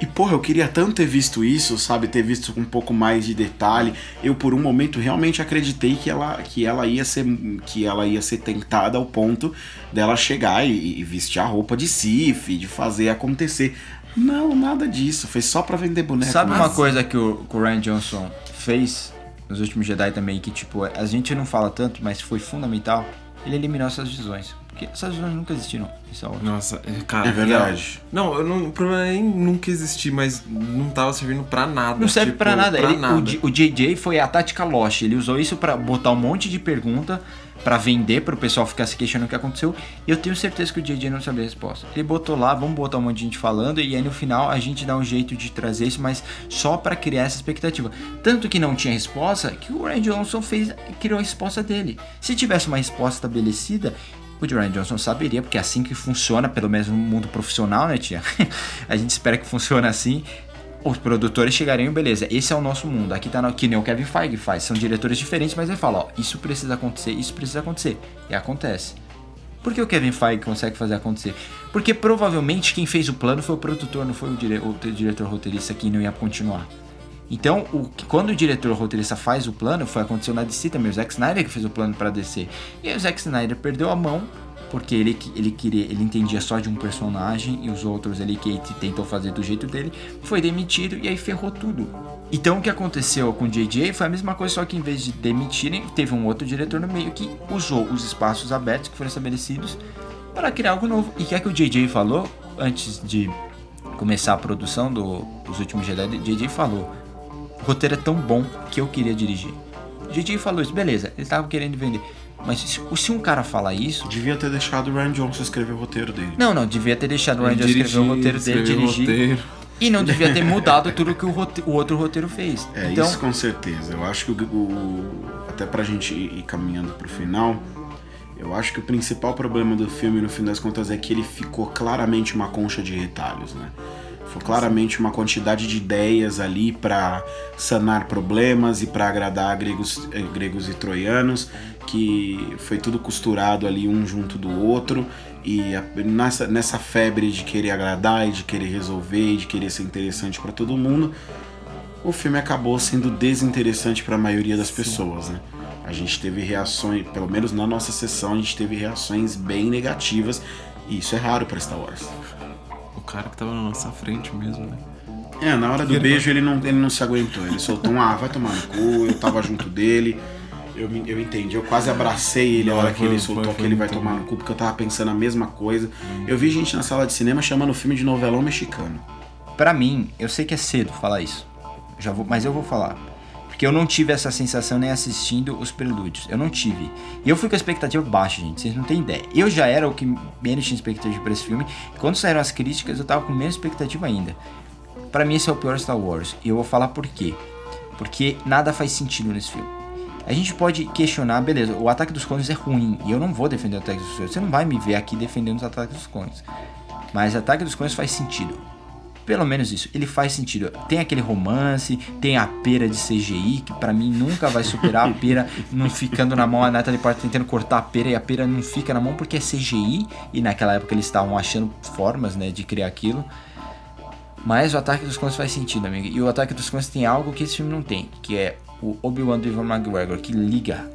E porra, eu queria tanto ter visto isso, sabe? Ter visto com um pouco mais de detalhe. Eu por um momento realmente acreditei que ela, que ela ia ser que ela ia ser tentada ao ponto dela chegar e, e vestir a roupa de Sif, de fazer acontecer. Não, nada disso. Foi só pra vender boneco. Sabe uma mas- coisa que o, que o Ryan Johnson fez nos últimos Jedi também, que tipo, a gente não fala tanto, mas foi fundamental? Ele eliminou essas visões. Porque essas visões nunca existiram em Star Wars. Nossa, é, cara. É verdade. Não, eu não, o problema nem nunca existir, mas não tava servindo pra nada. Não serve tipo, pra nada. Ele- nada. O, o JJ foi a tática Lost. Ele usou isso pra botar um monte de pergunta pra vender pro pessoal ficar se questionando o que aconteceu. E eu tenho certeza que o JJ não sabia a resposta. Ele botou lá, vamos botar um monte de gente falando e aí no final a gente dá um jeito de trazer isso, mas só pra criar essa expectativa. Tanto que não tinha resposta que o Ryan Johnson fez criou a resposta dele. Se tivesse uma resposta estabelecida, o Ryan Johnson saberia, porque é assim que funciona, pelo menos no mundo profissional, né, tia? a gente espera que funcione assim os produtores chegariam, beleza, esse é o nosso mundo. Aqui tá no, que nem o Kevin Feige faz. São diretores diferentes, mas ele fala, ó, isso precisa acontecer, isso precisa acontecer. E acontece. Por que o Kevin Feige consegue fazer acontecer? Porque provavelmente quem fez o plano foi o produtor, não foi o, dire o diretor roteirista que não ia continuar. Então, o, quando o diretor roteirista faz o plano, foi aconteceu na DC também, o Zack Snyder que fez o plano pra DC. E aí o Zack Snyder perdeu a mão, porque ele, ele queria, ele entendia só de um personagem e os outros ele que tentou fazer do jeito dele, foi demitido e aí ferrou tudo. Então o que aconteceu com o JJ foi a mesma coisa, só que em vez de demitirem, teve um outro diretor no meio que usou os espaços abertos que foram estabelecidos para criar algo novo. E o que é que o JJ falou antes de começar a produção do- dos últimos Jedi? JJ falou: o roteiro é tão bom que eu queria dirigir. O JJ falou isso, beleza, ele tava querendo vender. Mas se, se um cara falar isso. Devia ter deixado o Ryan Johnson escrever o roteiro dele. Não, não, devia ter deixado o Ryan Johnson escrever o roteiro dele, dirigir. roteiro. E não devia ter mudado tudo que o, o outro roteiro fez. É, então, isso com certeza. Eu acho que o, o- até pra gente ir ir caminhando pro final, eu acho que o principal problema do filme, no fim das contas, é que ele ficou claramente uma concha de retalhos, né? Claramente uma quantidade de ideias ali pra sanar problemas e pra agradar gregos, eh, gregos e troianos, que foi tudo costurado ali um junto do outro e a- nessa, nessa febre de querer agradar e de querer resolver e de querer ser interessante pra todo mundo, o filme acabou sendo desinteressante para a maioria das pessoas, né? A gente teve reações, pelo menos na nossa sessão, a gente teve reações bem negativas, e isso é raro para Star Wars. O cara que tava na nossa frente mesmo, né? É, na hora do beijo ele não, ele não se aguentou, ele soltou um ah, vai tomar no cu, eu tava junto dele. Eu, eu entendi, eu quase abracei ele a Não, hora que foi- ele foi- soltou foi que ele vai tomar no cu, porque eu tava pensando a mesma coisa. Eu vi gente na sala de cinema chamando o filme de novelão mexicano. Pra mim, eu sei que é cedo falar isso. Já vou, mas eu vou falar. Porque eu não tive essa sensação nem assistindo os prelúdios. Eu não tive. E eu fui com a expectativa baixa, gente. Vocês não têm ideia. Eu já era o que menos tinha expectativa pra esse filme. E quando saíram as críticas, eu tava com menos expectativa ainda. Pra mim, esse é o pior Star Wars. E eu vou falar por quê. Porque nada faz sentido nesse filme. A gente pode questionar, beleza, o Ataque dos Clones é ruim. E eu não vou defender o Ataque dos Clones. Você não vai me ver aqui defendendo os Ataques dos Clones. Mas Ataque dos Clones faz sentido. Pelo menos isso, ele faz sentido. Tem aquele romance, tem a pera de CGI, que pra mim nunca vai superar a pera não ficando na mão. A Natalie Portman tentando cortar a pera e a pera não fica na mão porque é CGI. E naquela época eles estavam achando formas, né, de criar aquilo. Mas o Ataque dos Clones faz sentido, amigo. E o Ataque dos Clones tem algo que esse filme não tem, que é o Obi-Wan do Ivan McGregor, que liga.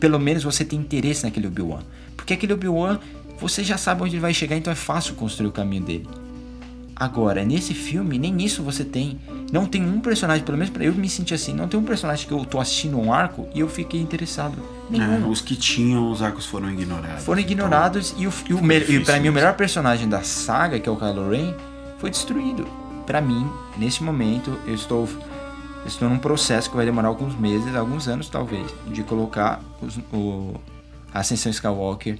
Pelo menos você tem interesse naquele Obi-Wan. Porque aquele Obi-Wan, você já sabe onde ele vai chegar, então é fácil construir o caminho dele. Agora, nesse filme, nem isso você tem. Não tem um personagem, pelo menos pra eu me senti assim, não tem um personagem que eu tô assistindo um arco e eu fiquei interessado. Nenhum. É, os que tinham, os arcos foram ignorados. Foram ignorados e, o, e, o, e pra mim o melhor personagem da saga, que é o Kylo Ren, foi destruído. Pra mim, nesse momento, eu estou, estou num processo que vai demorar alguns meses, alguns anos talvez, de colocar os- o, Ascensão Skywalker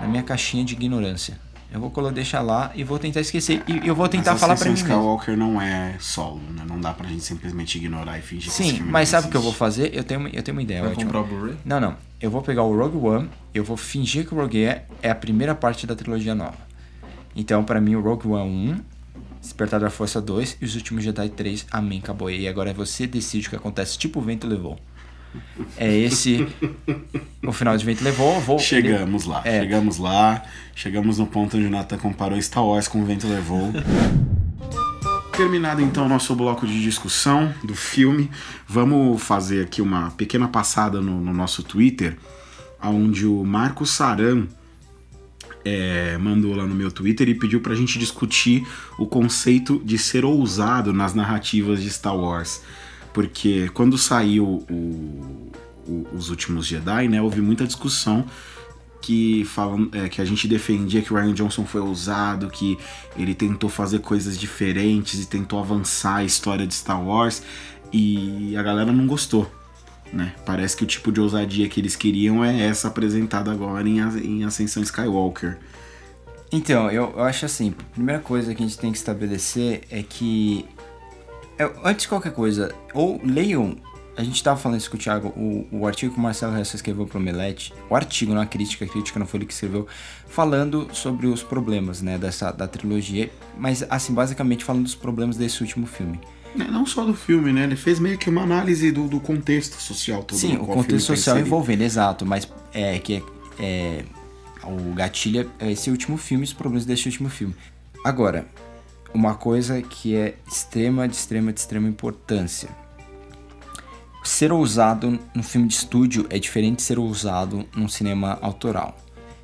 na minha caixinha de ignorância. Eu vou deixar lá e vou tentar esquecer. E eu vou tentar Mas falar pra Ascensão mim mesmo. Skywalker não é solo, né? Não dá pra gente simplesmente ignorar e fingir que esse Sim, mas não sabe o que eu vou fazer? Eu tenho, uma- eu tenho uma ideia Vai comprar o Blu-ray? Não, não. Eu vou pegar o Rogue One, eu vou fingir que o Rogue One é a primeira parte da trilogia nova. Então, pra mim, o Rogue One 1, Despertar da Força 2 e Os Últimos Jedi 3, amém, acabou. E agora você decide o que acontece, tipo o vento levou. É esse o final de vento levou, vou... Chegamos lá, É. chegamos lá, chegamos no ponto onde o Nathan comparou Star Wars com o Vento Levou. Terminado então o nosso bloco de discussão do filme, vamos fazer aqui uma pequena passada no, no nosso Twitter, onde o Marco Saran é, mandou lá no meu Twitter e pediu pra gente discutir o conceito de ser ousado nas narrativas de Star Wars. Porque quando saiu o- o- Os Últimos Jedi, né, houve muita discussão que falam é, que a gente defendia que o Ryan Johnson foi ousado, que ele tentou fazer coisas diferentes e tentou avançar a história de Star Wars e a galera não gostou. Né? Parece que o tipo de ousadia que eles queriam é essa apresentada agora em, em Ascensão Skywalker. Então, eu, eu acho assim, a primeira coisa que a gente tem que estabelecer é que. É, antes de qualquer coisa, ou leiam. A gente tava falando isso com o Thiago, o, o artigo que o Marcelo Hessa escreveu pro Omelete, o artigo, não a crítica, a crítica não foi ele que escreveu, falando sobre os problemas, né, dessa, da trilogia, mas assim, basicamente falando dos problemas desse último filme. Né, Não só do filme, né? Ele fez meio que uma análise do, do contexto social todo. Sim, no o contexto social envolvendo, exato, mas é que é, é, o gatilho é esse último filme, os problemas desse último filme. Agora, uma coisa que é extrema, de extrema, de extrema importância. Ser ousado no filme de estúdio é diferente de ser ousado num cinema autoral.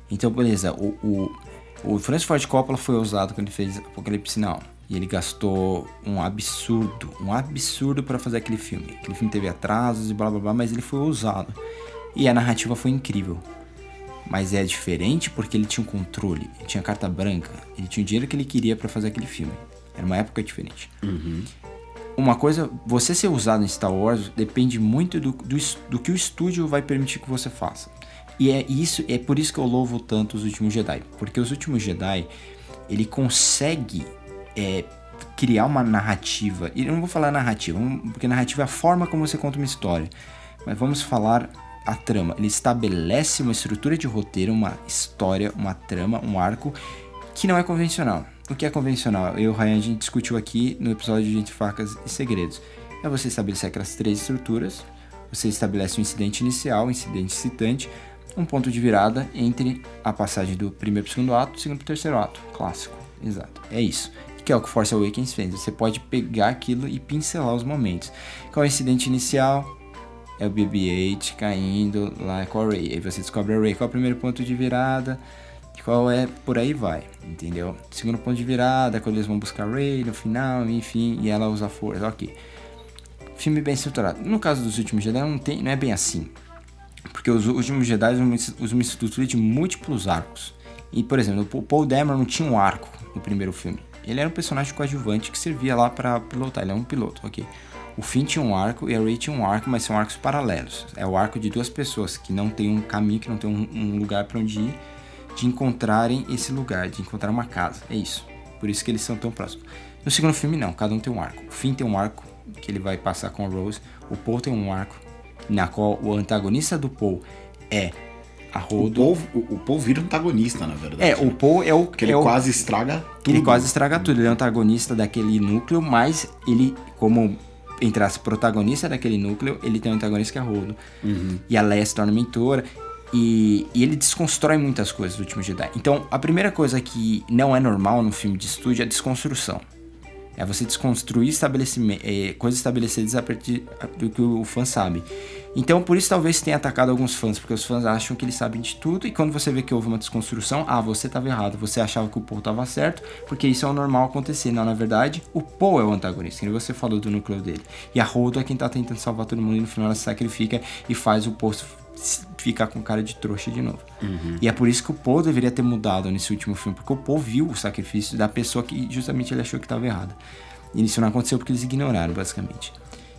Então, beleza, o, o, o Francis Ford Coppola foi ousado quando ele fez Apocalipse Now. E ele gastou um absurdo, um absurdo para fazer aquele filme. Aquele filme teve atrasos e blá blá blá, mas ele foi ousado. E a narrativa foi incrível. Mas é diferente porque ele tinha um controle, ele tinha carta branca, ele tinha o dinheiro que ele queria para fazer aquele filme. Era uma época diferente. Uma coisa, você ser usado em Star Wars depende muito do, do, do que o estúdio vai permitir que você faça. E é isso, é por isso que eu louvo tanto os últimos Jedi, porque os últimos Jedi ele consegue é, criar uma narrativa. E eu não vou falar narrativa, porque narrativa é a forma como você conta uma história. Mas vamos falar a trama. Ele estabelece uma estrutura de roteiro, uma história, uma trama, um arco que não é convencional. O que é convencional? Eu e o Ryan a gente discutiu aqui no episódio de Entre Facas e Segredos. É você estabelecer aquelas três estruturas, você estabelece um incidente inicial, um incidente citante, um ponto de virada entre a passagem do primeiro para o segundo ato, do segundo para o terceiro ato. Clássico, exato. É isso. Que é o que Force Awakens fez. Você pode pegar aquilo e pincelar os momentos. Qual é o incidente inicial? É o BB-8 caindo lá com a Rey. Aí você descobre a Rey. Qual é o primeiro ponto de virada? Qual é? Por aí vai, entendeu? Segundo ponto de virada, quando eles vão buscar a Rey no final, enfim, e ela usa força, ok. Filme bem estruturado. No caso dos últimos Jedi, não, tem, não é bem assim. Porque os últimos Jedi usam uma- estrutura de múltiplos arcos. E, por exemplo, o Paul Dameron não tinha um arco no primeiro filme. Ele era um personagem coadjuvante que servia lá pra pilotar. Ele é um piloto, ok. O Finn tinha um arco e a Rey tinha um arco, mas são arcos paralelos. É o arco de duas pessoas que não tem um caminho, que não tem um, um lugar pra onde ir, de encontrarem esse lugar, de encontrar uma casa. É isso. Por isso que eles são tão próximos. No segundo filme, não. Cada um tem um arco. O Finn tem um arco que ele vai passar com a Rose. O Paul tem um arco na qual o antagonista do Paul é a O Rodo. Paul, o, o Paul vira antagonista, na verdade. É, o Paul é o ele é o- quase estraga tudo. ele quase estraga tudo. Ele é o antagonista daquele núcleo, mas ele, como entrasse protagonista daquele núcleo, ele tem um antagonista que é Rodo. E a Leia se torna mentora. E, e ele desconstrói muitas coisas do último Jedi. Então, a primeira coisa que não é normal no filme de estúdio é a desconstrução. É você desconstruir é, coisas estabelecidas a partir do que o fã sabe. Então, por isso talvez tenha atacado alguns fãs, porque os fãs acham que eles sabem de tudo, e quando você vê que houve uma desconstrução, ah, você estava errado, você achava que o Paul estava certo, porque isso é o normal acontecer. Não, na verdade, o Paul é o antagonista, que você falou do núcleo dele. E a Holdo é quem tá tentando salvar todo mundo, e no final ela se sacrifica e faz o Paul ficar com cara de trouxa de novo. Uhum. E é por isso que o Paul deveria ter mudado nesse último filme, porque o Paul viu o sacrifício da pessoa que justamente ele achou que estava errada. E isso não aconteceu porque eles ignoraram, basicamente.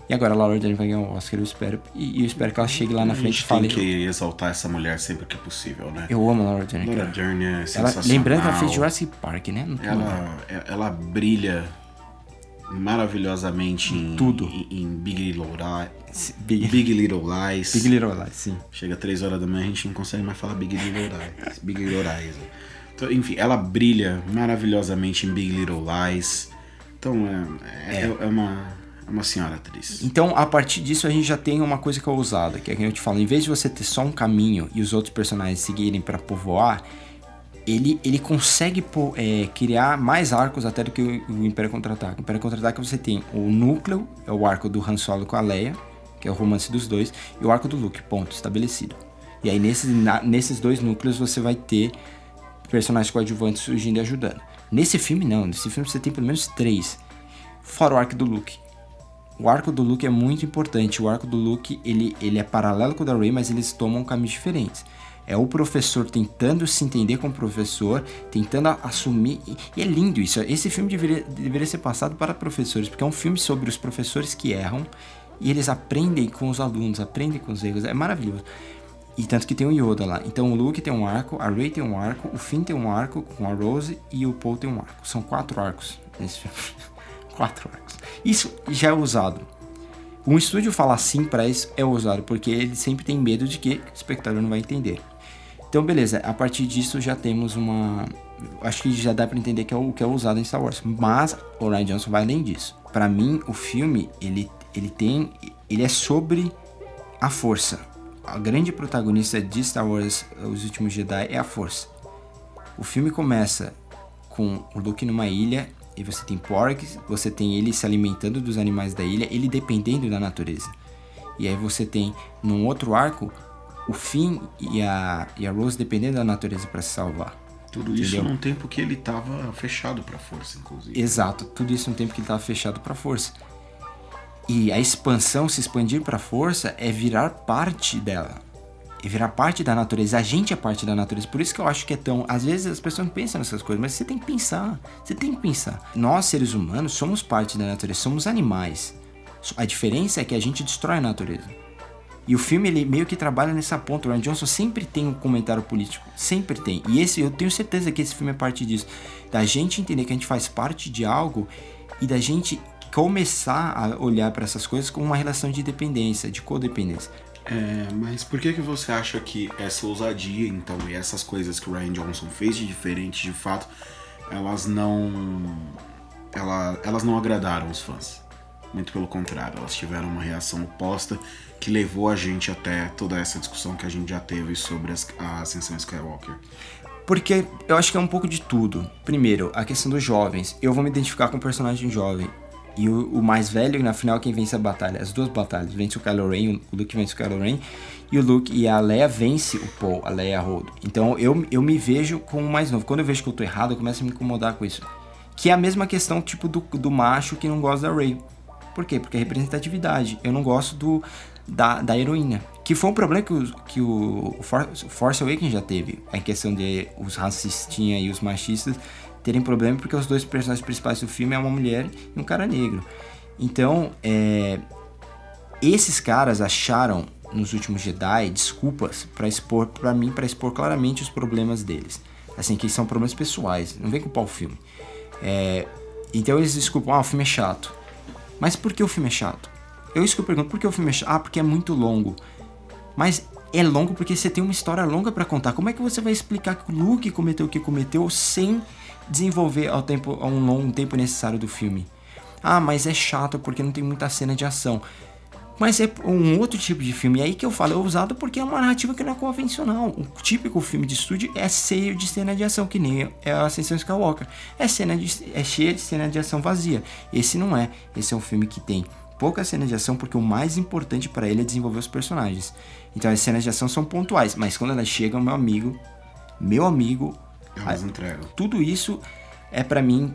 E agora a Laura Dern vai ganhar o Oscar, eu espero. E eu espero que ela chegue lá na frente e fale. Tem que exaltar essa mulher sempre que é possível, né? Eu amo a Laura Dern. Laura. Dern é Ela, sensacional. lembrando que ela fez Jurassic Park, né? Ela, ela brilha maravilhosamente em, Tudo. em, em Big Little Lies. Big, Big Little Lies. Big Little Lies, sim. Chega 3 horas da manhã a gente não consegue mais falar Big Little Lies. Big Little Lies. Então, enfim, ela brilha maravilhosamente em Big Little Lies. Então é, é, é uma, é uma senhora atriz. Então, a partir disso, a gente já tem uma coisa que é ousada, que é que eu te falo, em vez de você ter só um caminho e os outros personagens seguirem pra povoar, ele, ele consegue pô- é, criar mais arcos até do que o, o Império Contra-Ataque. O Império Contra-Ataque você tem o núcleo, é o arco do Han Solo com a Leia, que é o romance dos dois, e o arco do Luke, ponto, estabelecido. E aí nesses, na- nesses dois núcleos você vai ter personagens coadjuvantes surgindo e ajudando. Nesse filme não, nesse filme você tem pelo menos três. Fora o arco do Luke. O arco do Luke é muito importante. O arco do Luke, ele, ele é paralelo com o da Rey, mas eles tomam caminhos diferentes. É o professor tentando se entender como professor, tentando assumir. E, é lindo isso. Esse filme deveria, deveria ser passado para professores, porque é um filme sobre os professores que erram e eles aprendem com os alunos, aprendem com os erros. É maravilhoso. E tanto que tem o Yoda lá. Então o Luke tem um arco, a Rey tem um arco, o Finn tem um arco com a Rose e o Paul tem um arco. São quatro arcos nesse filme. quatro arcos. Isso já é usado. Um estúdio falar sim pra isso é usado, porque ele sempre tem medo de que o espectador não vai entender. Então, beleza, a partir disso já temos uma. Acho que já dá pra entender que é o que é usado em Star Wars. Mas o Ryan Johnson vai além disso. Pra mim, o filme, ele, ele tem. Ele é sobre a força. A grande protagonista de Star Wars, Os Últimos Jedi, é a força. O filme começa com o Luke numa ilha e você tem porcs, você tem ele se alimentando dos animais da ilha, ele dependendo da natureza. E aí você tem num outro arco o Finn e a, e a Rose dependendo da natureza para se salvar. Tudo isso Entendeu? num tempo que ele tava fechado pra força, inclusive. Exato, tudo isso no tempo que ele estava fechado para força. E a expansão, se expandir para força, é virar parte dela. É virar parte da natureza. A gente é parte da natureza. Por isso que eu acho que é tão. Às vezes as pessoas não pensam nessas coisas, mas você tem que pensar. Você tem que pensar. Nós, seres humanos, somos parte da natureza, somos animais. A diferença é que a gente destrói a natureza. E o filme ele meio que trabalha nessa ponta. O Ryan Johnson sempre tem um comentário político, sempre tem. E esse eu tenho certeza que esse filme é parte disso, da gente entender que a gente faz parte de algo e da gente começar a olhar para essas coisas com uma relação de dependência, de codependência. É, mas por que que você acha que essa ousadia, então, e essas coisas que o Ryan Johnson fez de diferente, de fato, elas não ela, elas não agradaram os fãs? Muito pelo contrário, elas tiveram uma reação oposta que levou a gente até toda essa discussão que a gente já teve sobre as, a ascensão Skywalker. Porque eu acho que é um pouco de tudo. Primeiro, a questão dos jovens. Eu vou me identificar com o personagem jovem. E o, o mais velho, na final, quem vence a batalha. As duas batalhas. Vence o Kylo Ren, o Luke vence o Kylo Ren. E o Luke e a Leia vence o Paul, a Leia Rodo. Então eu, eu me vejo como o mais novo. Quando eu vejo que eu tô errado, eu começo a me incomodar com isso. Que é a mesma questão, tipo, do, do macho que não gosta da Rey. Por quê? Porque é representatividade. Eu não gosto do, da, da heroína. Que foi um problema que o, que o For- Force Awakens já teve. A questão de os racistinhas e os machistas terem problema porque os dois personagens principais do filme é uma mulher e um cara negro. Então, é, esses caras acharam nos últimos Jedi desculpas para expor para mim para expor claramente os problemas deles assim que são problemas pessoais não vem culpar o filme É, então eles desculpam ah o filme é chato mas por que o filme é chato eu isso que eu pergunto por que o filme é chato ah porque é muito longo mas é longo porque você tem uma história longa para contar como é que você vai explicar que o Luke cometeu o que cometeu sem desenvolver ao tempo a um longo tempo necessário do filme ah mas é chato porque não tem muita cena de ação Mas é um outro tipo de filme. E aí que eu falo, é ousado porque é uma narrativa que não é convencional. O típico filme de estúdio é cheio de cena de ação, que nem é a Ascensão Skywalker. É, cena de, é cheia de cena de ação vazia. Esse não é. Esse é um filme que tem pouca cena de ação porque o mais importante para ele é desenvolver os personagens. Então as cenas de ação são pontuais, mas quando elas chegam, meu amigo, meu amigo, Elas entregam. tudo isso é para mim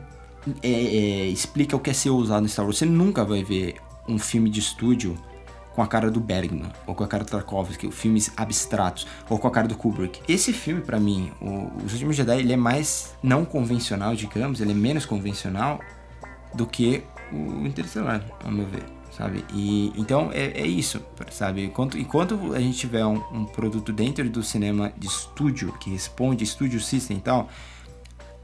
é, é, explica o que é ser ousado no Star Wars. Você nunca vai ver um filme de estúdio com a cara do Bergman ou com a cara do Tarkovsky, filmes abstratos ou com a cara do Kubrick. Esse filme para mim, o, Os Últimos Jedi, ele é mais não convencional, digamos, ele é menos convencional do que o Interestelar, ao meu ver, sabe? E então é, é isso, sabe? Enquanto, enquanto a gente tiver um, um produto dentro do cinema de estúdio que responde estúdio system e tal,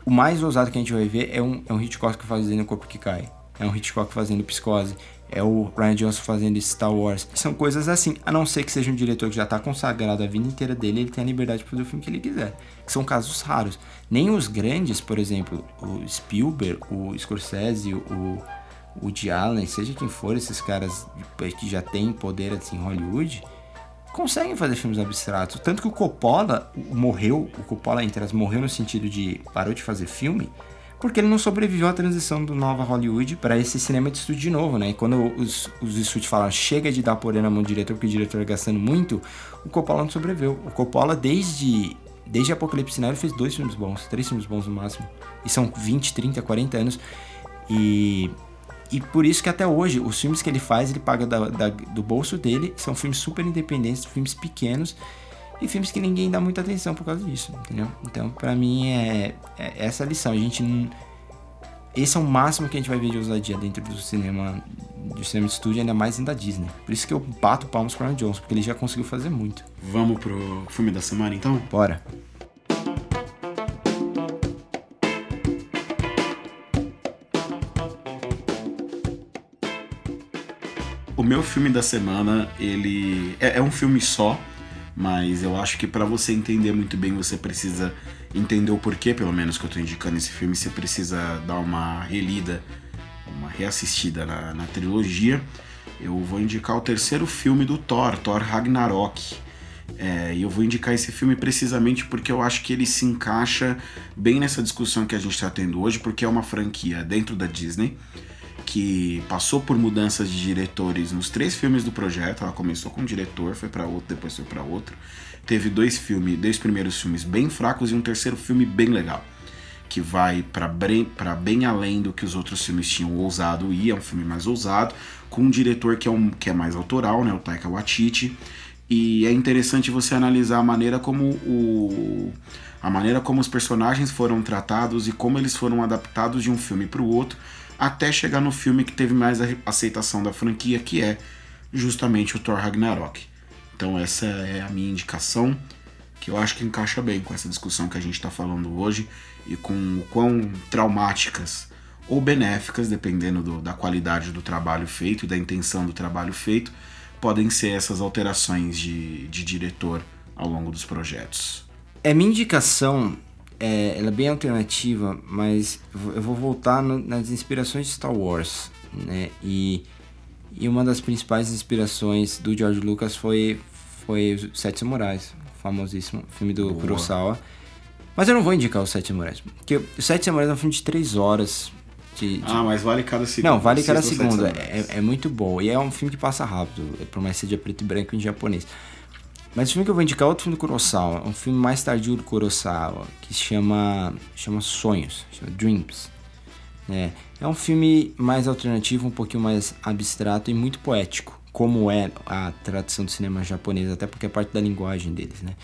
o mais ousado que a gente vai ver é um, é um Hitchcock fazendo o corpo que cai. É um Hitchcock fazendo psicose. É o Ryan Johnson fazendo Star Wars. São coisas assim. A não ser que seja um diretor que já tá consagrado a vida inteira dele, ele tem a liberdade de fazer o filme que ele quiser. Que são casos raros. Nem os grandes, por exemplo, o Spielberg, o Scorsese, o o Woody Allen, seja quem for, esses caras que já têm poder assim em Hollywood, conseguem fazer filmes abstratos. Tanto que o Coppola morreu, o Coppola entre as morreu no sentido de parou de fazer filme, porque ele não sobreviveu à transição do Nova Hollywood para esse cinema de estúdio de novo, né? E quando os, os estúdios falaram chega de dar poder na mão do diretor, porque o diretor está gastando muito, o Coppola não sobreviveu. O Coppola, desde, desde Apocalipse Now, ele fez dois filmes bons, três filmes bons no máximo. E são 20, 30, 40 anos. E e por isso que até hoje, os filmes que ele faz, ele paga da, da, do bolso dele. São filmes super independentes, filmes pequenos. E filmes que ninguém dá muita atenção por causa disso, entendeu? Então, pra mim, é, é essa a lição. A gente não... Esse é o máximo que a gente vai ver de ousadia dentro do cinema, do cinema de estúdio, ainda mais da Disney. Por isso que eu bato palmas para o Johnson, porque ele já conseguiu fazer muito. Vamos pro filme da semana, então? Bora. O meu filme da semana, ele é, é um filme só, mas eu acho que para você entender muito bem, você precisa entender o porquê, pelo menos que eu tô indicando esse filme, você precisa dar uma relida, uma reassistida na, na trilogia. Eu vou indicar o terceiro filme do Thor, Thor Ragnarok. É, e eu vou indicar esse filme precisamente porque eu acho que ele se encaixa bem nessa discussão que a gente está tendo hoje, porque é uma franquia dentro da Disney que passou por mudanças de diretores nos três filmes do projeto. Ela começou com um diretor, foi para outro, depois foi para outro. Teve dois filmes, dois primeiros filmes bem fracos e um terceiro filme bem legal, que vai para bem, além do que os outros filmes tinham ousado e é um filme mais ousado, com um diretor que é, um, que é mais autoral, né, o Taika Waititi. E é interessante você analisar a maneira como o a maneira como os personagens foram tratados e como eles foram adaptados de um filme para o outro até chegar no filme que teve mais aceitação da franquia, que é justamente o Thor Ragnarok. Então essa é a minha indicação, que eu acho que encaixa bem com essa discussão que a gente está falando hoje e com o quão traumáticas ou benéficas, dependendo do, da qualidade do trabalho feito e da intenção do trabalho feito, podem ser essas alterações de, de diretor ao longo dos projetos. É minha indicação é, ela é bem alternativa, mas eu vou voltar no, nas inspirações de Star Wars, né? E, e uma das principais inspirações do George Lucas foi, foi Sete Samurais, famosíssimo filme do Boa. Kurosawa. Mas eu não vou indicar os Sete Samurais, porque os Sete Samurais é um filme de três horas. De, de... Ah, mas vale cada segundo. Não, vale cada segundo. É, é, muito bom. E é um filme que passa rápido, por mais que seja preto e branco em japonês. Mas o filme que eu vou indicar é outro filme do Kurosawa, um filme mais tardio do Kurosawa, que chama, chama Sonhos, chama Dreams. É, é um filme mais alternativo, um pouquinho mais abstrato e muito poético, como é a tradição do cinema japonês, até porque é parte da linguagem deles, né?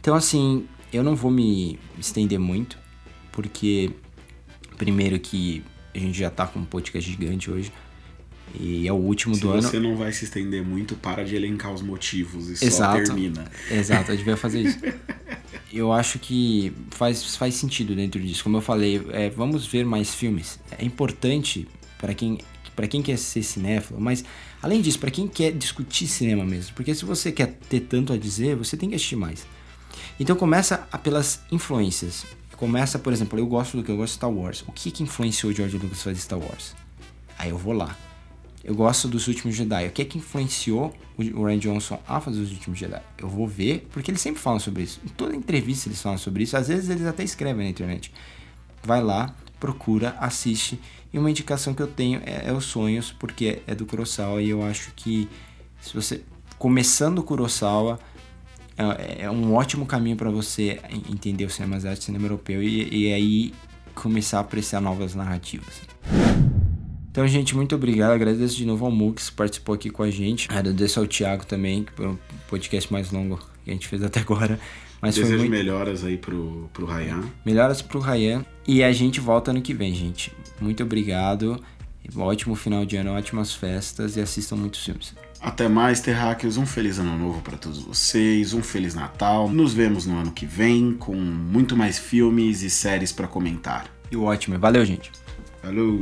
Então, assim, eu não vou me estender muito, porque, primeiro que a gente já tá com um podcast gigante hoje, e é o último Se do ano. Se você não vai se estender muito, para de elencar os motivos e Exato. só termina. Exato, eu devia fazer isso. eu acho que faz, faz sentido dentro disso. Como eu falei, é, vamos ver mais filmes. É importante para quem, para quem quer ser cinéfilo, mas além disso, para quem quer discutir cinema mesmo. Porque se você quer ter tanto a dizer, você tem que assistir mais. Então começa pelas influências. Começa, por exemplo, eu gosto do que eu gosto de Star Wars. O que, que influenciou George Lucas fazer Star Wars? Aí eu vou lá Eu gosto dos Últimos Jedi. O que é que influenciou o Ryan Johnson a fazer os Últimos Jedi? Eu vou ver, porque eles sempre falam sobre isso. Em toda entrevista eles falam sobre isso. Às vezes eles até escrevem na internet. Vai lá, procura, assiste. E uma indicação que eu tenho é, é Os Sonhos, porque é do Kurosawa. E eu acho que se você... Começando o Kurosawa, é, é um ótimo caminho para você entender o cinema asiático, cinema europeu. E, e aí começar a apreciar novas narrativas. Então, gente, muito obrigado. Agradeço de novo ao Mux que participou aqui com a gente. Agradeço ao Thiago também, que foi o podcast mais longo que a gente fez até agora. Mas Desejo foi muito... melhoras aí pro, pro Ryan. Melhoras pro Ryan. E a gente volta ano que vem, gente. Muito obrigado. Um ótimo final de ano, ótimas festas e assistam muitos filmes. Até mais, Terráqueos. Um feliz ano novo para todos vocês. Um feliz Natal. Nos vemos no ano que vem com muito mais filmes e séries para comentar. E o ótimo. Valeu, gente. Falou!